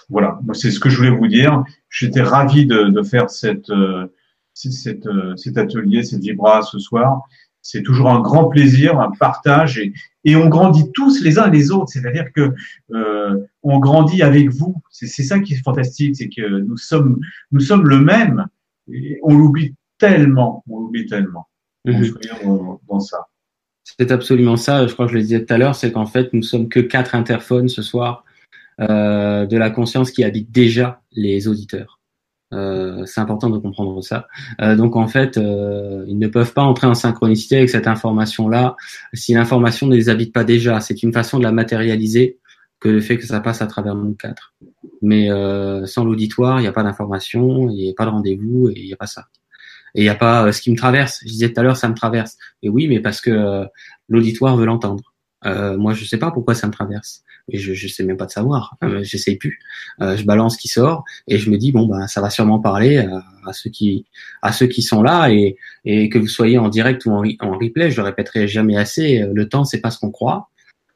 voilà. c'est ce que je voulais vous dire. J'étais ravi de, de faire cette, euh, cette, euh, cet atelier, cette vibra ce soir. C'est toujours un grand plaisir, un partage et, et on grandit tous les uns les autres. C'est-à-dire que euh, on grandit avec vous. C'est ça qui est fantastique, c'est que nous sommes nous sommes le même on l'oublie tellement, on l'oublie tellement. Mhm. dans, ça. C'est absolument ça. Je crois que je le disais tout à l'heure, c'est qu'en fait, nous sommes que quatre interphones ce soir euh, de la conscience qui habite déjà les auditeurs. Euh, c'est important de comprendre ça. Euh, donc en fait, euh, ils ne peuvent pas entrer en synchronicité avec cette information-là si l'information ne les habite pas déjà. C'est une façon de la matérialiser que le fait que ça passe à travers mon 4. Mais sans l'auditoire, il n'y a pas d'information, il n'y a pas de rendez-vous et il n'y a pas ça. Et il n'y a pas ce qui me traverse. Je disais tout à l'heure, ça me traverse. Et oui, mais parce que l'auditoire veut l'entendre. moi, je ne sais pas pourquoi ça me traverse et je, je sais même pas de savoir, euh, j'essaye plus. Euh, je balance qui sort et je me dis bon bah ça va sûrement parler à, ceux qui à ceux qui sont là et, et que vous soyez en direct ou en, replay, je le répéterai jamais assez. Euh, le temps c'est pas ce qu'on croit.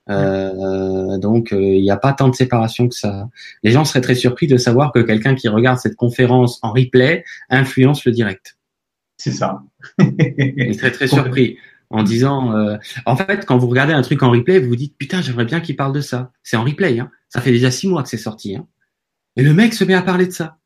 Euh, donc il n'y a pas tant de séparation que ça. Les gens seraient très surpris de savoir que quelqu'un qui regarde cette conférence en replay influence le direct. C'est ça. Ils seraient très surpris en disant, euh, en fait, quand vous regardez un truc en replay, vous vous dites, putain, j'aimerais bien qu'il parle de ça. C'est en replay, hein. Ça fait déjà six mois que c'est sorti, hein. Et le mec se met à parler de ça.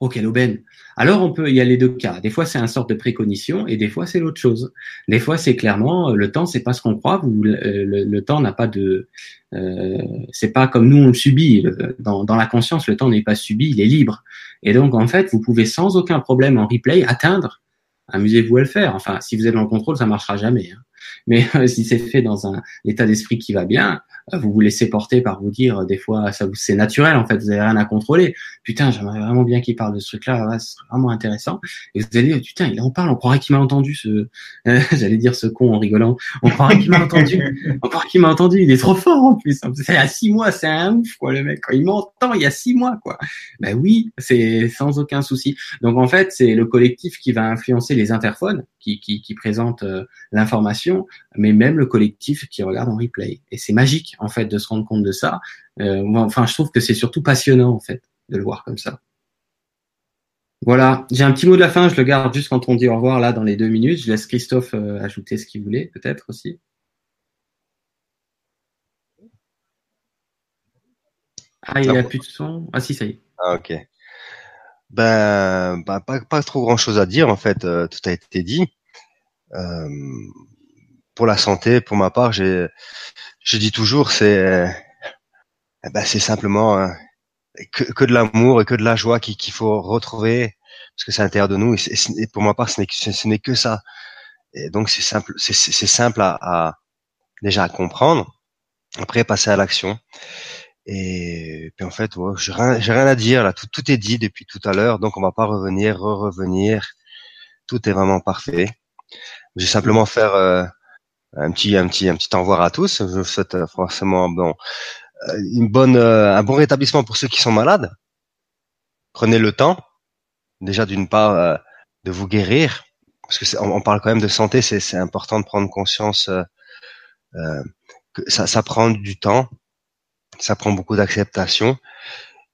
Ok, l'aubaine. Alors on peut, il y a les deux cas. Des fois c'est un sorte de précognition et des fois c'est l'autre chose. Des fois c'est clairement euh, le temps, c'est pas ce qu'on croit. Vous, euh, le, temps n'a pas de, euh, c'est pas comme nous on le subit. Dans, dans la conscience, le temps n'est pas subi, il est libre. Et donc en fait, vous pouvez sans aucun problème en replay atteindre amusez-vous à le faire. Enfin, si vous êtes dans le contrôle, ça marchera jamais. Hein. Mais si c'est fait dans un état d'esprit qui va bien, vous vous laissez porter par vous dire des fois ça c'est naturel en fait vous avez rien à contrôler. Putain j'aimerais vraiment bien qu'il parle de ce truc là c'est vraiment intéressant. Et vous allez dire putain il en parle on croirait qu'il m'a entendu ce j'allais dire ce con en rigolant. On croirait qu'il m'a entendu. On croirait qu'il m'a entendu. Il est trop fort en plus. C'est à six mois c'est un ouf quoi le mec. Il m'entend il y a six mois quoi. Ben oui c'est sans aucun souci. Donc en fait c'est le collectif qui va influencer les interphones qui, qui, qui euh, l'information mais même le collectif qui regarde en replay. Et c'est magique en fait de se rendre compte de ça. Euh, enfin, je trouve que c'est surtout passionnant en fait de le voir comme ça. Voilà, j'ai un petit mot de la fin, je le garde juste quand on dit au revoir là dans les deux minutes. Je laisse Christophe euh, ajouter ce qu'il voulait peut-être aussi. Ah, il n'y a plus de son. Ah si, ça y est. Ah, ok. Ben, ben pas, trop grand chose à dire en fait, euh, tout a été dit. Pour la santé, pour ma part, j'ai je dis toujours, c'est eh ben, c'est simplement euh, que, que, de l'amour et que de la joie qu'il faut retrouver parce que c'est à l'intérieur de nous. Et, pour ma part ce n'est n'est que ça. Et donc c'est simple c'est simple à, déjà à comprendre après passer à l'action. Et puis en fait ouais, j'ai rien, à dire là. Tout, tout est dit depuis tout à l'heure. Donc on va pas revenir re revenir tout est vraiment parfait. Je vais simplement faire euh, un petit un petit un petit au revoir à tous. Je vous souhaite euh, forcément bon euh, une bonne euh, un bon rétablissement pour ceux qui sont malades. Prenez le temps déjà d'une part de vous guérir parce que on, parle quand même de santé, c'est important de prendre conscience euh, que ça, ça prend du temps, ça prend beaucoup d'acceptation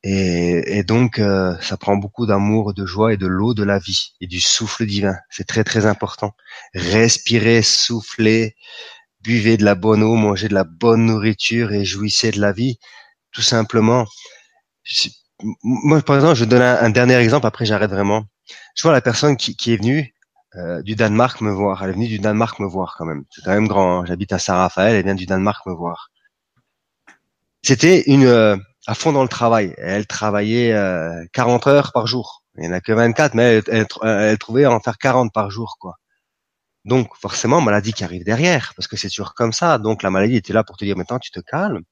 et, et, donc ça prend beaucoup d'amour, de joie et de l'eau de la vie et du souffle divin. C'est très très important. Respirez, soufflez, buvez de la bonne eau, mangez de la bonne nourriture et jouissez de la vie, tout simplement. moi, par exemple, je donne un, dernier exemple, après j'arrête vraiment. Je vois la personne qui, qui est venue euh, du Danemark me voir. Elle est venue du Danemark me voir quand même. C'est quand même grand. Hein. J'habite à Saint-Raphaël, elle vient du Danemark me voir. C'était une euh, à fond dans le travail. Elle travaillait 40 euh, heures par jour. Il n'y en a que 24, mais elle, elle, trouvait en faire 40 par jour, quoi. Donc forcément, maladie qui arrive derrière, parce que c'est toujours comme ça. Donc la maladie était là pour te dire maintenant tu te calmes.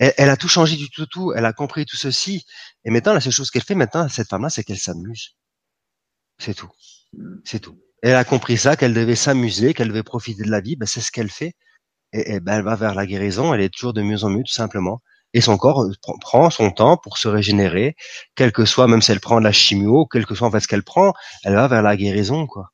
Elle, a tout changé du tout, tout. Elle a compris tout ceci. Et maintenant, la seule chose qu'elle fait maintenant, cette femme-là, c'est qu'elle s'amuse. C'est tout. C'est tout. Elle a compris ça, qu'elle devait s'amuser, qu'elle devait profiter de la vie. Ben, c'est ce qu'elle fait. Et, et ben, elle va vers la guérison. Elle est toujours de mieux en mieux, tout simplement. Et son corps euh, prend son temps pour se régénérer, quel que soit, même si elle prend de la chimio, quel que soit en fait ce qu'elle prend, elle va vers la guérison, quoi.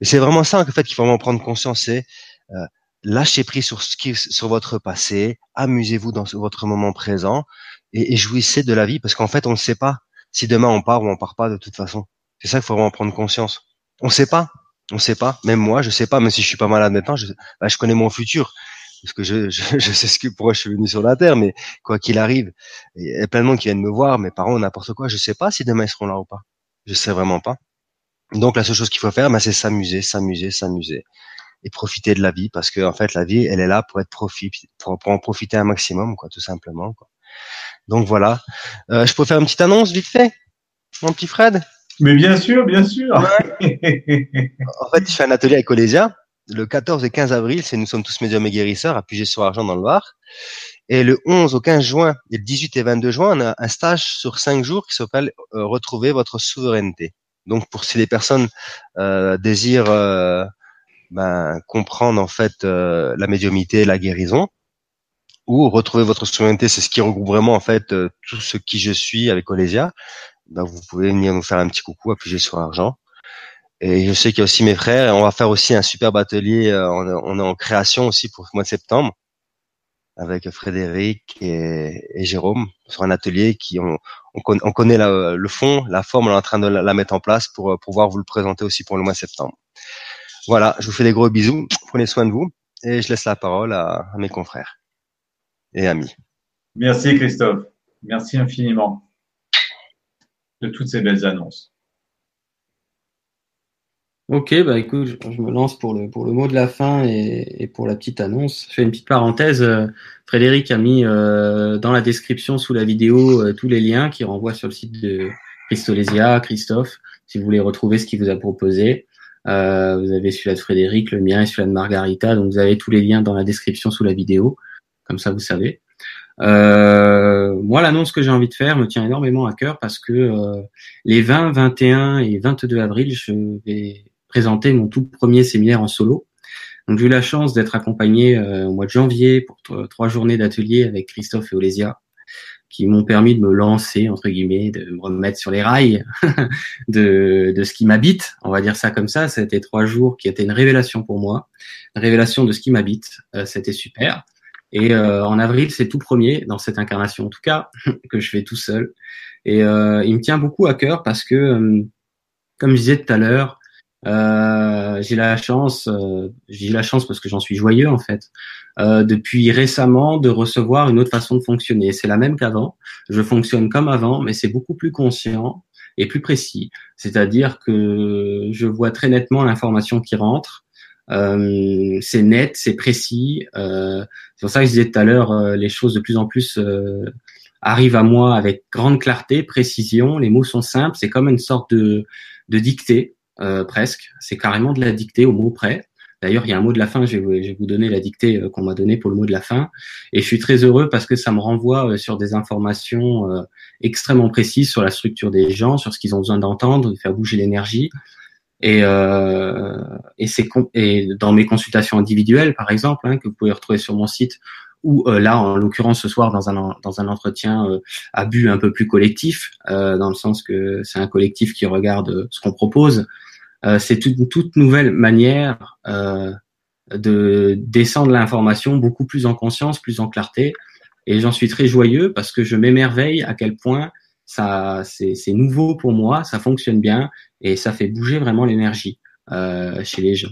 Et c'est vraiment ça en fait qu'il faut vraiment prendre conscience, c'est euh, lâcher prise sur ce qui, sur votre passé, amusez-vous dans votre moment présent et, jouissez de la vie parce qu'en fait on ne sait pas si demain on part ou on part pas de toute façon. C'est ça qu'il faut vraiment prendre conscience. On ne sait pas, on ne sait pas. Même moi, je sais pas. Même si je suis pas malade maintenant, je, bah, je connais mon futur parce que je, je, je, sais ce que pourquoi je suis venu sur la terre. Mais quoi qu'il arrive, il y a plein de monde qui viennent me voir, mes parents, n'importe quoi. Je sais pas si demain ils seront là ou pas. Je sais vraiment pas. Donc la seule chose qu'il faut faire, bah, c'est s'amuser, s'amuser, s'amuser et profiter de la vie parce que en fait la vie, elle est là pour être profit, pour, en profiter un maximum, quoi, tout simplement. Quoi. Donc voilà. Euh, je peux faire une petite annonce vite fait? mon petit Fred? Mais bien sûr, bien sûr. en fait, je fais un atelier avec Olésia. Le 14 et 15 avril, c'est Nous sommes tous médiums et guérisseurs à puget sur argent dans le Var. Et le 11 au 15 juin et le 18 et 22 juin, on a un stage sur cinq jours qui s'appelle euh, Retrouver votre souveraineté. Donc, pour si les personnes euh, désirent euh, ben, comprendre en fait euh, la médiumité, la guérison, ou retrouver votre souveraineté, c'est ce qui regroupe vraiment en fait euh, tout ce qui je suis avec Olésia. Ben, vous pouvez venir nous faire un petit coucou, appuyer sur argent. Et je sais qu'il y a aussi mes frères. on va faire aussi un superbe atelier. Euh, on, est en création aussi pour le mois de septembre avec Frédéric et, Jérôme sur un atelier qui on, on, connaît le fond, la forme, on est en train de la, mettre en place pour pouvoir vous le présenter aussi pour le mois de septembre. Voilà, je vous fais des gros bisous. Prenez soin de vous et je laisse la parole à, mes confrères et amis. Merci Christophe. Merci infiniment de toutes ces belles annonces. Ok, bah écoute, je, me lance pour le, pour le mot de la fin et, pour la petite annonce. Je fais une petite parenthèse. Euh, Frédéric a mis euh, dans la description sous la vidéo euh, tous les liens qui renvoient sur le site de Christolésia, Christophe, si vous voulez retrouver ce qu'il vous a proposé. Euh, vous avez celui-là de Frédéric, le mien et celui-là de Margarita. Donc vous avez tous les liens dans la description sous la vidéo. Comme ça, vous savez. Euh, moi, l'annonce que j'ai envie de faire me tient énormément à cœur parce que euh, les 20, 21 et 22 avril, je vais présenter mon tout premier séminaire en solo. Donc j'ai eu la chance d'être accompagné euh, au mois de janvier pour trois journées d'atelier avec Christophe et Olésia qui m'ont permis de me lancer, entre guillemets, de me remettre sur les rails de, de ce qui m'habite, on va dire ça comme ça. C'était trois jours qui étaient une révélation pour moi, révélation de ce qui m'habite. Euh, c'était super. Et euh, en avril, c'est tout premier dans cette incarnation, en tout cas, que je fais tout seul. Et euh, il me tient beaucoup à cœur parce que, comme je disais tout à l'heure, euh, j'ai la chance, euh, j'ai la chance parce que j'en suis joyeux en fait, euh, depuis récemment de recevoir une autre façon de fonctionner. C'est la même qu'avant. Je fonctionne comme avant, mais c'est beaucoup plus conscient et plus précis. C'est-à-dire que je vois très nettement l'information qui rentre. Euh, c'est net, c'est précis. Euh, c'est pour ça que je disais tout à l'heure, les choses de plus en plus arrivent à moi avec grande clarté, précision. Les mots sont simples. C'est comme une sorte de, de dictée. Euh, presque. C'est carrément de la dictée au mot près. D'ailleurs, il y a un mot de la fin, je vais, vous donner la dictée euh, qu'on m'a donnée pour le mot de la fin. Et je suis très heureux parce que ça me renvoie euh, sur des informations extrêmement précises sur la structure des gens, sur ce qu'ils ont besoin d'entendre, de faire bouger l'énergie. Et, et, c'est et dans mes consultations individuelles, par exemple, hein, que vous pouvez retrouver sur mon site, ou là, en l'occurrence ce soir, dans un, dans un entretien à but un peu plus collectif, dans le sens que c'est un collectif qui regarde ce qu'on propose, euh, c'est une toute nouvelle manière euh, de descendre l'information beaucoup plus en conscience, plus en clarté. Et j'en suis très joyeux parce que je m'émerveille à quel point ça c'est nouveau pour moi, ça fonctionne bien et ça fait bouger vraiment l'énergie euh, chez les gens.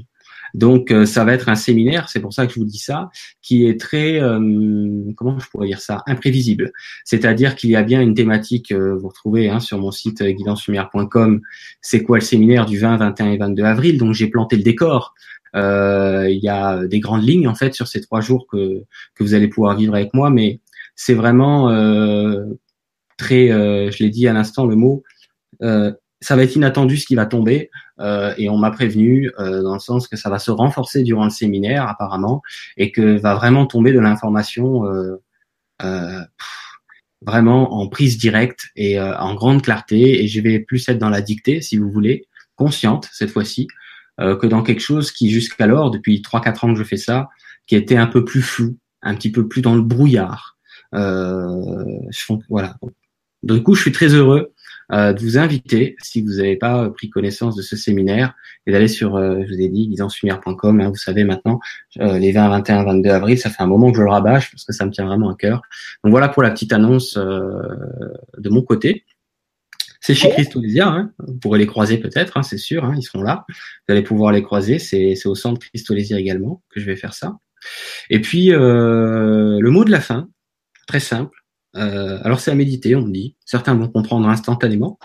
Donc euh, ça va être un séminaire, c'est pour ça que je vous dis ça, qui est très, euh, comment je pourrais dire ça, imprévisible. C'est-à-dire qu'il y a bien une thématique, euh, vous retrouvez hein, sur mon site guidancelumière.com, c'est quoi le séminaire du 20, 21 et 22 avril? Donc j'ai planté le décor. Il y a des grandes lignes en fait sur ces trois jours que que vous allez pouvoir vivre avec moi, mais c'est vraiment très, je l'ai dit à l'instant le mot ça va être inattendu ce qui va tomber euh, et on m'a prévenu euh, dans le sens que ça va se renforcer durant le séminaire apparemment et que va vraiment tomber de l'information euh, euh vraiment en prise directe et euh, en grande clarté. Et je vais plus être dans la dictée si vous voulez consciente cette fois-ci que dans quelque chose qui jusqu'alors depuis trois quatre ans que je fais ça qui était un peu plus flou un petit peu plus dans le brouillard. Je, voilà. Du coup je suis très heureux euh, de vous inviter, si vous n'avez pas pris connaissance de ce séminaire, et d'aller sur, euh, je vous ai dit, guidancelumière.com, hein, vous savez maintenant, euh, les 20, 21, 22 avril, ça fait un moment que je le rabâche parce que ça me tient vraiment à cœur. Donc voilà pour la petite annonce de mon côté. C'est chez Christolésia, hein. vous pourrez les croiser peut-être, hein, c'est sûr, hein, ils seront là. Vous allez pouvoir les croiser, c'est au centre Christolésia également que je vais faire ça. Et puis, le mot de la fin, très simple, euh, alors c'est à méditer, on dit. Certains vont comprendre instantanément,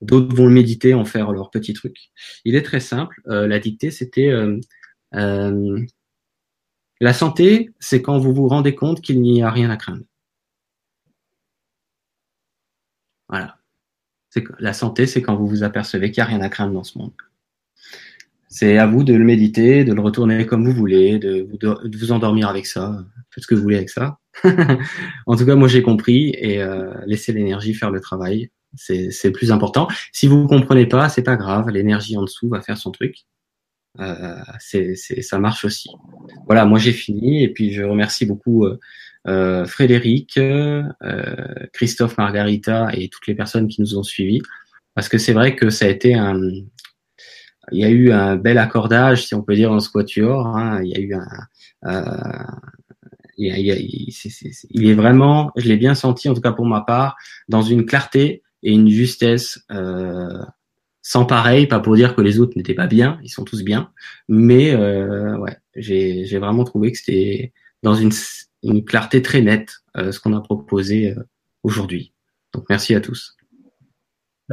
d'autres vont le méditer, en faire leur petit truc. Il est très simple. Euh, la dictée, c'était euh, la santé, c'est quand vous vous rendez compte qu'il n'y a rien à craindre. Voilà. La santé, c'est quand vous vous apercevez qu'il n'y a rien à craindre dans ce monde. C'est à vous de le méditer, de le retourner comme vous voulez, de vous, de vous endormir avec ça. Faites ce que vous voulez avec ça. en tout cas, moi j'ai compris et euh, laissez l'énergie faire le travail. C'est plus important. Si vous ne comprenez pas, c'est pas grave. L'énergie en dessous va faire son truc. Euh, c'est ça marche aussi. Voilà, moi j'ai fini et puis je remercie beaucoup euh, euh Frédéric, euh, Christophe, Margarita et toutes les personnes qui nous ont suivis parce que c'est vrai que ça a été un il y a eu un bel accordage, si on peut dire, en squatuor. Hein. Il y a eu un, euh, il, est, vraiment, je l'ai bien senti, en tout cas pour ma part, dans une clarté et une justesse euh, sans pareil, pas pour dire que les autres n'étaient pas bien, ils sont tous bien, mais euh, ouais, j'ai vraiment trouvé que c'était dans une, clarté très nette euh, ce qu'on a proposé euh, aujourd'hui. Donc merci à tous.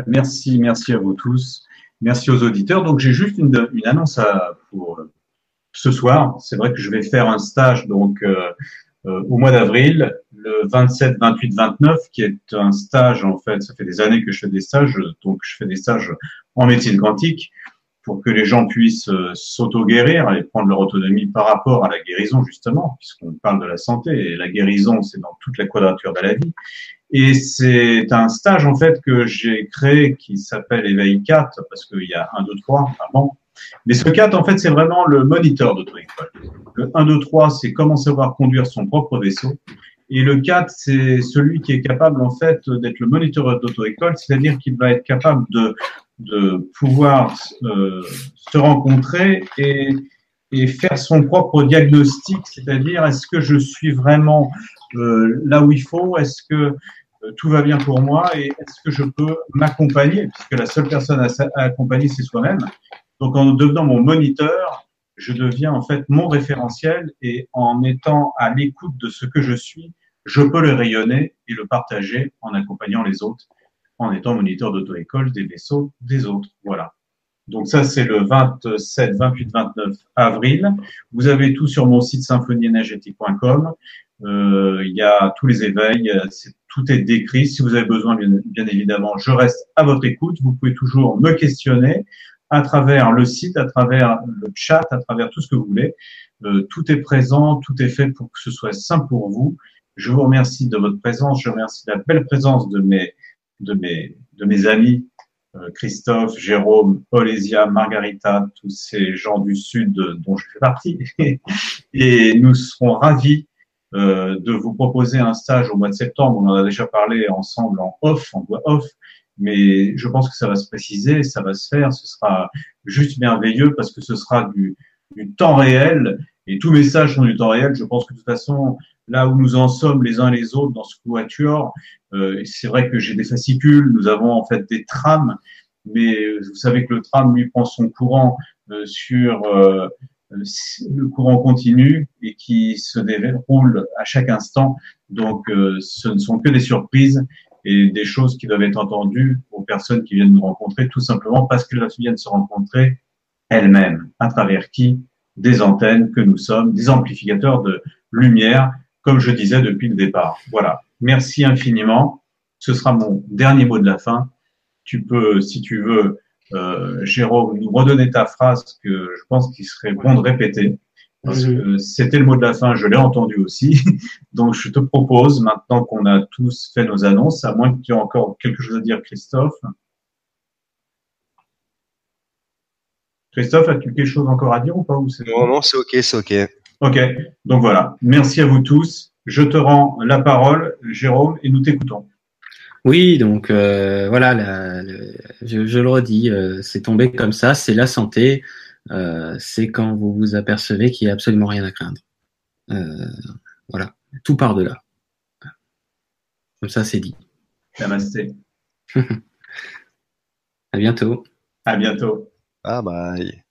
Merci, merci à vous tous. Merci aux auditeurs. Donc j'ai juste une, une annonce à, pour ce soir. C'est vrai que je vais faire un stage donc euh, euh, au mois d'avril, le 27, 28, 29, qui est un stage en fait. Ça fait des années que je fais des stages, donc je fais des stages en médecine quantique pour que les gens puissent euh, s'auto-guérir et prendre leur autonomie par rapport à la guérison, justement, puisqu'on parle de la santé, et la guérison, c'est dans toute la quadrature de la vie. Et c'est un stage, en fait, que j'ai créé qui s'appelle Éveil 4, parce qu'il y a un, deux, trois avant. Mais ce 4, en fait, c'est vraiment le moniteur d'auto-école. Le 1, 2, 3, c'est comment savoir conduire son propre vaisseau. Et le 4, c'est celui qui est capable, en fait, d'être le moniteur d'auto-école, c'est-à-dire qu'il va être capable de pouvoir euh, se rencontrer et, faire son propre diagnostic, c'est-à-dire est-ce que je suis vraiment euh, là où il faut, est-ce que euh, tout va bien pour moi? Et est-ce que je peux m'accompagner, puisque la seule personne à accompagner, c'est soi-même. Donc en devenant mon moniteur, je deviens en fait mon référentiel et en étant à l'écoute de ce que je suis, je peux le rayonner et le partager en accompagnant les autres en étant moniteur d'auto-école des vaisseaux des autres. Voilà. Donc ça, c'est le 27, 28, 29 avril. Vous avez tout sur mon site symphonieenergétique.com. Euh, il y a tous les éveils, tout est décrit. Si vous avez besoin, bien, évidemment, je reste à votre écoute. Vous pouvez toujours me questionner à travers le site, à travers le chat, à travers tout ce que vous voulez. Euh, tout est présent, tout est fait pour que ce soit simple pour vous. Je vous remercie de votre présence. Je remercie la belle présence de mes de mes, de mes amis, euh, Christophe, Jérôme, Paulésia, Margarita, tous ces gens du Sud dont je fais partie. Et nous serons ravis euh, de vous proposer un stage au mois de septembre. On en a déjà parlé ensemble en off, en voix off. Mais je pense que ça va se préciser, ça va se faire. Ce sera juste merveilleux parce que ce sera du, du temps réel et tous mes messages sont du temps réel. Je pense que de toute façon, là où nous en sommes les uns les autres dans ce quatuor, euh, c'est vrai que j'ai des fascicules, nous avons en fait des trames, mais vous savez que le tram lui prend son courant euh, sur euh, le courant continu et qui se déroule à chaque instant. Donc, ce ne sont que des surprises et des choses qui doivent être entendues aux personnes qui viennent nous rencontrer, tout simplement parce qu'elles viennent se rencontrer elles-mêmes. À travers qui Des antennes que nous sommes, des amplificateurs de lumière comme je disais depuis le départ. Voilà. Merci infiniment. Ce sera mon dernier mot de la fin. Tu peux, si tu veux, euh, Jérôme, nous redonner ta phrase que je pense qu'il serait bon de répéter. Parce que c'était le mot de la fin, je l'ai entendu aussi. Donc, je te propose, maintenant qu'on a tous fait nos annonces, à moins que tu aies encore quelque chose à dire, Christophe. Christophe, as-tu quelque chose encore à dire ou pas Non, non, c'est OK, c'est OK. Ok, donc voilà. Merci à vous tous. Je te rends la parole, Jérôme, et nous t'écoutons. Oui, donc euh, voilà, je, le redis, euh, c'est tombé comme ça, c'est la santé, euh, c'est quand vous vous apercevez qu'il n'y a absolument rien à craindre. voilà, tout part de là. Comme ça, c'est dit. Namasté. à bientôt. À bientôt. Bye bye.